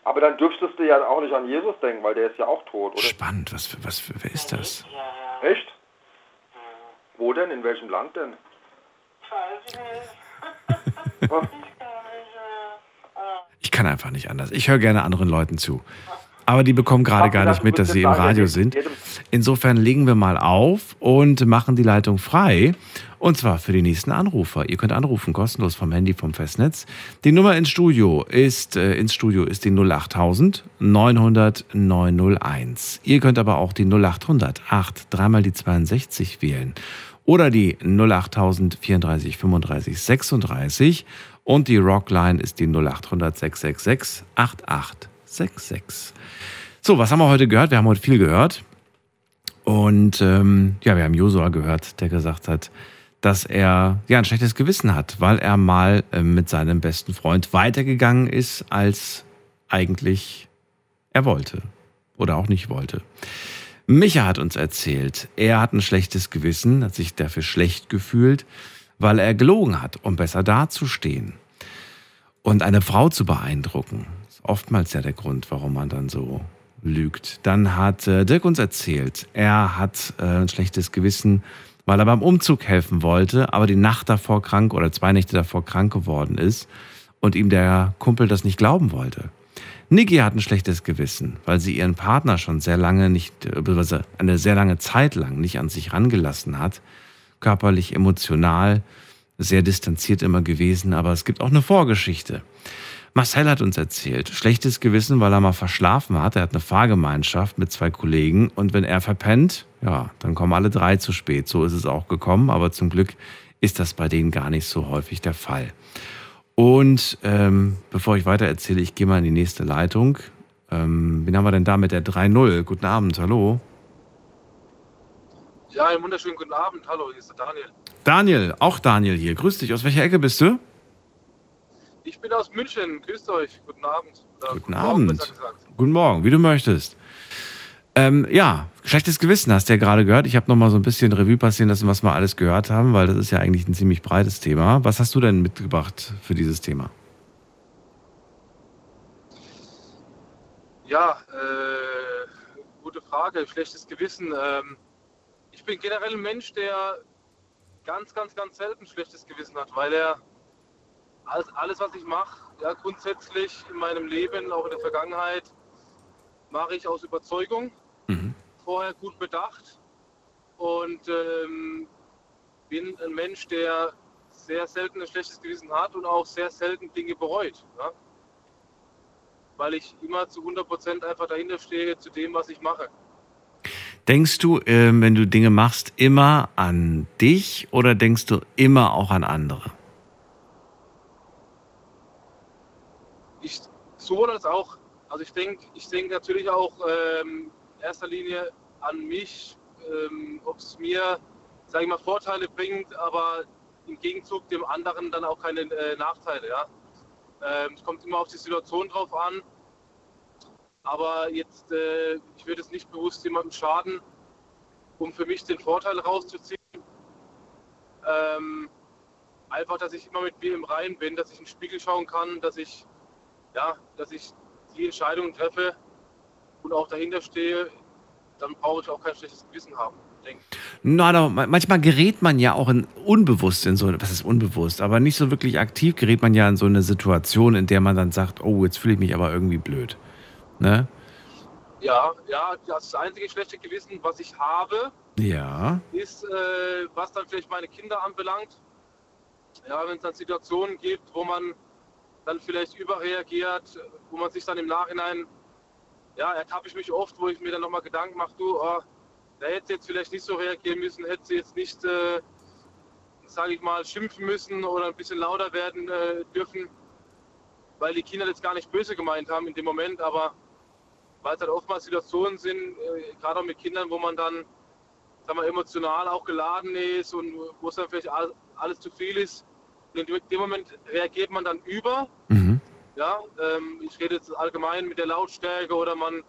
Aber dann dürftest du ja auch nicht an Jesus denken, weil der ist ja auch tot, oder? Spannend. Was, für- was, für- wer ist das? Echt? Wo denn? In welchem Land denn? <laughs> Ich kann einfach nicht anders. Ich höre gerne anderen Leuten zu. Aber die bekommen gerade gar nicht mit, dass sie im Radio sind. Insofern legen wir mal auf und machen die Leitung frei. Und zwar für die nächsten Anrufer. Ihr könnt anrufen, kostenlos vom Handy, vom Festnetz. Die Nummer ins Studio ist, äh, ins Studio ist die 08000 900 901. Ihr könnt aber auch die 0800 8 dreimal die 62 wählen. Oder die 08000 34 35 36. Und die Rockline ist die 0800 666 8866. So, was haben wir heute gehört? Wir haben heute viel gehört. Und ähm, ja, wir haben Josua gehört, der gesagt hat, dass er ja ein schlechtes Gewissen hat, weil er mal äh, mit seinem besten Freund weitergegangen ist, als eigentlich er wollte oder auch nicht wollte. Micha hat uns erzählt, er hat ein schlechtes Gewissen, hat sich dafür schlecht gefühlt, weil er gelogen hat, um besser dazustehen und eine Frau zu beeindrucken. Oftmals ja der Grund, warum man dann so lügt. Dann hat äh, Dirk uns erzählt, er hat äh, ein schlechtes Gewissen, weil er beim Umzug helfen wollte, aber die Nacht davor krank oder zwei Nächte davor krank geworden ist und ihm der Kumpel das nicht glauben wollte. Niki hat ein schlechtes Gewissen, weil sie ihren Partner schon sehr lange nicht, äh, beziehungsweise eine sehr lange Zeit lang nicht an sich rangelassen hat. Körperlich, emotional, sehr distanziert immer gewesen, aber es gibt auch eine Vorgeschichte. Marcel hat uns erzählt, schlechtes Gewissen, weil er mal verschlafen hat. Er hat eine Fahrgemeinschaft mit zwei Kollegen und wenn er verpennt, ja, dann kommen alle drei zu spät. So ist es auch gekommen, aber zum Glück ist das bei denen gar nicht so häufig der Fall. Und ähm, bevor ich weiter erzähle, ich gehe mal in die nächste Leitung. Ähm, wen haben wir denn da mit der 3.0? Guten Abend, hallo. Ja, einen wunderschönen guten Abend. Hallo, hier ist der Daniel. Daniel, auch Daniel hier. Grüß dich. Aus welcher Ecke bist du? Ich bin aus München. Grüßt euch. Guten Abend. Oder Guten Morgen, Abend. gesagt. Guten Morgen, wie du möchtest. Ähm, ja, schlechtes Gewissen hast du ja gerade gehört. Ich habe noch mal so ein bisschen Revue passieren lassen, was wir alles gehört haben, weil das ist ja eigentlich ein ziemlich breites Thema. Was hast du denn mitgebracht für dieses Thema? Ja, äh, gute Frage. Schlechtes Gewissen. Ähm, ich bin generell ein Mensch, der ganz, ganz, ganz selten schlechtes Gewissen hat, weil er alles, alles was ich mache, ja, grundsätzlich in meinem Leben, auch in der Vergangenheit, mache ich aus Überzeugung, vorher gut bedacht und ähm, bin ein Mensch, der sehr selten ein schlechtes Gewissen hat und auch sehr selten Dinge bereut. Ja? Weil ich immer zu 100% einfach dahinter stehe zu dem, was ich mache. Denkst du, ähm, wenn du Dinge machst, immer an dich oder denkst du immer auch an andere? Sowohl als auch, also ich denke ich denk natürlich auch ähm, in erster Linie an mich, ähm, ob es mir, sage ich mal, Vorteile bringt, aber im Gegenzug dem anderen dann auch keine äh, Nachteile. Ja? Ähm, es kommt immer auf die Situation drauf an. Aber jetzt, äh, ich würde es nicht bewusst jemandem schaden, um für mich den Vorteil rauszuziehen. Ähm, einfach, dass ich immer mit mir im Reinen bin, dass ich in den Spiegel schauen kann, dass ich, ja, dass ich die Entscheidungen treffe und auch dahinter stehe, dann brauche ich auch kein schlechtes Gewissen haben. denke. Na, da, manchmal gerät man ja auch in, unbewusst in so, was ist unbewusst, aber nicht so wirklich aktiv gerät man ja in so eine Situation, in der man dann sagt, oh, jetzt fühle ich mich aber irgendwie blöd. Ne? Ja, ja, das einzige schlechte Gewissen, was ich habe, Ja. ist, äh, was dann vielleicht meine Kinder anbelangt. Ja, wenn es dann Situationen gibt, wo man dann vielleicht überreagiert, wo man sich dann im Nachhinein, ja, ertappe ich mich oft, wo ich mir dann nochmal Gedanken mache, du, oh, da hätte jetzt vielleicht nicht so reagieren müssen, hätte sie jetzt nicht, äh, sage ich mal, schimpfen müssen oder ein bisschen lauter werden äh, dürfen, weil die Kinder das gar nicht böse gemeint haben in dem Moment, aber weil es halt oftmals Situationen sind, äh, gerade auch mit Kindern, wo man dann sag mal, emotional auch geladen ist und wo es dann vielleicht all- alles zu viel ist. Und in dem Moment reagiert man dann über. Ja, ähm, ich rede jetzt allgemein mit der Lautstärke oder man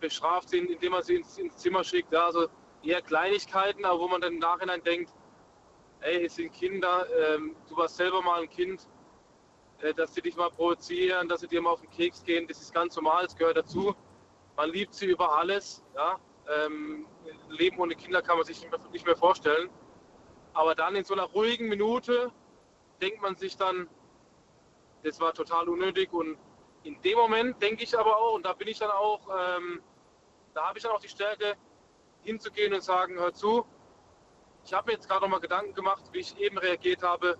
bestraft sie, indem man sie ins, ins Zimmer schickt. Ja, also eher Kleinigkeiten, aber wo man dann im Nachhinein denkt, ey, es sind Kinder, ähm, du warst selber mal ein Kind, äh, dass sie dich mal provozieren, dass sie dir mal auf den Keks gehen, das ist ganz normal, es gehört dazu. Man liebt sie über alles. Ja? Ähm, Leben ohne Kinder kann man sich nicht mehr, nicht mehr vorstellen. Aber dann in so einer ruhigen Minute denkt man sich dann, das war total unnötig. Und in dem Moment denke ich aber auch, und da bin ich dann auch, ähm, da habe ich dann auch die Stärke, hinzugehen und sagen, hör zu, ich habe mir jetzt gerade noch mal Gedanken gemacht, wie ich eben reagiert habe,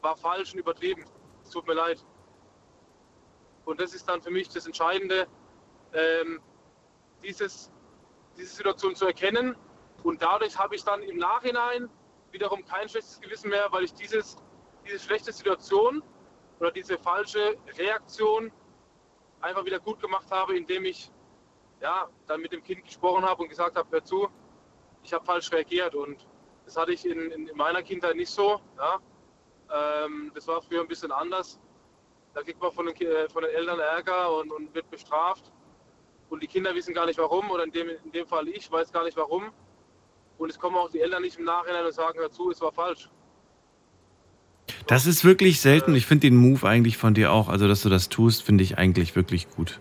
war falsch und übertrieben. Es tut mir leid. Und das ist dann für mich das Entscheidende, ähm, dieses, diese Situation zu erkennen. Und dadurch habe ich dann im Nachhinein wiederum kein schlechtes Gewissen mehr, weil ich dieses, diese schlechte Situation oder diese falsche Reaktion einfach wieder gut gemacht habe, indem ich ja, dann mit dem Kind gesprochen habe und gesagt habe, hör zu, ich habe falsch reagiert. Und das hatte ich in, in, in meiner Kindheit nicht so. Ja. Ähm, das war früher ein bisschen anders. Da kriegt man von den, äh, von den Eltern Ärger und, und wird bestraft. Und die Kinder wissen gar nicht warum, oder in dem, in dem Fall ich weiß gar nicht warum. Und es kommen auch die Eltern nicht im Nachhinein und sagen, hör zu, es war falsch. Das ist wirklich selten. Ich finde den Move eigentlich von dir auch, also dass du das tust, finde ich eigentlich wirklich gut.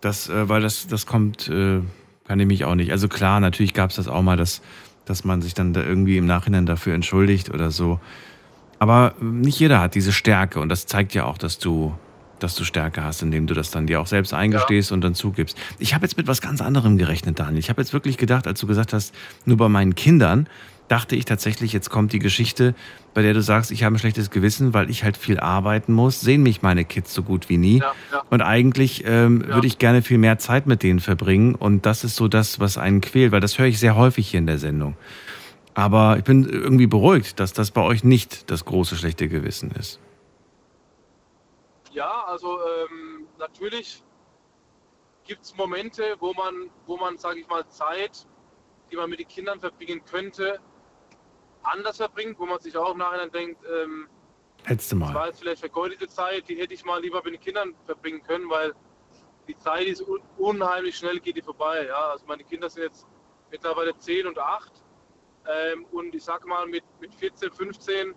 Das, äh, weil das, das kommt, äh, kann ich mich auch nicht. Also klar, natürlich gab es das auch mal, dass, dass man sich dann da irgendwie im Nachhinein dafür entschuldigt oder so. Aber äh, nicht jeder hat diese Stärke und das zeigt ja auch, dass du, dass du Stärke hast, indem du das dann dir auch selbst eingestehst und dann zugibst. Ich habe jetzt mit was ganz anderem gerechnet, Daniel. Ich habe jetzt wirklich gedacht, als du gesagt hast, nur bei meinen Kindern, dachte ich tatsächlich, jetzt kommt die Geschichte, bei der du sagst, ich habe ein schlechtes Gewissen, weil ich halt viel arbeiten muss, sehen mich meine Kids so gut wie nie. Ja, ja. Und eigentlich ähm, Ja. würde ich gerne viel mehr Zeit mit denen verbringen. Und das ist so das, was einen quält, weil das höre ich sehr häufig hier in der Sendung. Aber ich bin irgendwie beruhigt, dass das bei euch nicht das große schlechte Gewissen ist. Ja, also ähm, natürlich gibt es Momente, wo man, wo man, sage ich mal, Zeit, die man mit den Kindern verbringen könnte, anders verbringt, wo man sich auch im Nachhinein denkt, ähm, Hättest du das mal. war jetzt vielleicht vergeudete Zeit, die hätte ich mal lieber mit den Kindern verbringen können, weil die Zeit ist un unheimlich schnell, geht die vorbei. Ja? Also meine Kinder sind jetzt mittlerweile 10 und 8 ähm, und ich sag mal, mit, mit 14, 15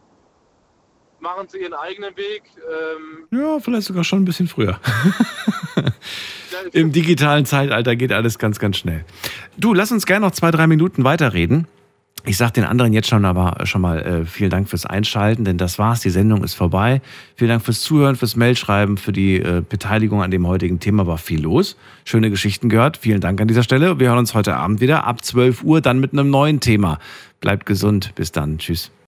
machen sie ihren eigenen Weg. Ähm, Ja, vielleicht sogar schon ein bisschen früher. Im digitalen Zeitalter geht alles ganz, ganz schnell. Du, lass uns gerne noch zwei, drei Minuten weiterreden. Ich sage den anderen jetzt schon aber schon mal äh, vielen Dank fürs Einschalten, denn das war's. Die Sendung ist vorbei. Vielen Dank fürs Zuhören, fürs Mailschreiben, für die äh, Beteiligung an dem heutigen Thema. War viel los. Schöne Geschichten gehört. Vielen Dank an dieser Stelle. Wir hören uns heute Abend wieder ab 12 Uhr, dann mit einem neuen Thema. Bleibt gesund. Bis dann. Tschüss.